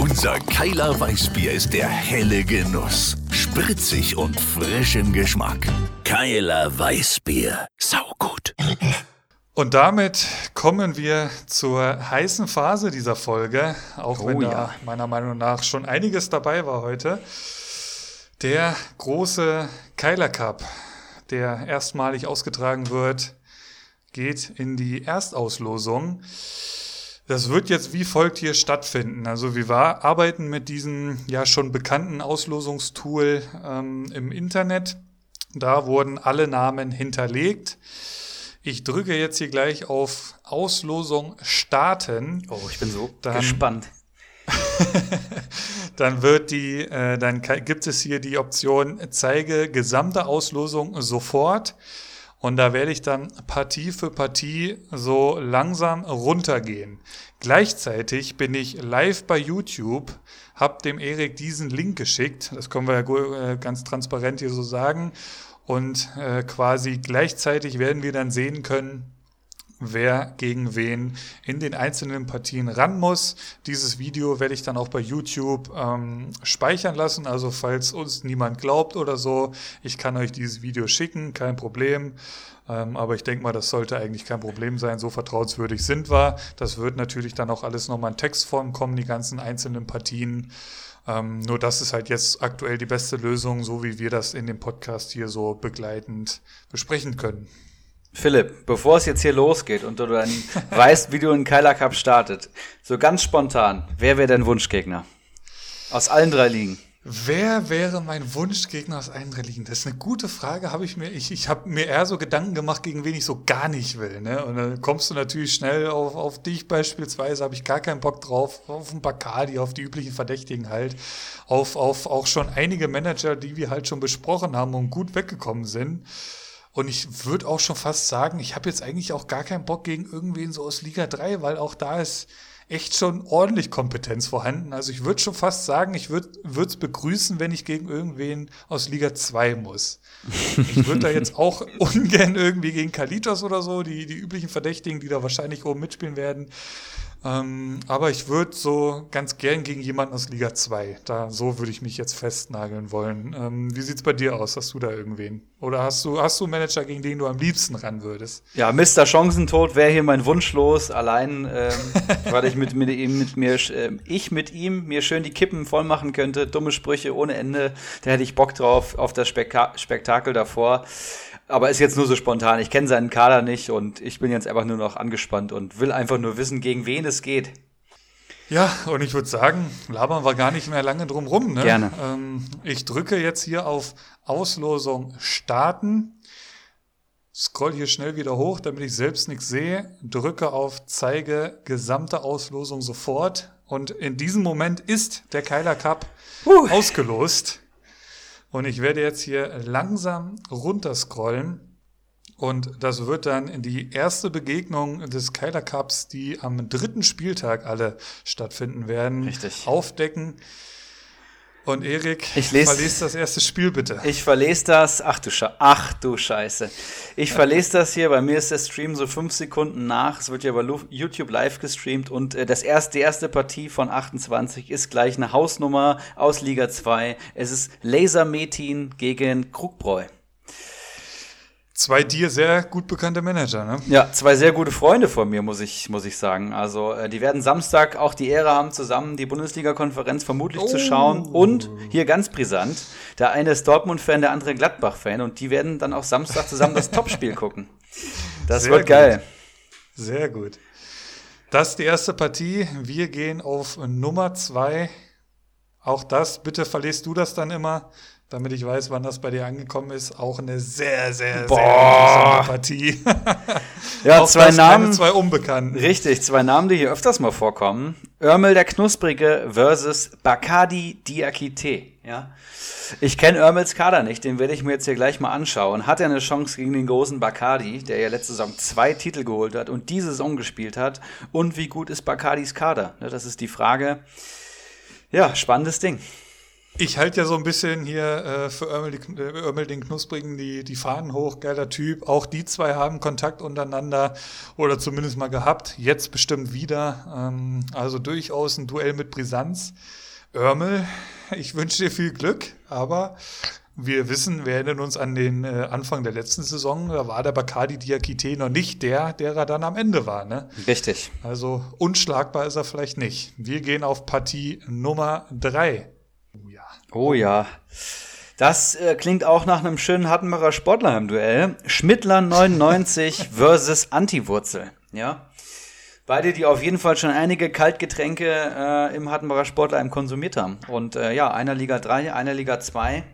Unser Keiler Weißbier ist der helle Genuss. Spritzig und frisch im Geschmack. Keiler Weißbier. Sau gut. Und damit kommen wir zur heißen Phase dieser Folge, auch oh, wenn da ja. meiner Meinung nach schon einiges dabei war heute. Der große Keiler Cup der erstmalig ausgetragen wird, geht in die Erstauslosung. Das wird jetzt wie folgt hier stattfinden. Also wir war, arbeiten mit diesem ja schon bekannten Auslosungstool ähm, im Internet. Da wurden alle Namen hinterlegt. Ich drücke jetzt hier gleich auf Auslosung starten. Oh, ich bin so dann, gespannt. dann wird die, äh, dann gibt es hier die Option zeige gesamte Auslosung sofort. Und da werde ich dann Partie für Partie so langsam runtergehen. Gleichzeitig bin ich live bei YouTube, habe dem Erik diesen Link geschickt. Das können wir ja äh, ganz transparent hier so sagen. Und äh, quasi gleichzeitig werden wir dann sehen können, wer gegen wen in den einzelnen Partien ran muss. Dieses Video werde ich dann auch bei YouTube ähm, speichern lassen. Also falls uns niemand glaubt oder so, ich kann euch dieses Video schicken, kein Problem. Ähm, aber ich denke mal, das sollte eigentlich kein Problem sein. So vertrauenswürdig sind wir. Das wird natürlich dann auch alles nochmal in Textform kommen, die ganzen einzelnen Partien. Ähm, nur das ist halt jetzt aktuell die beste Lösung, so wie wir das in dem Podcast hier so begleitend besprechen können. Philipp, bevor es jetzt hier losgeht und du dann weißt, wie du in Keiler Cup startet, so ganz spontan, wer wäre dein Wunschgegner? Aus allen drei Ligen. Wer wäre mein Wunschgegner aus allen drei Ligen? Das ist eine gute Frage, habe ich mir. Ich, ich habe mir eher so Gedanken gemacht, gegen wen ich so gar nicht will. Ne? Und dann kommst du natürlich schnell auf, auf dich beispielsweise, habe ich gar keinen Bock drauf, auf einen Bacardi, auf die üblichen Verdächtigen halt, auf, auf auch schon einige Manager, die wir halt schon besprochen haben und gut weggekommen sind. Und ich würde auch schon fast sagen, ich habe jetzt eigentlich auch gar keinen Bock gegen irgendwen so aus Liga 3, weil auch da ist echt schon ordentlich Kompetenz vorhanden. Also ich würde schon fast sagen, ich würde es begrüßen, wenn ich gegen irgendwen aus Liga 2 muss. Ich würde da jetzt auch ungern irgendwie gegen Kalitos oder so, die, die üblichen Verdächtigen, die da wahrscheinlich oben mitspielen werden, ähm, aber ich würde so ganz gern gegen jemanden aus Liga 2. Da, so würde ich mich jetzt festnageln wollen. Ähm, wie sieht's bei dir aus? Hast du da irgendwen? Oder hast du, hast du einen Manager, gegen den du am liebsten ran würdest? Ja, Mr. Chancentod wäre hier mein Wunsch los. Allein, ähm, weil ich mit, mit ihm, mit mir, äh, ich mit ihm mir schön die Kippen voll machen könnte. Dumme Sprüche ohne Ende. Da hätte ich Bock drauf, auf das Spek Spektakel davor. Aber ist jetzt nur so spontan. Ich kenne seinen Kader nicht und ich bin jetzt einfach nur noch angespannt und will einfach nur wissen, gegen wen es geht. Ja, und ich würde sagen, labern wir gar nicht mehr lange drum rum. Ne? Gerne. Ähm, ich drücke jetzt hier auf Auslosung starten. Scroll hier schnell wieder hoch, damit ich selbst nichts sehe. Drücke auf Zeige gesamte Auslosung sofort. Und in diesem Moment ist der Keiler Cup uh. ausgelost. Und ich werde jetzt hier langsam runterscrollen. Und das wird dann die erste Begegnung des Kyler Cups, die am dritten Spieltag alle stattfinden werden, Richtig. aufdecken. Und Erik, ich lese, verlese das erste Spiel bitte. Ich verlese das. Ach du, Sche Ach du Scheiße. Ich verlese das hier. Bei mir ist der Stream so fünf Sekunden nach. Es wird ja bei YouTube live gestreamt. Und äh, das erste, die erste Partie von 28 ist gleich eine Hausnummer aus Liga 2. Es ist Laser Metin gegen Krugbräu. Zwei dir sehr gut bekannte Manager, ne? Ja, zwei sehr gute Freunde von mir, muss ich, muss ich sagen. Also, äh, die werden Samstag auch die Ehre haben, zusammen die Bundesliga-Konferenz vermutlich oh. zu schauen. Und hier ganz brisant, der eine ist Dortmund-Fan, der andere Gladbach-Fan. Und die werden dann auch Samstag zusammen das Topspiel gucken. Das sehr wird geil. Gut. Sehr gut. Das ist die erste Partie. Wir gehen auf Nummer zwei. Auch das, bitte verlest du das dann immer damit ich weiß, wann das bei dir angekommen ist. Auch eine sehr, sehr, Boah. sehr interessante Partie. ja, zwei Namen. Zwei Unbekannten. Richtig, zwei Namen, die hier öfters mal vorkommen. Örmel der Knusprige versus Bakadi Diakite. Ja. Ich kenne Örmels Kader nicht, den werde ich mir jetzt hier gleich mal anschauen. Hat er eine Chance gegen den großen Bakadi, der ja letzte Saison zwei Titel geholt hat und diese Saison gespielt hat? Und wie gut ist Bakadis Kader? Das ist die Frage. Ja, spannendes Ding. Ich halte ja so ein bisschen hier äh, für Örmel, die, Örmel den Knusprigen die, die Fahnen hoch, geiler Typ. Auch die zwei haben Kontakt untereinander oder zumindest mal gehabt. Jetzt bestimmt wieder. Ähm, also durchaus ein Duell mit Brisanz. Örmel, ich wünsche dir viel Glück, aber wir wissen, wir erinnern uns an den äh, Anfang der letzten Saison, da war der Bacardi Diakite noch nicht der, der er dann am Ende war. Ne? Richtig. Also unschlagbar ist er vielleicht nicht. Wir gehen auf Partie Nummer drei. Oh ja. Das äh, klingt auch nach einem schönen Hattenbacher Sportler im Duell. Schmittler 99 versus Antiwurzel. Ja. Beide, die auf jeden Fall schon einige Kaltgetränke äh, im Hattenbacher Sportler konsumiert haben. Und äh, ja, einer Liga 3, einer Liga 2.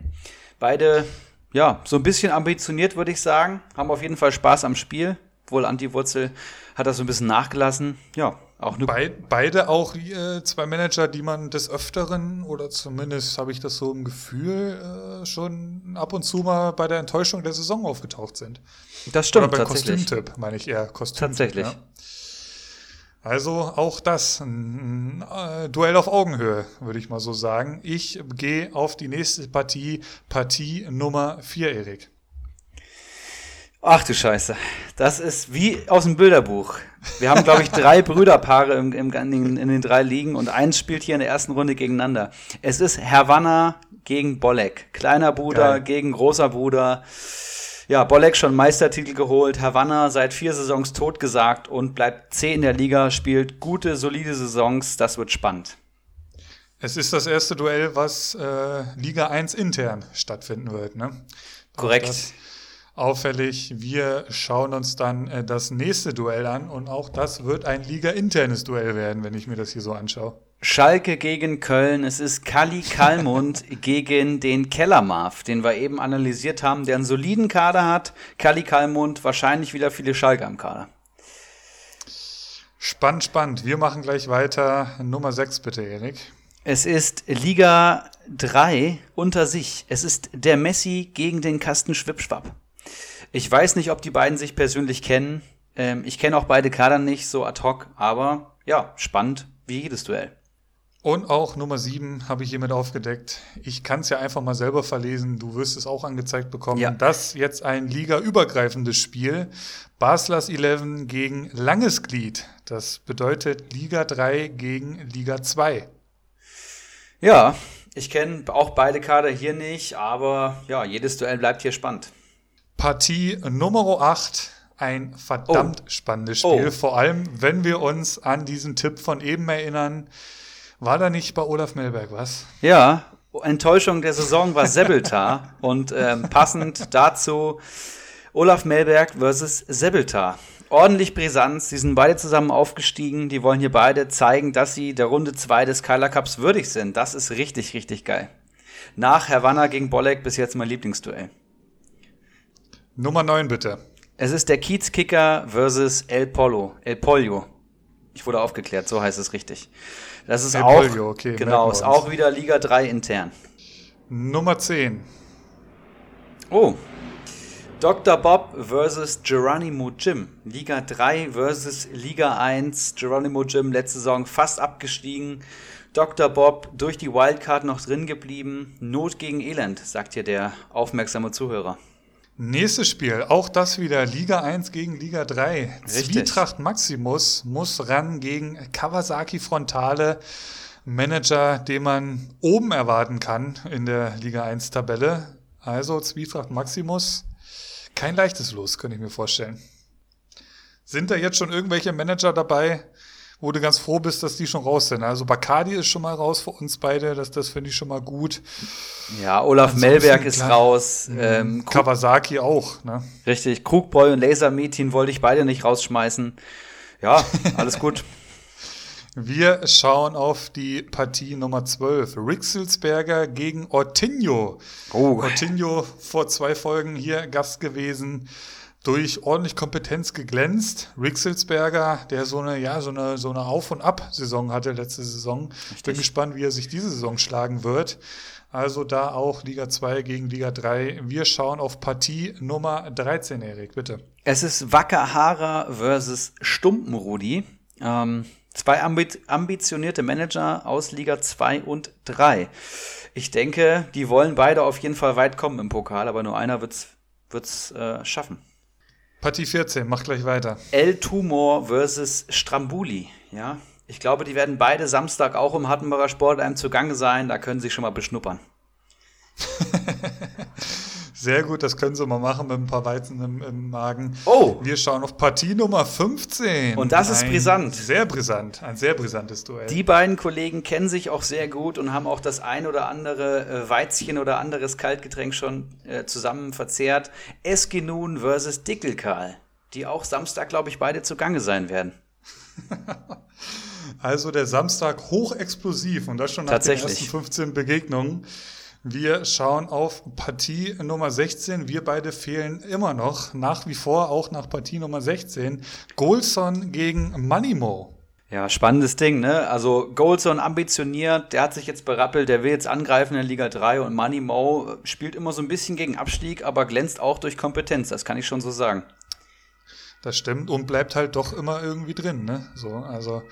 Beide, ja, so ein bisschen ambitioniert, würde ich sagen. Haben auf jeden Fall Spaß am Spiel. Wohl Anti-Wurzel hat das so ein bisschen nachgelassen. Ja, auch nur. Be beide auch äh, zwei Manager, die man des Öfteren, oder zumindest habe ich das so im Gefühl, äh, schon ab und zu mal bei der Enttäuschung der Saison aufgetaucht sind. Das stimmt. Oder beim Kostümtipp, meine ich eher. Kostümtipp, tatsächlich. Ja. Also auch das, ein äh, Duell auf Augenhöhe, würde ich mal so sagen. Ich gehe auf die nächste Partie, Partie Nummer 4, Erik. Ach du Scheiße. Das ist wie aus dem Bilderbuch. Wir haben, glaube ich, drei Brüderpaare im, im, in, in, den drei Ligen und eins spielt hier in der ersten Runde gegeneinander. Es ist Havanna gegen Bolek. Kleiner Bruder Geil. gegen großer Bruder. Ja, Bolek schon Meistertitel geholt, Havanna seit vier Saisons totgesagt und bleibt C in der Liga, spielt gute, solide Saisons. Das wird spannend. Es ist das erste Duell, was äh, Liga 1 intern stattfinden wird. Ne? Korrekt. Auffällig, wir schauen uns dann äh, das nächste Duell an und auch das wird ein Liga-internes Duell werden, wenn ich mir das hier so anschaue. Schalke gegen Köln. Es ist Kali Kalmund gegen den Kellermarf, den wir eben analysiert haben, der einen soliden Kader hat. Kali Kalmund wahrscheinlich wieder viele Schalke am Kader. Spannend, spannend. Wir machen gleich weiter. Nummer 6 bitte, Erik. Es ist Liga 3 unter sich. Es ist der Messi gegen den Kasten Schwipschwapp. Ich weiß nicht, ob die beiden sich persönlich kennen. Ähm, ich kenne auch beide Kader nicht so ad hoc, aber ja, spannend wie jedes Duell. Und auch Nummer 7 habe ich hiermit aufgedeckt. Ich kann es ja einfach mal selber verlesen. Du wirst es auch angezeigt bekommen. Ja. Das jetzt ein ligaübergreifendes Spiel. Baslers 11 gegen Langesglied. Das bedeutet Liga 3 gegen Liga 2. Ja, ich kenne auch beide Kader hier nicht, aber ja, jedes Duell bleibt hier spannend. Partie Nummer 8. Ein verdammt oh. spannendes Spiel. Oh. Vor allem, wenn wir uns an diesen Tipp von eben erinnern war da nicht bei Olaf Melberg was? Ja, Enttäuschung der Saison war Sebeltar und ähm, passend dazu Olaf Melberg versus Sebeltar. Ordentlich Brisanz, die sind beide zusammen aufgestiegen, die wollen hier beide zeigen, dass sie der Runde 2 des Kyler Cups würdig sind. Das ist richtig, richtig geil. Nach Havanna gegen Bolek bis jetzt mein Lieblingsduell. Nummer 9 bitte. Es ist der Kiezkicker versus El Polo. El Pollo. Ich wurde aufgeklärt, so heißt es richtig. Das ist El auch, Polio, okay, genau, ist auch wieder Liga 3 intern. Nummer 10. Oh. Dr. Bob versus Geronimo Jim. Liga 3 versus Liga 1. Geronimo Jim letzte Saison fast abgestiegen. Dr. Bob durch die Wildcard noch drin geblieben. Not gegen Elend, sagt hier der aufmerksame Zuhörer. Nächstes Spiel, auch das wieder Liga 1 gegen Liga 3. Richtig. Zwietracht Maximus muss ran gegen Kawasaki Frontale, Manager, den man oben erwarten kann in der Liga 1 Tabelle. Also Zwietracht Maximus, kein leichtes Los, könnte ich mir vorstellen. Sind da jetzt schon irgendwelche Manager dabei, wo du ganz froh bist, dass die schon raus sind. Also Bacardi ist schon mal raus für uns beide, das, das finde ich schon mal gut. Ja, Olaf Ansonsten, Melberg ist klar, raus. Mhm. Ähm, Kawasaki auch. Ne? Richtig, Krugboy und Lasermeeting wollte ich beide nicht rausschmeißen. Ja, alles gut. Wir schauen auf die Partie Nummer 12. Rixelsberger gegen Ortinho. Oh. Ortinho vor zwei Folgen hier Gast gewesen durch ordentlich Kompetenz geglänzt. Rixelsberger, der so eine, ja, so eine, so eine Auf- und Ab-Saison hatte letzte Saison. Ich bin gespannt, wie er sich diese Saison schlagen wird. Also da auch Liga 2 gegen Liga 3. Wir schauen auf Partie Nummer 13, Erik, bitte. Es ist Wackerhara versus Stumpenrudi. Ähm, zwei ambi ambitionierte Manager aus Liga 2 und 3. Ich denke, die wollen beide auf jeden Fall weit kommen im Pokal, aber nur einer wird's, wird's äh, schaffen. Partie 14, mach gleich weiter. El Tumor versus Strambuli, ja. Ich glaube, die werden beide Samstag auch im Hattenbacher Sportheim zugange sein. Da können sie schon mal beschnuppern. Sehr gut, das können sie mal machen mit ein paar Weizen im, im Magen. Oh! Wir schauen auf Partie Nummer 15. Und das ist ein brisant. Sehr brisant, ein sehr brisantes Duell. Die beiden Kollegen kennen sich auch sehr gut und haben auch das ein oder andere äh, Weizchen oder anderes Kaltgetränk schon äh, zusammen verzehrt. Eskinun versus Dickelkarl, die auch Samstag, glaube ich, beide zugange sein werden. Also der Samstag hochexplosiv und das schon nach den ersten 15 Begegnungen. Wir schauen auf Partie Nummer 16. Wir beide fehlen immer noch, nach wie vor auch nach Partie Nummer 16. Golson gegen Manimo. Ja, spannendes Ding, ne? Also Goldson ambitioniert, der hat sich jetzt berappelt, der will jetzt angreifen in der Liga 3 und Money Mo spielt immer so ein bisschen gegen Abstieg, aber glänzt auch durch Kompetenz, das kann ich schon so sagen. Das stimmt und bleibt halt doch immer irgendwie drin, ne? So, also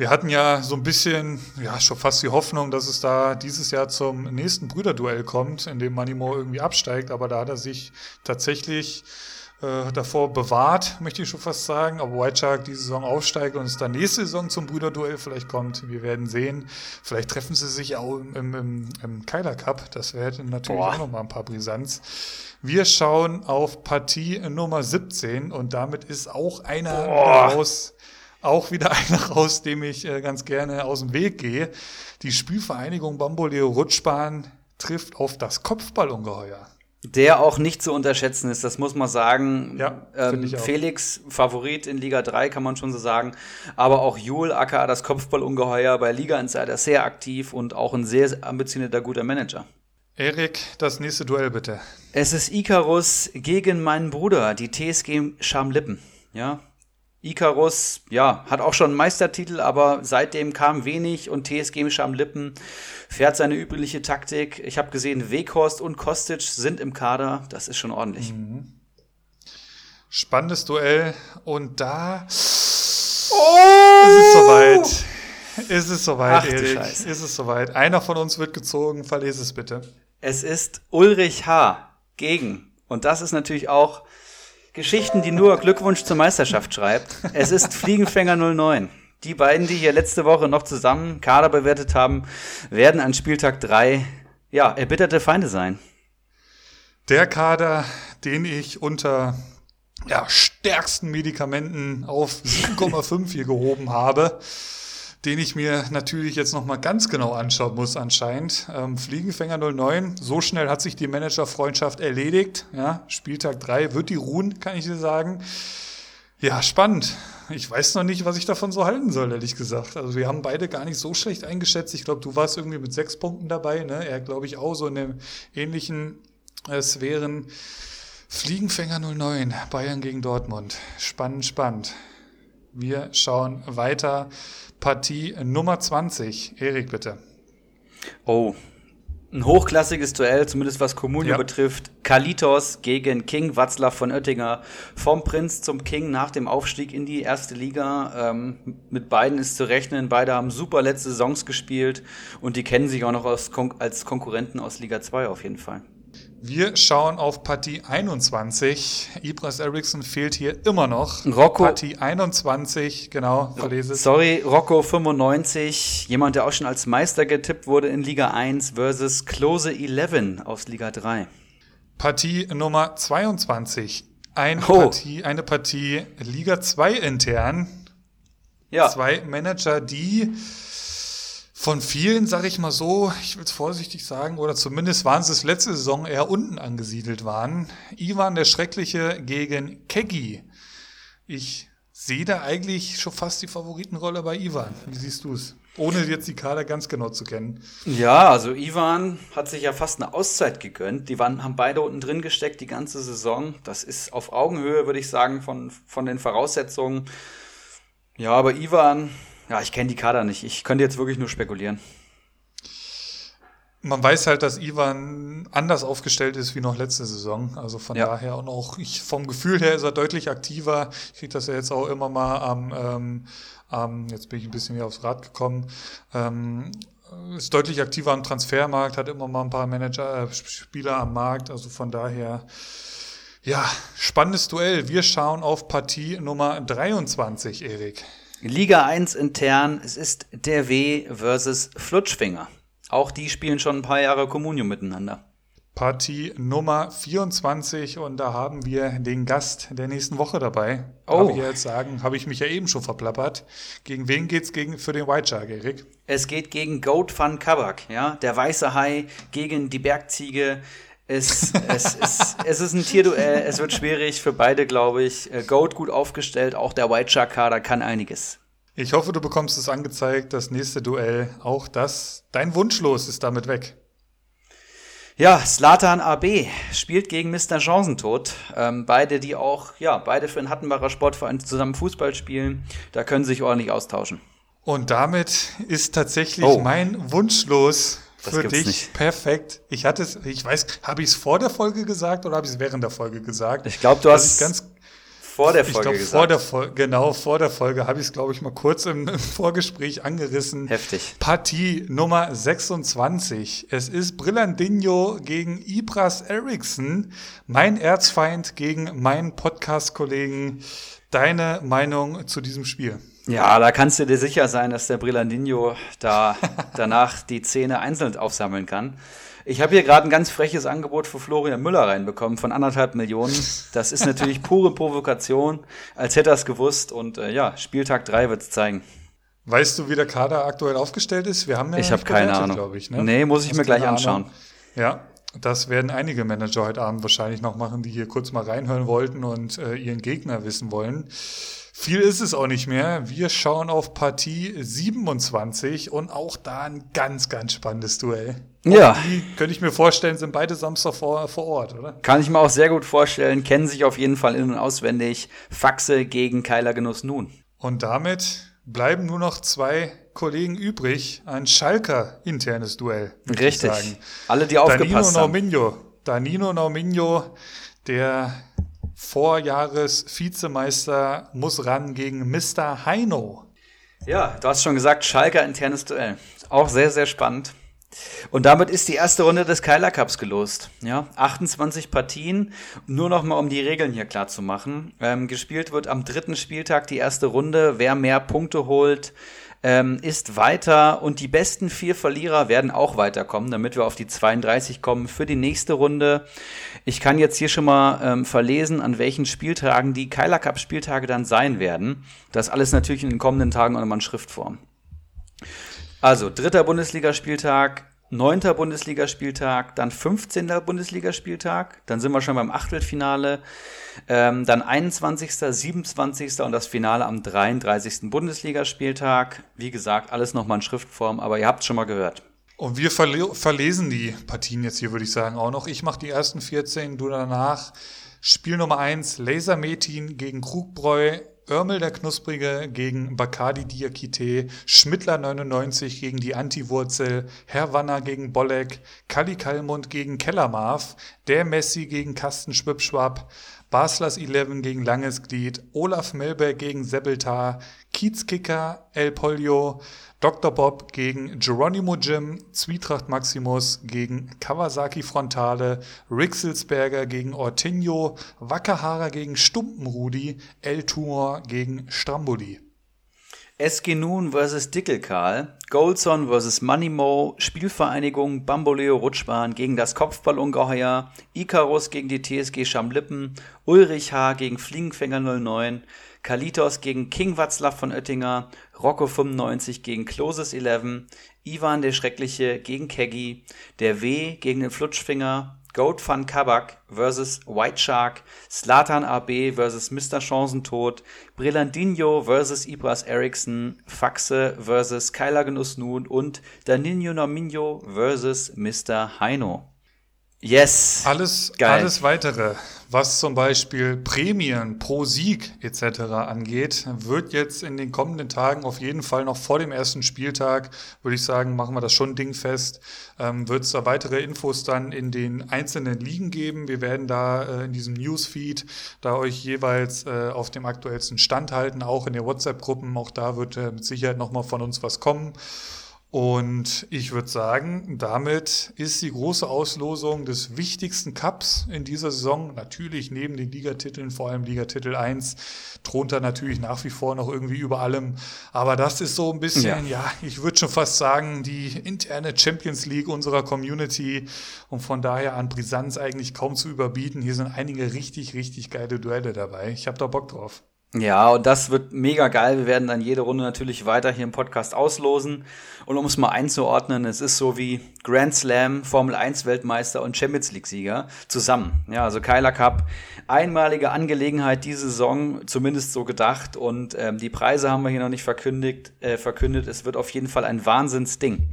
wir hatten ja so ein bisschen, ja, schon fast die Hoffnung, dass es da dieses Jahr zum nächsten Brüderduell kommt, in dem Manimo irgendwie absteigt, aber da hat er sich tatsächlich äh, davor bewahrt, möchte ich schon fast sagen. Ob White Shark diese Saison aufsteigt und es dann nächste Saison zum Brüderduell vielleicht kommt, wir werden sehen. Vielleicht treffen sie sich auch im, im, im, Kyler Cup. Das wäre natürlich Boah. auch nochmal ein paar Brisanz. Wir schauen auf Partie Nummer 17 und damit ist auch einer wieder raus. Auch wieder einer raus, dem ich äh, ganz gerne aus dem Weg gehe. Die Spielvereinigung Bamboleo Rutschbahn trifft auf das Kopfballungeheuer. Der auch nicht zu unterschätzen ist, das muss man sagen. Ja, ähm. Felix, Favorit in Liga 3, kann man schon so sagen. Aber auch Jul, aka das Kopfballungeheuer bei Liga Insider, sehr aktiv und auch ein sehr ambitionierter, guter Manager. Erik, das nächste Duell bitte. Es ist Icarus gegen meinen Bruder, die TSG Schamlippen. Ja. Icarus, ja, hat auch schon einen Meistertitel, aber seitdem kam wenig und TSG Schamlippen fährt seine übliche Taktik. Ich habe gesehen, Weghorst und Kostic sind im Kader. Das ist schon ordentlich. Spannendes Duell und da ist es soweit. Ist es soweit, Ach Erik? Ist es soweit? Einer von uns wird gezogen, verlese es bitte. Es ist Ulrich H. gegen. Und das ist natürlich auch Geschichten, die nur Glückwunsch zur Meisterschaft schreibt. Es ist Fliegenfänger 09. Die beiden, die hier letzte Woche noch zusammen Kader bewertet haben, werden an Spieltag 3 ja, erbitterte Feinde sein. Der Kader, den ich unter ja, stärksten Medikamenten auf 7,5 hier gehoben habe, den ich mir natürlich jetzt nochmal ganz genau anschauen muss anscheinend. Ähm, Fliegenfänger 09, so schnell hat sich die Managerfreundschaft erledigt. Ja, Spieltag 3 wird die ruhen, kann ich dir sagen. Ja, spannend. Ich weiß noch nicht, was ich davon so halten soll, ehrlich gesagt. Also wir haben beide gar nicht so schlecht eingeschätzt. Ich glaube, du warst irgendwie mit sechs Punkten dabei. Ne? Er, glaube ich, auch so in dem ähnlichen äh, Sphären. Fliegenfänger 09, Bayern gegen Dortmund. Spannend, spannend. Wir schauen weiter. Partie Nummer 20. Erik, bitte. Oh, ein hochklassiges Duell, zumindest was Comunio Ja. betrifft. Kalitos gegen King Watzlaw von Oettinger. Vom Prinz zum King nach dem Aufstieg in die erste Liga. Ähm, mit beiden ist zu rechnen. Beide haben super letzte Saisons gespielt und die kennen sich auch noch aus Kon als Konkurrenten aus Liga 2 auf jeden Fall. Wir schauen auf Partie 21. Ibras Eriksson fehlt hier immer noch. Rocco- Partie 21, genau, verlese es. Sorry, Rocco 95, jemand, der auch schon als Meister getippt wurde in Liga 1 versus Close 11 aus Liga 3. Partie Nummer 22. Ein Oh. Partie, eine Partie Liga 2 intern. Ja, Zwei Manager, die von vielen, sag ich mal so, ich will es vorsichtig sagen, oder zumindest waren sie es letzte Saison eher unten angesiedelt waren. Ivan der Schreckliche gegen Keggy. Ich sehe da eigentlich schon fast die Favoritenrolle bei Ivan. Wie siehst du es? Ohne jetzt die Kader ganz genau zu kennen. Ja, also Ivan hat sich ja fast eine Auszeit gegönnt. Die waren, haben beide unten drin gesteckt die ganze Saison. Das ist auf Augenhöhe, würde ich sagen, von, von den Voraussetzungen. Ja, aber Ivan, ja, ich kenne die Kader nicht. Ich könnte jetzt wirklich nur spekulieren. Man weiß halt, dass Ivan anders aufgestellt ist wie noch letzte Saison. Also von Ja. daher und auch ich, vom Gefühl her ist er deutlich aktiver. Ich kriege das ja jetzt auch immer mal am, ähm, am, jetzt bin ich ein bisschen wieder aufs Rad gekommen, ähm, ist deutlich aktiver am Transfermarkt, hat immer mal ein paar Manager, äh, Spieler am Markt. Also von daher, ja, spannendes Duell. Wir schauen auf Partie Nummer 23, Erik. Liga 1 intern, es ist der W versus Flutschfinger. Auch die spielen schon ein paar Jahre Communio miteinander. Partie Nummer 24 und da haben wir den Gast der nächsten Woche dabei. Oh. Darf ich jetzt sagen, habe ich mich ja eben schon verplappert. Gegen wen geht's gegen für den White Shark, Erik? Es geht gegen Goat van Kabak, ja, der weiße Hai gegen die Bergziege. Es, es, es, es ist ein Tierduell, es wird schwierig für beide, glaube ich. Äh, Goat gut aufgestellt, auch der White Shark Kader kann einiges. Ich hoffe, du bekommst es angezeigt, das nächste Duell. Auch das, dein Wunschlos ist damit weg. Ja, Slatan AB spielt gegen Mr. Chancentod. Ähm, beide, die auch, ja, beide für den Hattenbacher Sportverein zusammen Fußball spielen. Da können sie sich ordentlich austauschen. Und damit ist tatsächlich Oh. mein Wunschlos Das für dich nicht. perfekt. Ich hatte es, ich weiß, habe ich es vor der Folge gesagt oder habe ich es während der Folge gesagt? Ich glaube, du hast ich ganz vor der Ich Folge glaube, gesagt. vor der Folge, genau, vor der Folge habe ich es, glaube ich, mal kurz im, im Vorgespräch angerissen. Heftig. Partie Nummer 26. Es ist Brillandinho gegen Ibras Eriksson, mein Erzfeind gegen meinen Podcast-Kollegen. Deine Meinung zu diesem Spiel? Ja, da kannst du dir sicher sein, dass der Brillandinho da danach die Zähne einzeln aufsammeln kann. Ich habe hier gerade ein ganz freches Angebot für Florian Müller reinbekommen von anderthalb Millionen. Das ist natürlich pure Provokation, als hätte er es gewusst. Und äh, ja, Spieltag 3 wird es zeigen. Weißt du, wie der Kader aktuell aufgestellt ist? Wir haben ja Ich habe keine Ahnung. Ich, ne? Nee, muss ich Hast mir gleich anschauen. Ahnung? Ja, das werden einige Manager heute Abend wahrscheinlich noch machen, die hier kurz mal reinhören wollten und äh, ihren Gegner wissen wollen. Viel ist es auch nicht mehr. Wir schauen auf Partie 27 und auch da ein ganz, ganz spannendes Duell. Ja. Auch Die könnte ich mir vorstellen, sind beide Samstag vor, vor Ort, oder? Kann ich mir auch sehr gut vorstellen, kennen sich auf jeden Fall in- und auswendig. Faxe gegen Keiler Genuss nun. Und damit bleiben nur noch zwei Kollegen übrig. Ein Schalker internes Duell. Richtig. Alle, die Danilo aufgepasst haben. Nauminho. Danilo Nauminho, der Vorjahres-Vizemeister, muss ran gegen Mr. Heino. Ja, du hast schon gesagt, Schalker internes Duell. Auch sehr, sehr spannend. Und damit ist die erste Runde des Keiler Cups gelost. Ja, 28 Partien. Nur noch mal, um die Regeln hier klar zu machen. Ähm, gespielt wird am dritten Spieltag die erste Runde. Wer mehr Punkte holt, ähm, ist weiter. Und die besten vier Verlierer werden auch weiterkommen, damit wir auf die 32 kommen für die nächste Runde. Ich kann jetzt hier schon mal ähm, verlesen, an welchen Spieltagen die Keiler Cup Spieltage dann sein werden. Das alles natürlich in den kommenden Tagen auch nochmal in Schriftform. Also, dritter Bundesligaspieltag, neunter Bundesligaspieltag, dann 15. Bundesligaspieltag, dann sind wir schon beim Achtelfinale, ähm, dann 21., 27. und das Finale am 33. Bundesligaspieltag. Wie gesagt, alles nochmal in Schriftform, aber ihr habt schon mal gehört. Und wir verle verlesen die Partien jetzt hier, würde ich sagen, auch noch. Ich mache die ersten 14, du danach. Spiel Nummer 1, Laser Metin gegen Krugbräu, Örmel der Knusprige gegen Bacardi Diakite, Schmittler 99 gegen die Antiwurzel, Herr gegen Bolleck, Kalli Kallmund gegen Kellermarf, der Messi gegen Kasten Schwipschwapp, Baslers 11 gegen Langes Glied, Olaf Melberg gegen Sebeltar, Kiezkicker, El Polio, Dr. Bob gegen Geronimo Jim, Zwietracht Maximus gegen Kawasaki Frontale, Rixelsberger gegen Ortinho, Wackerhara gegen Stumpenrudi, El Tumor gegen Stramboli. SG Nun vs. Dickelkarl, Goldson vs. Moneymo, Spielvereinigung Bamboleo Rutschbahn gegen das Kopfballungeheuer, Icarus gegen die TSG Schamlippen, Ulrich H. gegen Fliegenfänger 09, Kalitos gegen King Watzlaw von Oettinger, Rocco 95 gegen Closes 11, Ivan der Schreckliche gegen Keggy, der W. gegen den Flutschfinger, Goat van Kabak vs. White Shark, Slatan AB vs. Mr. Chancentod, Brillandinho vs. Ibras Eriksson, Faxe. Kyler Genuss Nun und Danilo Nominho vs. Mr. Heino. Yes. Alles, Geil. alles weitere, was zum Beispiel Prämien pro Sieg etc. angeht, wird jetzt in den kommenden Tagen auf jeden Fall noch vor dem ersten Spieltag, würde ich sagen, machen wir das schon dingfest, ähm, wird es da weitere Infos dann in den einzelnen Ligen geben. Wir werden da äh, in diesem Newsfeed da euch jeweils äh, auf dem aktuellsten Stand halten, auch in den WhatsApp-Gruppen. Auch da wird äh, mit Sicherheit nochmal von uns was kommen. Und ich würde sagen, damit ist die große Auslosung des wichtigsten Cups in dieser Saison, natürlich neben den Ligatiteln, vor allem Ligatitel 1, thront er natürlich nach wie vor noch irgendwie über allem. Aber das ist so ein bisschen, Ja. ja, ich würde schon fast sagen, die interne Champions League unserer Community und von daher an Brisanz eigentlich kaum zu überbieten. Hier sind einige richtig, richtig geile Duelle dabei. Ich habe da Bock drauf. Ja, und das wird mega geil. Wir werden dann jede Runde natürlich weiter hier im Podcast auslosen. Und um es mal einzuordnen, es ist so wie Grand Slam, Formel 1 Weltmeister und Champions League Sieger zusammen. Ja, also Kyler Cup, einmalige Angelegenheit diese Saison, zumindest so gedacht. Und ähm, die Preise haben wir hier noch nicht verkündigt, äh, verkündet. Es wird auf jeden Fall ein Wahnsinnsding.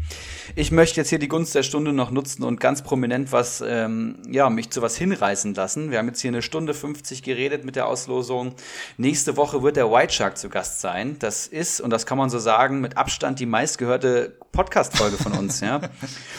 Ich möchte jetzt hier die Gunst der Stunde noch nutzen und ganz prominent was, ähm, ja, mich zu was hinreißen lassen. Wir haben jetzt hier eine Stunde 50 geredet mit der Auslosung. Nächste Woche wird der White Shark zu Gast sein. Das ist, und das kann man so sagen, mit Abstand die meistgehörte Podcast-Folge von uns, ja.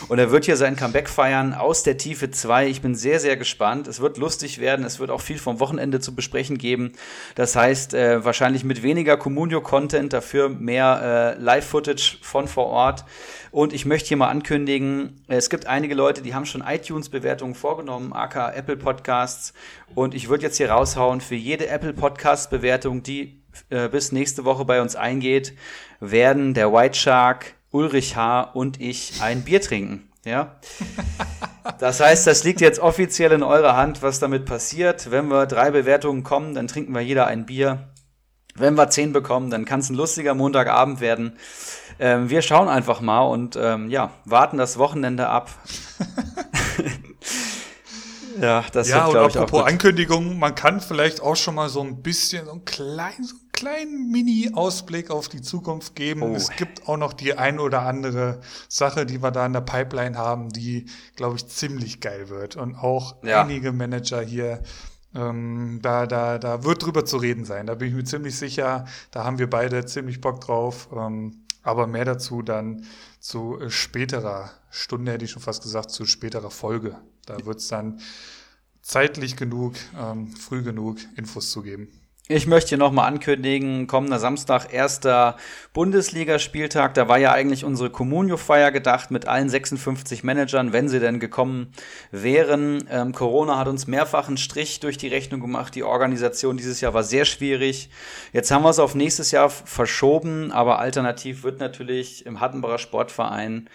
Und er wird hier sein Comeback feiern aus der Tiefe 2. Ich bin sehr, sehr gespannt. Es wird lustig werden. Es wird auch viel vom Wochenende zu besprechen geben. Das heißt, äh, wahrscheinlich mit weniger Communio-Content, dafür mehr äh, Live-Footage von vor Ort. Und ich möchte hier mal ankündigen, es gibt einige Leute, die haben schon iTunes-Bewertungen vorgenommen, aka Apple Podcasts. Und ich würde jetzt hier raushauen, für jede Apple Podcast-Bewertung, die äh, bis nächste Woche bei uns eingeht, werden der White Shark, Ulrich H. und ich ein Bier trinken. Ja. Das heißt, das liegt jetzt offiziell in eurer Hand, was damit passiert. Wenn wir drei Bewertungen kommen, dann trinken wir jeder ein Bier. Wenn wir zehn bekommen, dann kann es ein lustiger Montagabend werden. Ähm, wir schauen einfach mal und ähm, ja, warten das Wochenende ab. ja, das ja, wird, und apropos Ankündigung, man kann vielleicht auch schon mal so ein bisschen, so ein klein, so kleinen Mini-Ausblick auf die Zukunft geben. Oh. Es gibt auch noch die ein oder andere Sache, die wir da in der Pipeline haben, die, glaube ich, ziemlich geil wird. Und auch ja. einige Manager hier, ähm, da, da, da wird drüber zu reden sein. Da bin ich mir ziemlich sicher. Da haben wir beide ziemlich Bock drauf. Ähm, aber mehr dazu dann zu späterer Stunde, hätte ich schon fast gesagt, zu späterer Folge. Da wird es dann zeitlich genug, ähm, früh genug Infos zu geben. Ich möchte hier nochmal ankündigen, kommender Samstag, erster Bundesligaspieltag. Da war ja eigentlich unsere Communio-Feier gedacht mit allen 56 Managern, wenn sie denn gekommen wären. Ähm, Corona hat uns mehrfach einen Strich durch die Rechnung gemacht. Die Organisation dieses Jahr war sehr schwierig. Jetzt haben wir es auf nächstes Jahr verschoben, aber alternativ wird natürlich im Hattenbacher Sportverein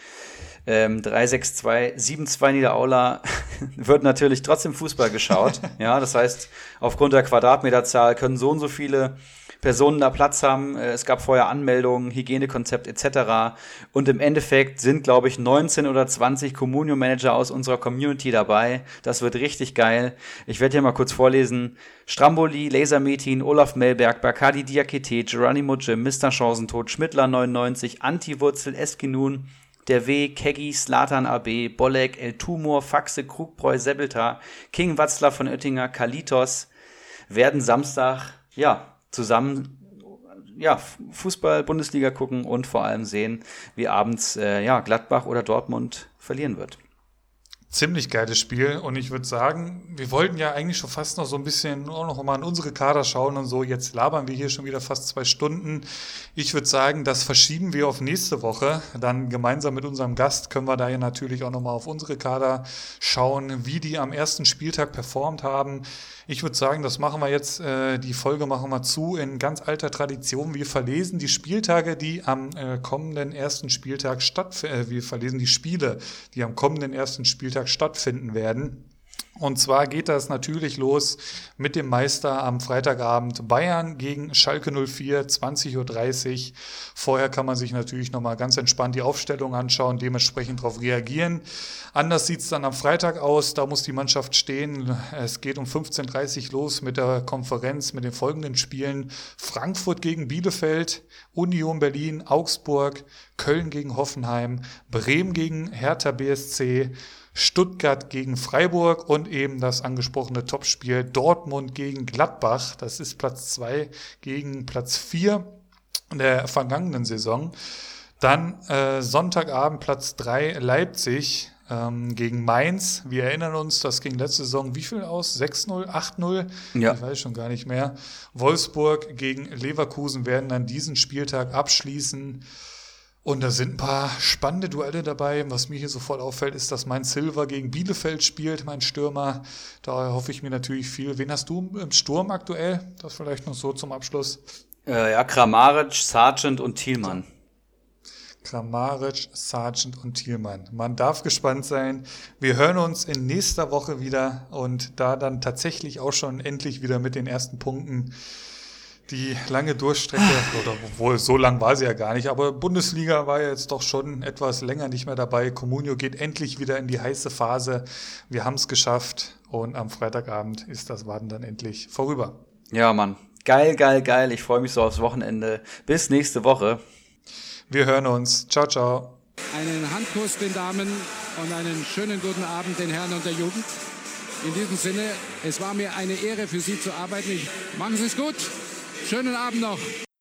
ähm, 362, 72 Niederaula wird natürlich trotzdem Fußball geschaut. ja, das heißt, aufgrund der Quadratmeterzahl können so und so viele Personen da Platz haben. Äh, es gab vorher Anmeldungen, Hygienekonzept etc. Und im Endeffekt sind, glaube ich, 19 oder 20 Communio-Manager aus unserer Community dabei. Das wird richtig geil. Ich werde hier mal kurz vorlesen. Stramboli, Lasermetin, Olaf Melberg, Bakadi Diakete, Geronimo Jim, Mr. Chancentod, Schmittler 99, Antiwurzel, Eskinun, der W, Keggy, Slatan AB, Bolek, El Tumor, Faxe, Krugbräu, Sebeltar, King Watzler von Oettinger, Kalitos werden Samstag, ja, zusammen ja, Fußball-Bundesliga gucken und vor allem sehen, wie abends äh, ja, Gladbach oder Dortmund verlieren wird ziemlich geiles Spiel. Und ich würde sagen, wir wollten ja eigentlich schon fast noch so ein bisschen auch noch mal an unsere Kader schauen und so. Jetzt labern wir hier schon wieder fast zwei Stunden. Ich würde sagen, das verschieben wir auf nächste Woche. Dann gemeinsam mit unserem Gast können wir da ja natürlich auch noch mal auf unsere Kader schauen, wie die am ersten Spieltag performt haben. Ich würde sagen, das machen wir jetzt, äh, die Folge machen wir zu in ganz alter Tradition. Wir verlesen die Spieltage, die am äh, kommenden ersten Spieltag stattfinden. Äh, wir verlesen die Spiele, die am kommenden ersten Spieltag stattfinden werden. Und zwar geht das natürlich los mit dem Meister am Freitagabend Bayern gegen Schalke 04, 20.30 Uhr. Vorher kann man sich natürlich nochmal ganz entspannt die Aufstellung anschauen, dementsprechend darauf reagieren. Anders sieht es dann am Freitag aus, da muss die Mannschaft stehen. Es geht um 15.30 Uhr los mit der Konferenz, mit den folgenden Spielen. Frankfurt gegen Bielefeld, Union Berlin, Augsburg, Köln gegen Hoffenheim, Bremen gegen Hertha BSC, Stuttgart gegen Freiburg und eben das angesprochene Topspiel Dortmund gegen Gladbach. Das ist Platz zwei gegen Platz vier der vergangenen Saison. Dann äh, Sonntagabend Platz drei Leipzig ähm, gegen Mainz. Wir erinnern uns, das ging letzte Saison wie viel aus? 6-0, 8-0? Ja. Ich weiß schon gar nicht mehr. Wolfsburg gegen Leverkusen werden dann diesen Spieltag abschließen. Und da sind ein paar spannende Duelle dabei. Was mir hier sofort auffällt, ist, dass mein Silver gegen Bielefeld spielt, mein Stürmer. Da hoffe ich mir natürlich viel. Wen hast du im Sturm aktuell? Das vielleicht noch so zum Abschluss. Äh, ja, Kramaric, Sargent und Thielmann. Kramaric, Sargent und Thielmann. Man darf gespannt sein. Wir hören uns in nächster Woche wieder und da dann tatsächlich auch schon endlich wieder mit den ersten Punkten die lange Durchstrecke, oder obwohl so lang war sie ja gar nicht, aber Bundesliga war ja jetzt doch schon etwas länger nicht mehr dabei. Comunio geht endlich wieder in die heiße Phase. Wir haben es geschafft und am Freitagabend ist das Warten dann endlich vorüber. Ja, Mann. Geil, geil, geil. Ich freue mich so aufs Wochenende. Bis nächste Woche. Wir hören uns. Ciao, ciao. Einen Handkuss den Damen und einen schönen guten Abend den Herren und der Jugend. In diesem Sinne, es war mir eine Ehre für Sie zu arbeiten. Ich, machen Sie es gut. Schönen Abend noch.